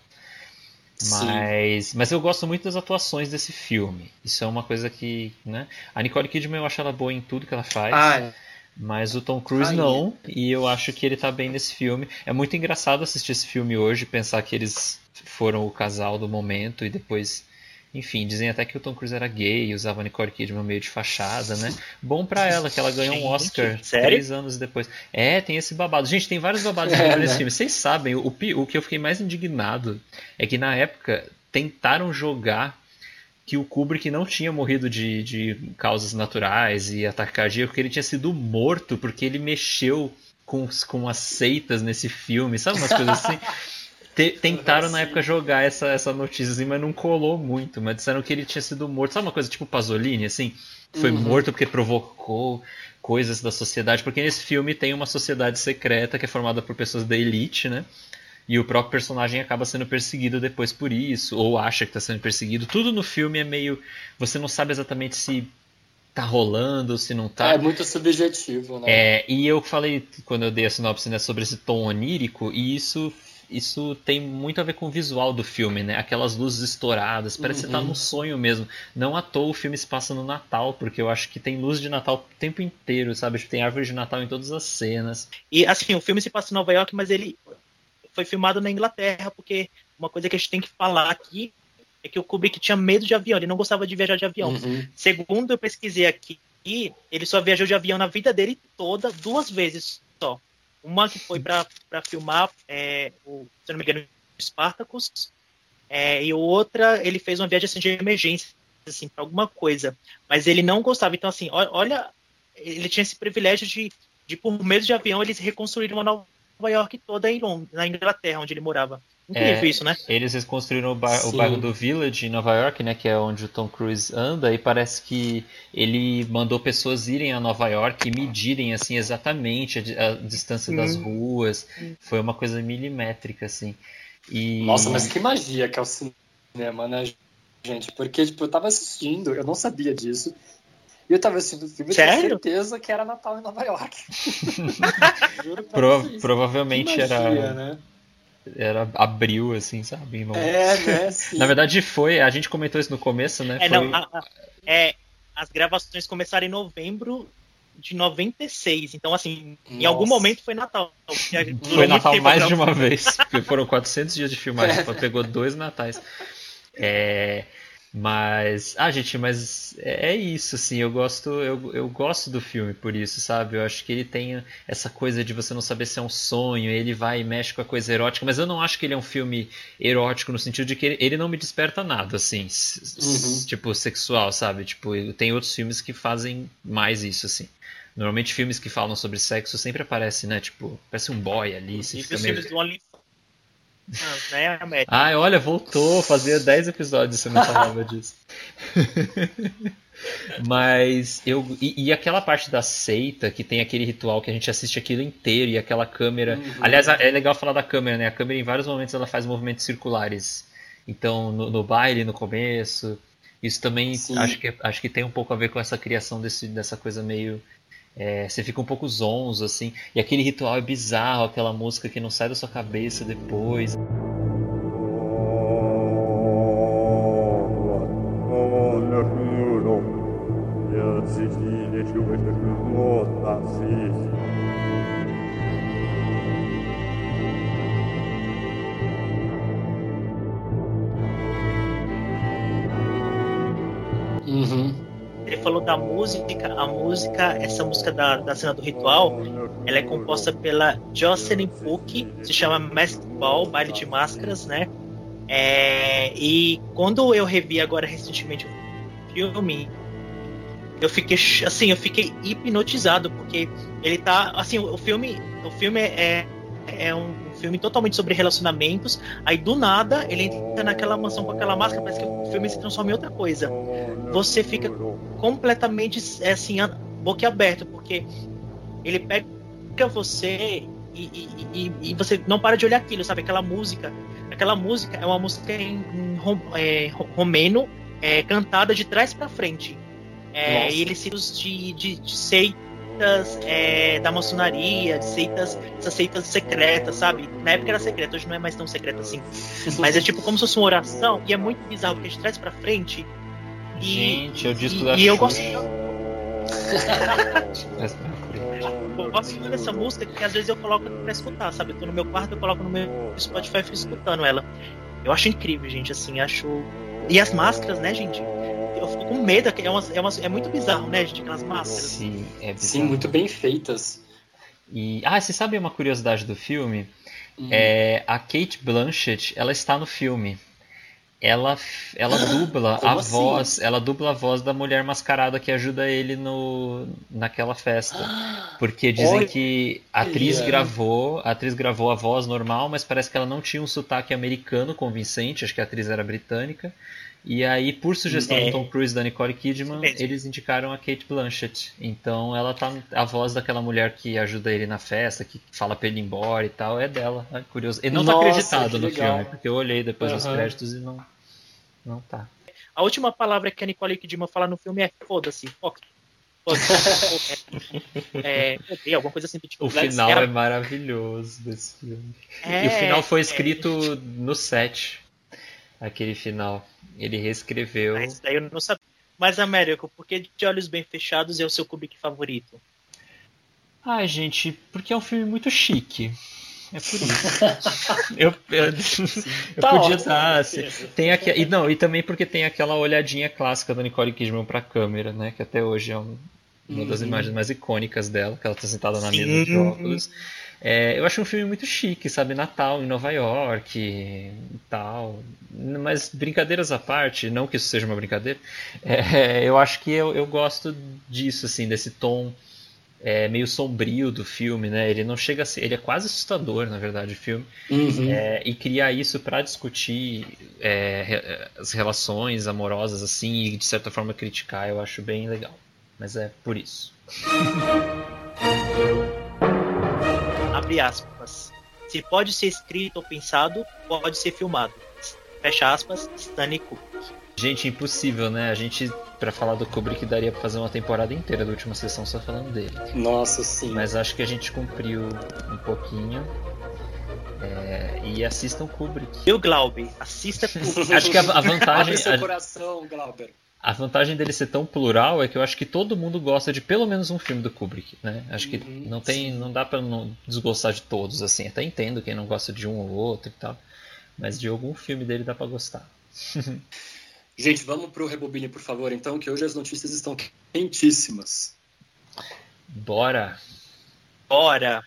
Sim. Mas, mas eu gosto muito das atuações desse filme. Isso é uma coisa que, né? A Nicole Kidman eu acho ela boa em tudo que ela faz. Ah, Mas o Tom Cruise Rainha. não, e eu acho que ele tá bem nesse filme. É muito engraçado assistir esse filme hoje, pensar que eles foram o casal do momento e depois. Enfim, dizem até que o Tom Cruise era gay e usava Nicole Kidman meio de fachada, né? Bom pra ela, que ela ganhou um Gente, Oscar sério? três anos depois. É, tem esse babado. Gente, tem vários babados É, nesse né? filme. Vocês sabem, o, o que eu fiquei mais indignado é que na época tentaram jogar que o Kubrick não tinha morrido de, de causas naturais e ataque cardíaco, que ele tinha sido morto porque ele mexeu com, com as seitas nesse filme, sabe umas coisas assim? Te- tentaram na época jogar essa, essa notícia, assim, mas não colou muito. Mas disseram que ele tinha sido morto. Sabe uma coisa tipo Pasolini, assim? Foi Uhum. morto porque provocou coisas da sociedade. Porque nesse filme tem uma sociedade secreta que é formada por pessoas da elite, né? E o próprio personagem acaba sendo perseguido depois por isso, ou acha que está sendo perseguido. Tudo no filme é meio. Você não sabe exatamente se tá rolando, se não tá. É muito subjetivo, né? É, e eu falei quando eu dei a sinopse né, sobre esse tom onírico, e isso, isso tem muito a ver com o visual do filme, né? Aquelas luzes estouradas, parece que você tá Uhum. num sonho mesmo. Não à toa o filme se passa no Natal, porque eu acho que tem luz de Natal o tempo inteiro, sabe? Tem árvore de Natal em todas as cenas. E assim, o filme se passa em Nova York, mas ele foi filmado na Inglaterra, porque uma coisa que a gente tem que falar aqui é que o Kubrick tinha medo de avião, ele não gostava de viajar de avião. Uhum. Segundo eu pesquisei aqui, ele só viajou de avião na vida dele toda duas vezes só. Uma que foi para filmar, é, o, se não me engano, Spartacus, é, e outra ele fez uma viagem assim, de emergência, assim, para alguma coisa. Mas ele não gostava. Então, assim, olha, ele tinha esse privilégio de, de por medo de avião, eles reconstruíram a Nova York toda em Londres, na Inglaterra, onde ele morava. Incrível É, isso, né? Eles reconstruíram o, bar- o bairro do Village em Nova York, né, que é onde o Tom Cruise anda, e parece que ele mandou pessoas irem a Nova York e medirem assim exatamente a, a distância das Hum. ruas. Foi uma coisa milimétrica assim. E Nossa, mas que magia que é o cinema, né, gente? Porque, tipo, eu tava assistindo, eu não sabia disso. E eu tava assistindo o filme e tinha certeza que era Natal em Nova York. Juro pra Pro- vocês. provavelmente Que magia, era Né? Era abril assim, sabe? Não- É, né? Na verdade foi, a gente comentou isso no começo, né? É, foi- não, a- a- é, as gravações começaram em novembro de 96. Então, assim, em Nossa. algum momento foi Natal. Foi Natal mais de uma vez, porque foram 400 dias de filmagem, só pegou dois natais. É, mas, ah, gente, mas é é isso, assim, eu gosto, eu, eu gosto do filme por isso, sabe? Eu acho que ele tem essa coisa de você não saber se é um sonho, ele vai e mexe com a coisa erótica, mas eu não acho que ele é um filme erótico no sentido de que ele, ele não me desperta nada, assim, Uhum. tipo, sexual, sabe? Tipo, tem outros filmes que fazem mais isso, assim. Normalmente filmes que falam sobre sexo sempre aparece, né? Tipo, parece um boy ali, você E os meio... filmes do Né, América? Ai, olha, voltou, fazia 10 episódios você não falava disso. Mas eu. E, e aquela parte da seita que tem aquele ritual que a gente assiste aquilo inteiro e aquela câmera. Uhum. Aliás, é legal falar da câmera, né? A câmera em vários momentos ela faz movimentos circulares. Então, no, no baile, no começo. Isso também Sim. acho que, acho que tem um pouco a ver com essa criação desse, dessa coisa meio. É, você fica um pouco zonzo, assim. E aquele ritual é bizarro, aquela música que não sai da sua cabeça depois. Uhum. Falou da música, a música, essa música da, da cena do ritual, ela é composta pela Jocelyn Pook, se chama Masked Ball, Baile de Máscaras, né? É, e quando eu revi agora recentemente o filme, eu fiquei assim, eu fiquei hipnotizado porque ele tá assim, o filme, o filme é é um filme totalmente sobre relacionamentos. Aí do nada ele entra naquela mansão com aquela máscara, parece que o filme se transforma em outra coisa. Você fica completamente é, assim, boquiaberto, porque ele pega você e, e, e, você não para de olhar aquilo, sabe? Aquela música. Aquela música é uma música em, em rom, é, romeno, é, cantada de trás para frente. É, e eles citam de, de, de seitas é, da maçonaria, de seitas, essas seitas secretas, sabe? Na época era secreta, hoje não é mais tão secreta assim. Mas é tipo como se fosse uma oração, e é muito bizarro, porque de trás para frente. E, Gente, eu disse e, e eu gosto. eu gosto muito dessa música que às vezes eu coloco pra escutar, sabe? Eu tô no meu quarto, eu coloco no meu Spotify e fico escutando ela. Eu acho incrível, gente, assim, acho. E as máscaras, né, gente? Eu fico com medo, é, uma, é, uma, é muito bizarro, né, gente, aquelas máscaras. Sim, é bizarro. Sim, muito bem feitas. E, ah, você sabe uma curiosidade do filme? Hum. É, a Kate Blanchett, ela está no filme ela ela dubla a assim? voz, ela dubla a voz da mulher mascarada que ajuda ele no naquela festa. Porque dizem Olha. que a atriz gravou, a atriz gravou a voz normal, mas parece que ela não tinha um sotaque americano convincente, acho que a atriz era britânica. E aí, por sugestão é. do Tom Cruise e da Nicole Kidman, eles indicaram a Kate Blanchett. Então ela tá. A voz daquela mulher que ajuda ele na festa, que fala pra ele ir embora e tal, é dela. É curioso. Ele não tá Nossa, tá acreditado no filme, porque eu olhei depois uhum. créditos e não. Não tá. A última palavra que a Nicole Kidman fala no filme é foda-se. Foda-se. é, é, alguma coisa assim tipo. O final era... é maravilhoso desse filme. É, e o final foi escrito é... no set. Aquele final. Ele reescreveu. Mas daí eu não sabia. Mas, Américo, por que De Olhos Bem Fechados é o seu Kubrick favorito? Ai, gente, porque é um filme muito chique. É por isso. eu, eu, eu tá podia estar. Assim, tem aqui, e, não, e também porque tem aquela olhadinha clássica da Nicole Kidman pra câmera, né? Que até hoje é um, uma das uhum. imagens mais icônicas dela, que ela tá sentada na Sim. mesa de óculos. É, eu acho um filme muito chique, sabe? Natal em Nova York e tal. Mas brincadeiras à parte, não que isso seja uma brincadeira, é, eu acho que eu, eu gosto disso, assim, desse tom é, meio sombrio do filme, né? Ele não chega a ser, ele é quase assustador, na verdade, o filme. Uhum. É, e criar isso para discutir é, as relações amorosas, assim, e de certa forma criticar, eu acho bem legal. Mas é por isso. abre aspas. Se pode ser escrito ou pensado, pode ser filmado. Fecha aspas, Stanley Kubrick. Gente, impossível, né? A gente, para falar do Kubrick, daria pra fazer uma temporada inteira da última sessão só falando dele. Nossa, sim. Mas acho que a gente cumpriu um pouquinho. É, e assistam Kubrick. E o Glaube, assista Kubrick. acho que a, a vantagem. Abre seu coração, Glauber. A vantagem dele ser tão plural é que eu acho que todo mundo gosta de pelo menos um filme do Kubrick, né? Acho que uhum, não tem, sim. não dá para não desgostar de todos assim. Até entendo quem não gosta de um ou outro e tal, mas de algum filme dele dá para gostar. Gente, vamos pro Rebobine, por favor, então, que hoje as notícias estão quentíssimas. Bora. Bora.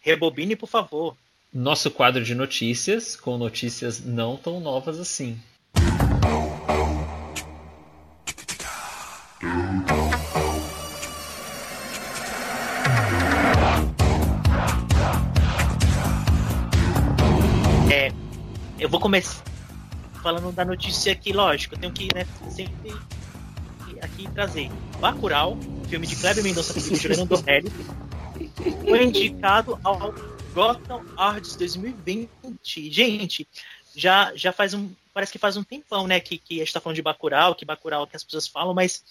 Rebobine, por favor nosso quadro de notícias, com notícias não tão novas assim. É, eu vou começar falando da notícia aqui, lógico, eu tenho que né, sempre aqui trazer. Bacurau, filme de Kleber Mendonça com Juliano Dorelli, foi indicado ao Gotham Arts 2020. Gente, já, já faz um. Parece que faz um tempão, né? Que, que a gente tá falando de Bacurau, que Bacurau é que as pessoas falam, mas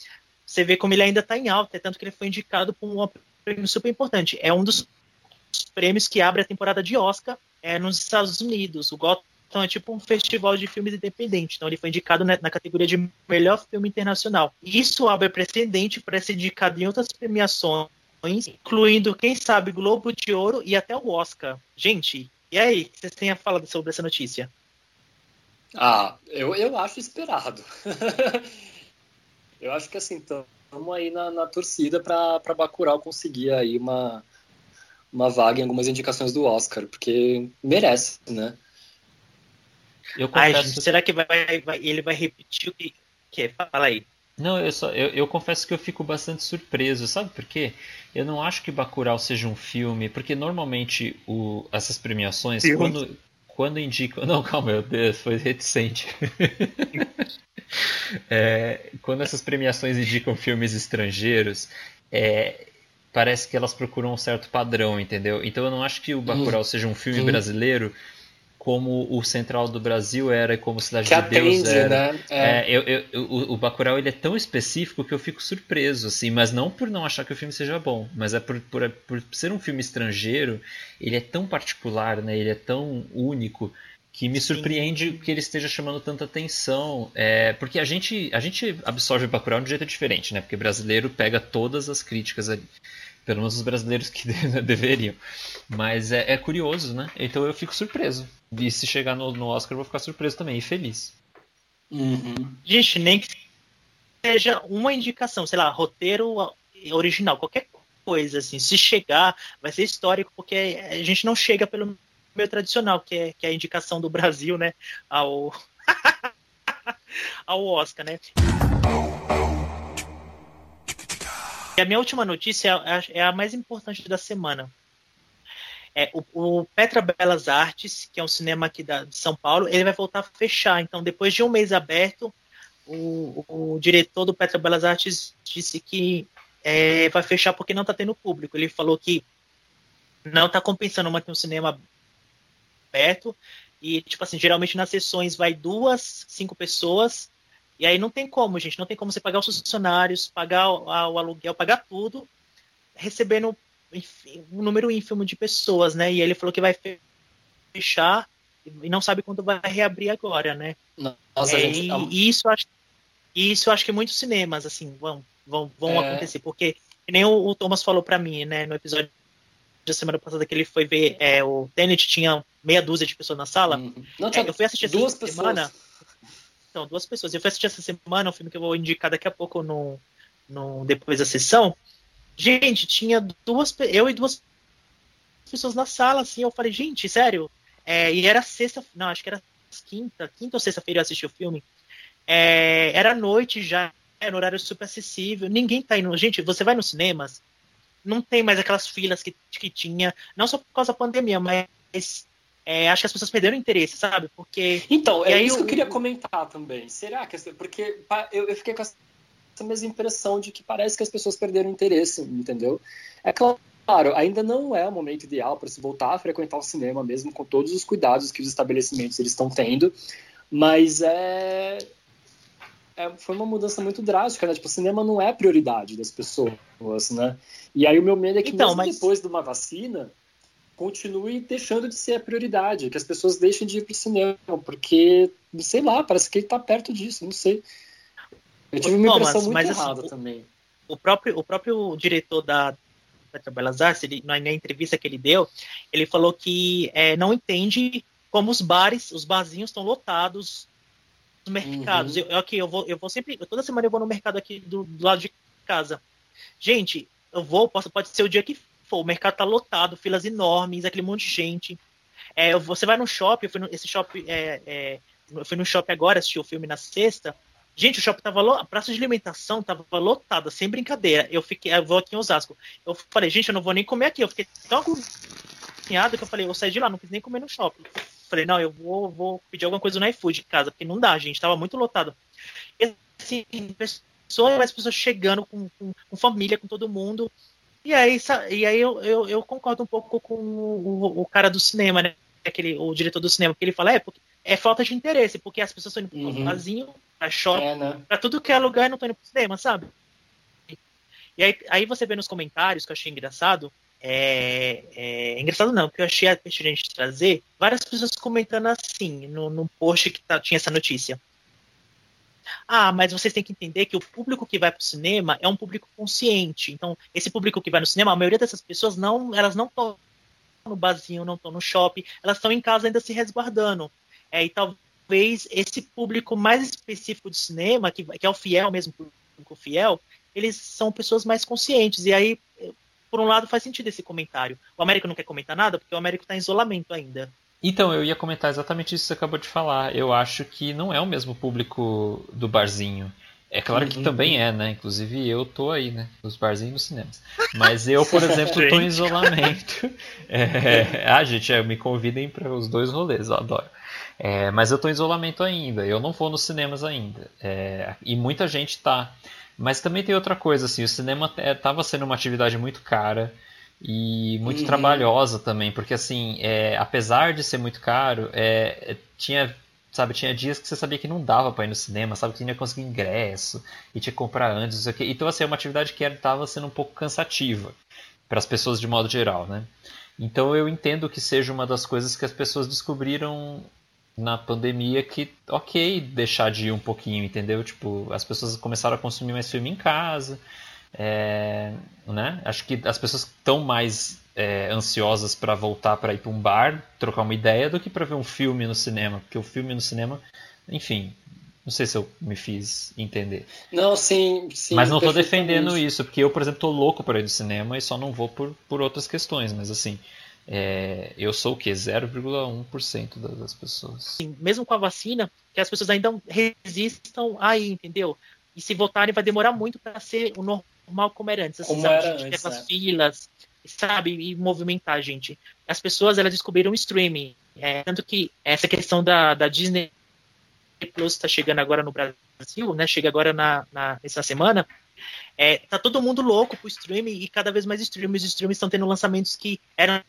você vê como ele ainda tá em alta, é tanto que ele foi indicado por um prêmio super importante. É um dos prêmios que abre a temporada de Oscar é, nos Estados Unidos. O Gotham é tipo um festival de filmes independente. Então ele foi indicado na, na categoria de melhor filme internacional. Isso abre precedente para ser indicado em outras premiações incluindo, quem sabe, Globo de Ouro e até o Oscar. Gente, e aí, o que vocês têm a falar sobre essa notícia? Ah, eu, eu acho esperado. eu acho que assim, estamos aí na, na torcida para Bacurau conseguir aí uma, uma vaga em algumas indicações do Oscar, porque merece, né? Eu Ai, gente, será que vai, vai, ele vai repetir o que, que? Fala aí. Não, eu, só, eu, eu, confesso que eu fico bastante surpreso, sabe por quê? Eu não acho que Bacurau seja um filme, porque normalmente o, essas premiações, quando, quando indicam... Não, calma, meu Deus, foi reticente. é, quando essas premiações indicam filmes estrangeiros, é, parece que elas procuram um certo padrão, entendeu? Então eu não acho que o Bacurau hum. seja um filme hum. brasileiro como o Central do Brasil era e como Cidade que de Deus atende, era. Né? É. É, eu, eu, o, o Bacurau ele é tão específico que eu fico surpreso, assim, mas não por não achar que o filme seja bom, mas é por, por, por ser um filme estrangeiro, ele é tão particular, né? Ele é tão único que me surpreende Sim. que ele esteja chamando tanta atenção, é, porque a gente, a gente absorve o Bacurau de um jeito diferente, né? Porque brasileiro pega todas as críticas ali, pelo menos os brasileiros que deveriam. Mas é, é, curioso, né? Então eu fico surpreso. E se chegar no, no Oscar eu vou ficar surpreso também, e feliz. Uhum. Gente, nem que seja uma indicação, sei lá, roteiro original, qualquer coisa, assim, se chegar, vai ser histórico, porque a gente não chega pelo meio tradicional, que é, que é a indicação do Brasil, né, ao, ao Oscar, né. E a minha última notícia é a, é a mais importante da semana. É, o, o, Petra Belas Artes, que é um cinema aqui da, de São Paulo, ele vai voltar a fechar. Então, depois de um mês aberto, o, o diretor do Petra Belas Artes disse que é, vai fechar porque não está tendo público. Ele falou que não está compensando manter um cinema aberto. E, tipo assim, geralmente nas sessões vai duas, cinco pessoas. E aí não tem como, gente. Não tem como você pagar os funcionários, pagar o, o aluguel, pagar tudo, recebendo um número ínfimo de pessoas, né? E ele falou que vai fechar e não sabe quando vai reabrir agora, né? Nossa, é, gente, e, e isso acho isso acho que muitos cinemas assim vão vão, vão é... acontecer porque nem o, o Thomas falou para mim, né, no episódio da semana passada que ele foi ver é, o Tenet tinha meia dúzia de pessoas na sala. Uhum. Não, é, eu fui assistir duas pessoas. semana. Duas pessoas. Eu fui assistir essa semana um filme que eu vou indicar daqui a pouco no, no depois da sessão. Gente, tinha duas eu e duas pessoas na sala, assim. Eu falei, gente, sério? É, e era sexta, não, acho que era quinta, quinta ou sexta-feira eu assisti o filme. É, era noite já, era um horário super acessível. Ninguém tá indo. Gente, você vai nos cinemas, não tem mais aquelas filas que, que tinha, não só por causa da pandemia, mas é, acho que as pessoas perderam interesse, sabe? Porque. Então, é isso eu, que eu queria comentar também. Será que. Porque eu, eu fiquei com essa mesma impressão de que parece que as pessoas perderam interesse, entendeu? É claro, ainda não é o momento ideal para se voltar a frequentar o cinema, mesmo com todos os cuidados que os estabelecimentos eles estão tendo, mas é, é, foi uma mudança muito drástica, né? Tipo, o cinema não é prioridade das pessoas, né? E aí o meu medo é que então, mesmo mas... depois de uma vacina continue deixando de ser a prioridade, que as pessoas deixem de ir para o cinema, porque, sei lá, parece que ele está perto disso, não sei. Eu tive uma impressão muito mas, assim, errada assim, também. O próprio, o próprio diretor da Petra Belas Artes, ele, na, na entrevista que ele deu, ele falou que é, não entende como os bares, os barzinhos estão lotados mercados. Uhum. Eu, aqui, eu vou, eu vou sempre, toda semana eu vou no mercado aqui do, do lado de casa. Gente, eu vou, posso, pode ser o dia que o mercado tá lotado, filas enormes, aquele monte de gente. É, você vai no shopping, eu fui no, esse shopping, é, é, eu fui no shopping agora, assisti o filme na sexta. Gente, o shopping tava lotado, a praça de alimentação tava lotada, sem brincadeira. Eu fiquei, eu vou aqui em Osasco. Eu falei, gente, eu não vou nem comer aqui. Eu fiquei tão agoniado que eu falei, eu saí de lá, não quis nem comer no shopping. Falei, não, eu vou, vou pedir alguma coisa no iFood de casa, porque não dá, gente, tava muito lotado. E, assim, pessoas, as pessoas chegando com, com, com, família, com todo mundo. E aí, e aí eu, eu, eu concordo um pouco com o, o, cara do cinema, né? Aquele, o diretor do cinema, que ele fala, é, porque é falta de interesse, porque as pessoas estão indo pro uhum. vazio, pra shopping, é, né? pra tudo que é lugar e não estão indo pro cinema, sabe? E aí, aí você vê nos comentários, que eu achei engraçado, é, é, engraçado não, porque eu achei a gente trazer várias pessoas comentando assim, no, no post que tá, tinha essa notícia. Ah, mas vocês têm que entender que o público que vai para o cinema é um público consciente. Então, esse público que vai no cinema, a maioria dessas pessoas não, elas não estão no barzinho, não estão no shopping, elas estão em casa ainda se resguardando. É, e talvez esse público mais específico de cinema, que, que é o fiel mesmo, público fiel, eles são pessoas mais conscientes. E aí por um lado faz sentido esse comentário. O Américo não quer comentar nada porque o Américo está em isolamento ainda. Então, eu ia comentar exatamente isso que você acabou de falar. Eu acho que não é o mesmo público do barzinho. É claro que também é, né? Inclusive eu tô aí, né? Nos barzinhos e nos cinemas. Mas eu, por exemplo, tô em isolamento. É... Ah, gente, é, me convidem para os dois rolês, eu adoro. É, mas eu tô em isolamento ainda, eu não vou nos cinemas ainda. É, e muita gente tá. Mas também tem outra coisa, assim, o cinema estava sendo uma atividade muito cara e muito Uhum. trabalhosa também, porque assim, é, apesar de ser muito caro, é, tinha, sabe, tinha dias que você sabia que não dava para ir no cinema, sabe, que não ia conseguir ingresso e tinha que comprar antes, não sei o quê. Então assim, é uma atividade que estava sendo um pouco cansativa para as pessoas de modo geral, né? Então eu entendo que seja uma das coisas que as pessoas descobriram na pandemia que, ok, deixar de ir um pouquinho, entendeu? Tipo, as pessoas começaram a consumir mais filme em casa, é, né? Acho que as pessoas estão mais é, ansiosas para voltar para ir para um bar, trocar uma ideia, do que para ver um filme no cinema, porque o filme no cinema, enfim, não sei se eu me fiz entender. Não, sim, sim. mas não tô perfeitamente. defendendo isso, porque eu, por exemplo, tô louco para ir no cinema e só não vou por, por outras questões, mas assim, é, eu sou o quê? 0,1% da- das pessoas. Assim, mesmo com a vacina, que as pessoas ainda resistam aí, entendeu? E se votarem, vai demorar muito para ser o normal como era antes. Assim, Como sabe? era A gente antes, né? filas, sabe? E movimentar, gente. As pessoas, elas descobriram o streaming. É, tanto que essa questão da, da Disney Plus está chegando agora no Brasil, né? Chega agora na, na, nessa semana. É, tá todo mundo louco pro streaming e cada vez mais streaming. Os streams estão tendo lançamentos que eram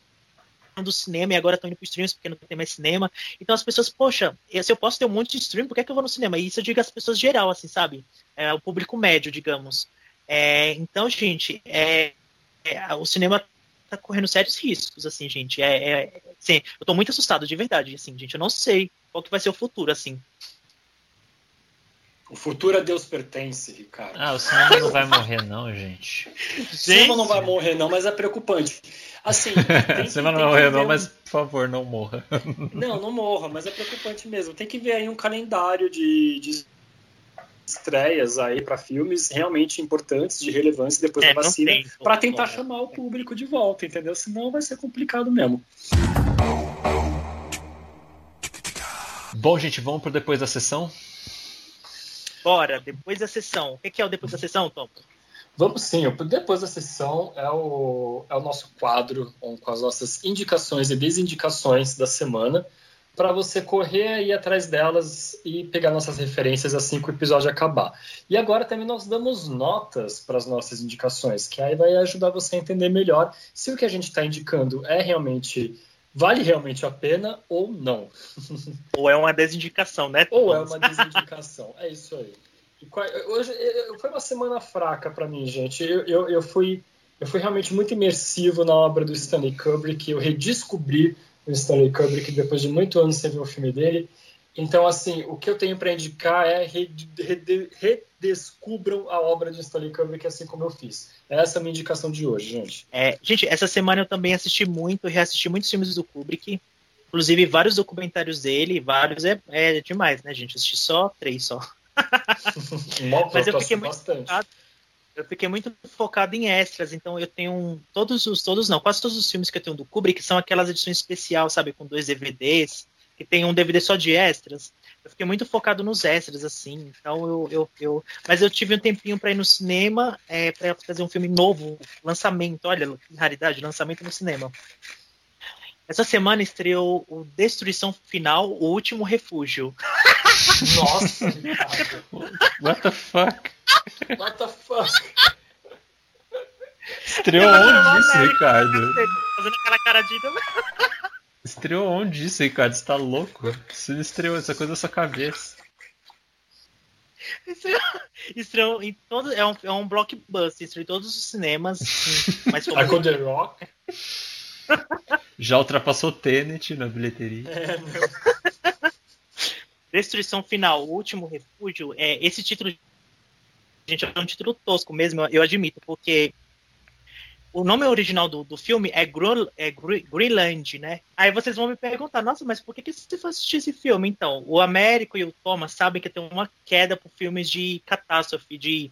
do cinema e agora estão indo pro streams porque não tem mais cinema. Então as pessoas, poxa, se eu posso ter um monte de stream, por que, é que eu vou no cinema? E isso eu digo às pessoas geral, assim, sabe? É, o público médio, digamos. É, então, gente, é, é, o cinema tá correndo sérios riscos, assim, gente. É, é, assim, eu tô muito assustado, de verdade, assim, gente. Eu não sei qual que vai ser o futuro, assim. O futuro a Deus pertence, Ricardo. Ah, o cinema não vai morrer não, gente. O cinema não vai morrer, não, mas é preocupante. Assim, tem o cinema não vai morrer não, um- mas por favor, não morra. Não, não morra, mas é preocupante mesmo. Tem que ver aí um calendário de, de estreias aí para filmes realmente importantes, de relevância depois É, da vacina, para tentar chamar o público de volta, entendeu? Senão vai ser complicado mesmo. Bom, gente, vamos pro depois da sessão? Bora, depois da sessão. O que, é o depois da sessão, Tom? Vamos sim, o depois da sessão é o, é o nosso quadro com as nossas indicações e desindicações da semana, para você correr aí atrás delas e pegar nossas referências assim que o episódio acabar. E agora também nós damos notas para as nossas indicações, que aí vai ajudar você a entender melhor se o que a gente está indicando é realmente vale realmente a pena ou não. Ou é uma desindicação, né? Ou é uma desindicação. É isso aí. E Hoje foi uma semana fraca para mim, gente. Eu, eu, eu fui eu fui realmente muito imersivo na obra do Stanley Kubrick. Eu redescobri o Stanley Kubrick depois de muitos anos sem ver o filme dele. Então, assim, o que eu tenho para indicar é rede- rede- redescubram a obra de Stanley Kubrick assim como eu fiz. Essa é a minha indicação de hoje, gente. É, gente, essa semana eu também assisti muito, reassisti muitos filmes do Kubrick. Inclusive vários documentários dele, vários é, é demais, né, gente? Assisti só três só. Mas eu gosto fiquei muito bastante. Eu fiquei muito focado em extras, então eu tenho um- todos os, todos não, quase todos os filmes que eu tenho do Kubrick são aquelas edições especiais, sabe, com dois DVDs, que tem um DVD só de extras. Eu fiquei muito focado nos extras, assim, então eu, eu, eu... mas eu tive um tempinho para ir no cinema, é, para fazer um filme novo, lançamento, olha, que raridade, lançamento no cinema. Essa semana estreou o Destruição Final, o Último Refúgio. Nossa, Ricardo. What the fuck? What the fuck? Estreou onde isso, Ricardo? Fazendo aquela cara de. Estreou onde isso, Ricardo? Você tá louco? Isso não estreou, essa coisa da sua cabeça. Estreou, estreou em todo, é, um, é um blockbuster, estreou em todos os cinemas. Mas A com The Rock. Já ultrapassou Tenet na bilheteria. É, meu. Destruição Final, o último refúgio, é, esse título, gente, é um título tosco mesmo, eu admito, porque o nome original do, do filme é, Gro, é Gre- Greenland, né? Aí vocês vão me perguntar, nossa, mas por que, que você foi assistir esse filme? Então, o Américo e o Thomas sabem que tenho uma queda por filmes de catástrofe, de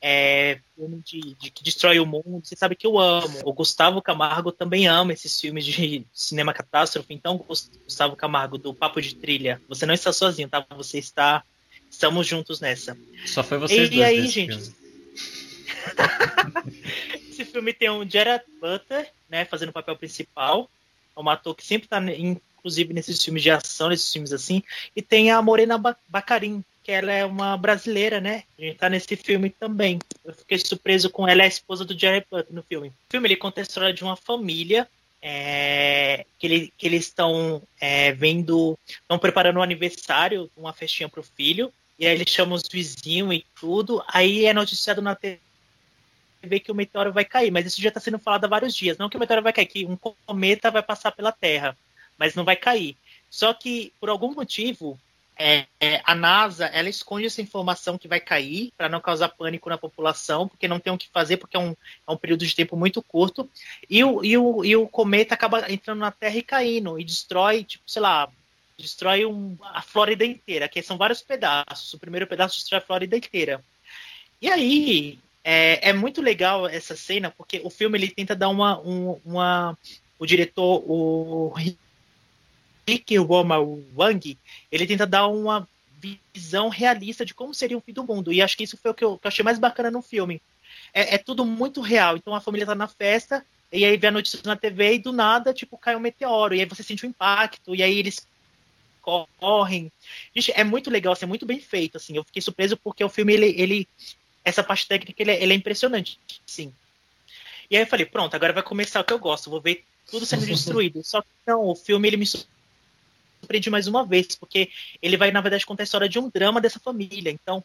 é, filme de, de que destrói o mundo, você sabe que eu amo. O Gustavo Camargo também ama esses filmes de cinema catástrofe. Então, Gus- Gustavo Camargo, do Papo de Trilha, você não está sozinho, tá? Você está Estamos juntos nessa. Só foi vocês E dois aí, nesse gente? filme. Esse filme tem o Gerard Butler, né, fazendo o papel principal. É um ator que sempre tá, inclusive, nesses filmes de ação, nesses filmes assim. E tem a Morena Ba- Bacarin, que ela é uma brasileira, né? Gente tá nesse filme também. Eu fiquei surpreso com ela, é a esposa do Gerard Butler no filme. O filme ele conta a história de uma família é, que, ele- que eles estão é, vendo, estão preparando um aniversário, uma festinha pro filho. E aí eles chamam os vizinhos e tudo. Aí é noticiado na TV que o meteoro vai cair, mas isso já está sendo falado há vários dias. Não que o meteoro vai cair, que um cometa vai passar pela Terra, mas não vai cair. Só que, por algum motivo, é, é, a NASA ela esconde essa informação que vai cair para não causar pânico na população, porque não tem o que fazer, porque é um, é um período de tempo muito curto. E o, e, o, e o cometa acaba entrando na Terra e caindo, e destrói, tipo, sei lá, destrói um, a Flórida inteira, que são vários pedaços. O primeiro pedaço destrói a Flórida inteira. E aí, é, é muito legal essa cena, porque o filme ele tenta dar uma. um- uma o diretor, o Rick Woma Wang, ele tenta dar uma visão realista de como seria o fim do mundo. E acho que isso foi o que eu, que eu achei mais bacana no filme. É, é tudo muito real. Então a família tá na festa, e aí vê a notícia na TV e do nada, tipo, cai um meteoro. E aí você sente o impacto, e aí eles correm. Gente, é muito legal, assim, é muito bem feito, assim. Eu fiquei surpreso porque o filme, ele, ele essa parte técnica, ele é, ele é impressionante, sim. E aí eu falei, pronto, agora vai começar o que eu gosto, vou ver tudo sendo destruído. Só que não, o filme, ele me surpreende mais uma vez, porque ele vai, na verdade, contar a história de um drama dessa família. Então,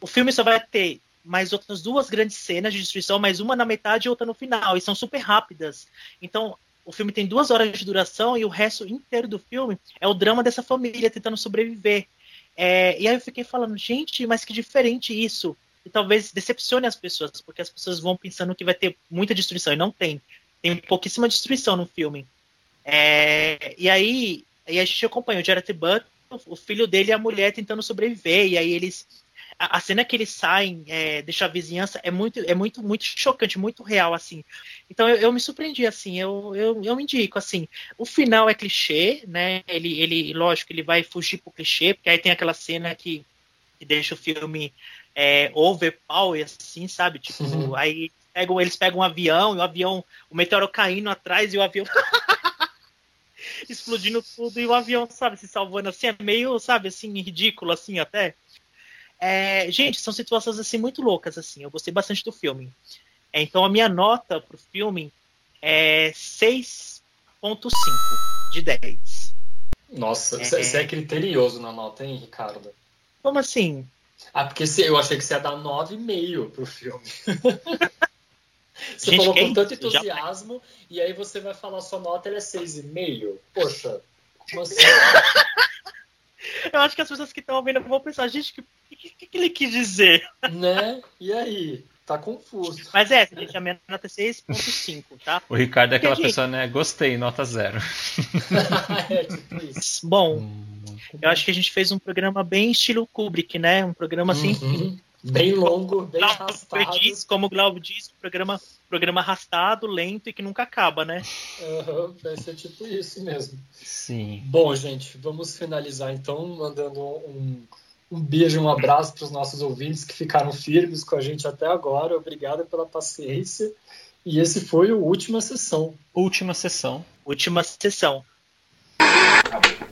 o filme só vai ter mais outras duas grandes cenas de destruição, mais uma na metade e outra no final, e são super rápidas. Então, o filme tem duas horas de duração e o resto inteiro do filme é o drama dessa família tentando sobreviver. É, e aí eu fiquei falando, gente, mas que diferente isso. E talvez decepcione as pessoas, porque as pessoas vão pensando que vai ter muita destruição, e não tem. Tem pouquíssima destruição no filme. É, e aí e a gente acompanha o Jared Butler, o filho dele e a mulher tentando sobreviver, e aí eles a, a cena que eles saem, é, deixa a vizinhança, é muito, é muito, muito chocante, muito real, assim. Então eu, eu me surpreendi, assim, eu, eu, eu me indico, assim. O final é clichê, né? Ele, ele, lógico, ele vai fugir pro clichê, porque aí tem aquela cena que, que deixa o filme é, overpower, assim, sabe? Tipo, Uhum. aí pegam, eles pegam um avião, e o avião, o meteoro caindo atrás, e o avião. explodindo tudo e o avião, sabe, se salvando assim, é meio, sabe, assim, ridículo, assim, até. É, gente, são situações assim muito loucas, assim. Eu gostei bastante do filme. É, então a minha nota pro filme é 6.5 de 10. Nossa, É. você é criterioso na nota, hein, Ricardo? Como assim? Ah, porque eu achei que você ia dar 9,5 pro filme. Você Gente, falou quem? com tanto Já- entusiasmo e aí você vai falar sua nota ela é 6,5. Poxa, como assim? Eu acho que as pessoas que estão ouvindo vão pensar, gente, o que, que, que ele quis dizer? né? E aí? Tá confuso. Mas é, gente, a minha nota é 6.5, tá? O Ricardo é aquela Gente. pessoa, né? Gostei, nota zero. é, tipo isso. Bom, eu acho que a gente fez um programa bem estilo Kubrick, né? Um programa assim. Uhum. Bem longo, bem arrastado. diz, como o Glauber diz, um programa, programa arrastado, lento e que nunca acaba, né? Aham, vai ser tipo isso mesmo. Sim. Bom, gente, vamos finalizar então mandando um, um beijo, um abraço para os nossos ouvintes que ficaram firmes com a gente até agora. Obrigado pela paciência. E esse foi o Última Sessão. Última sessão. Última sessão. Acabou.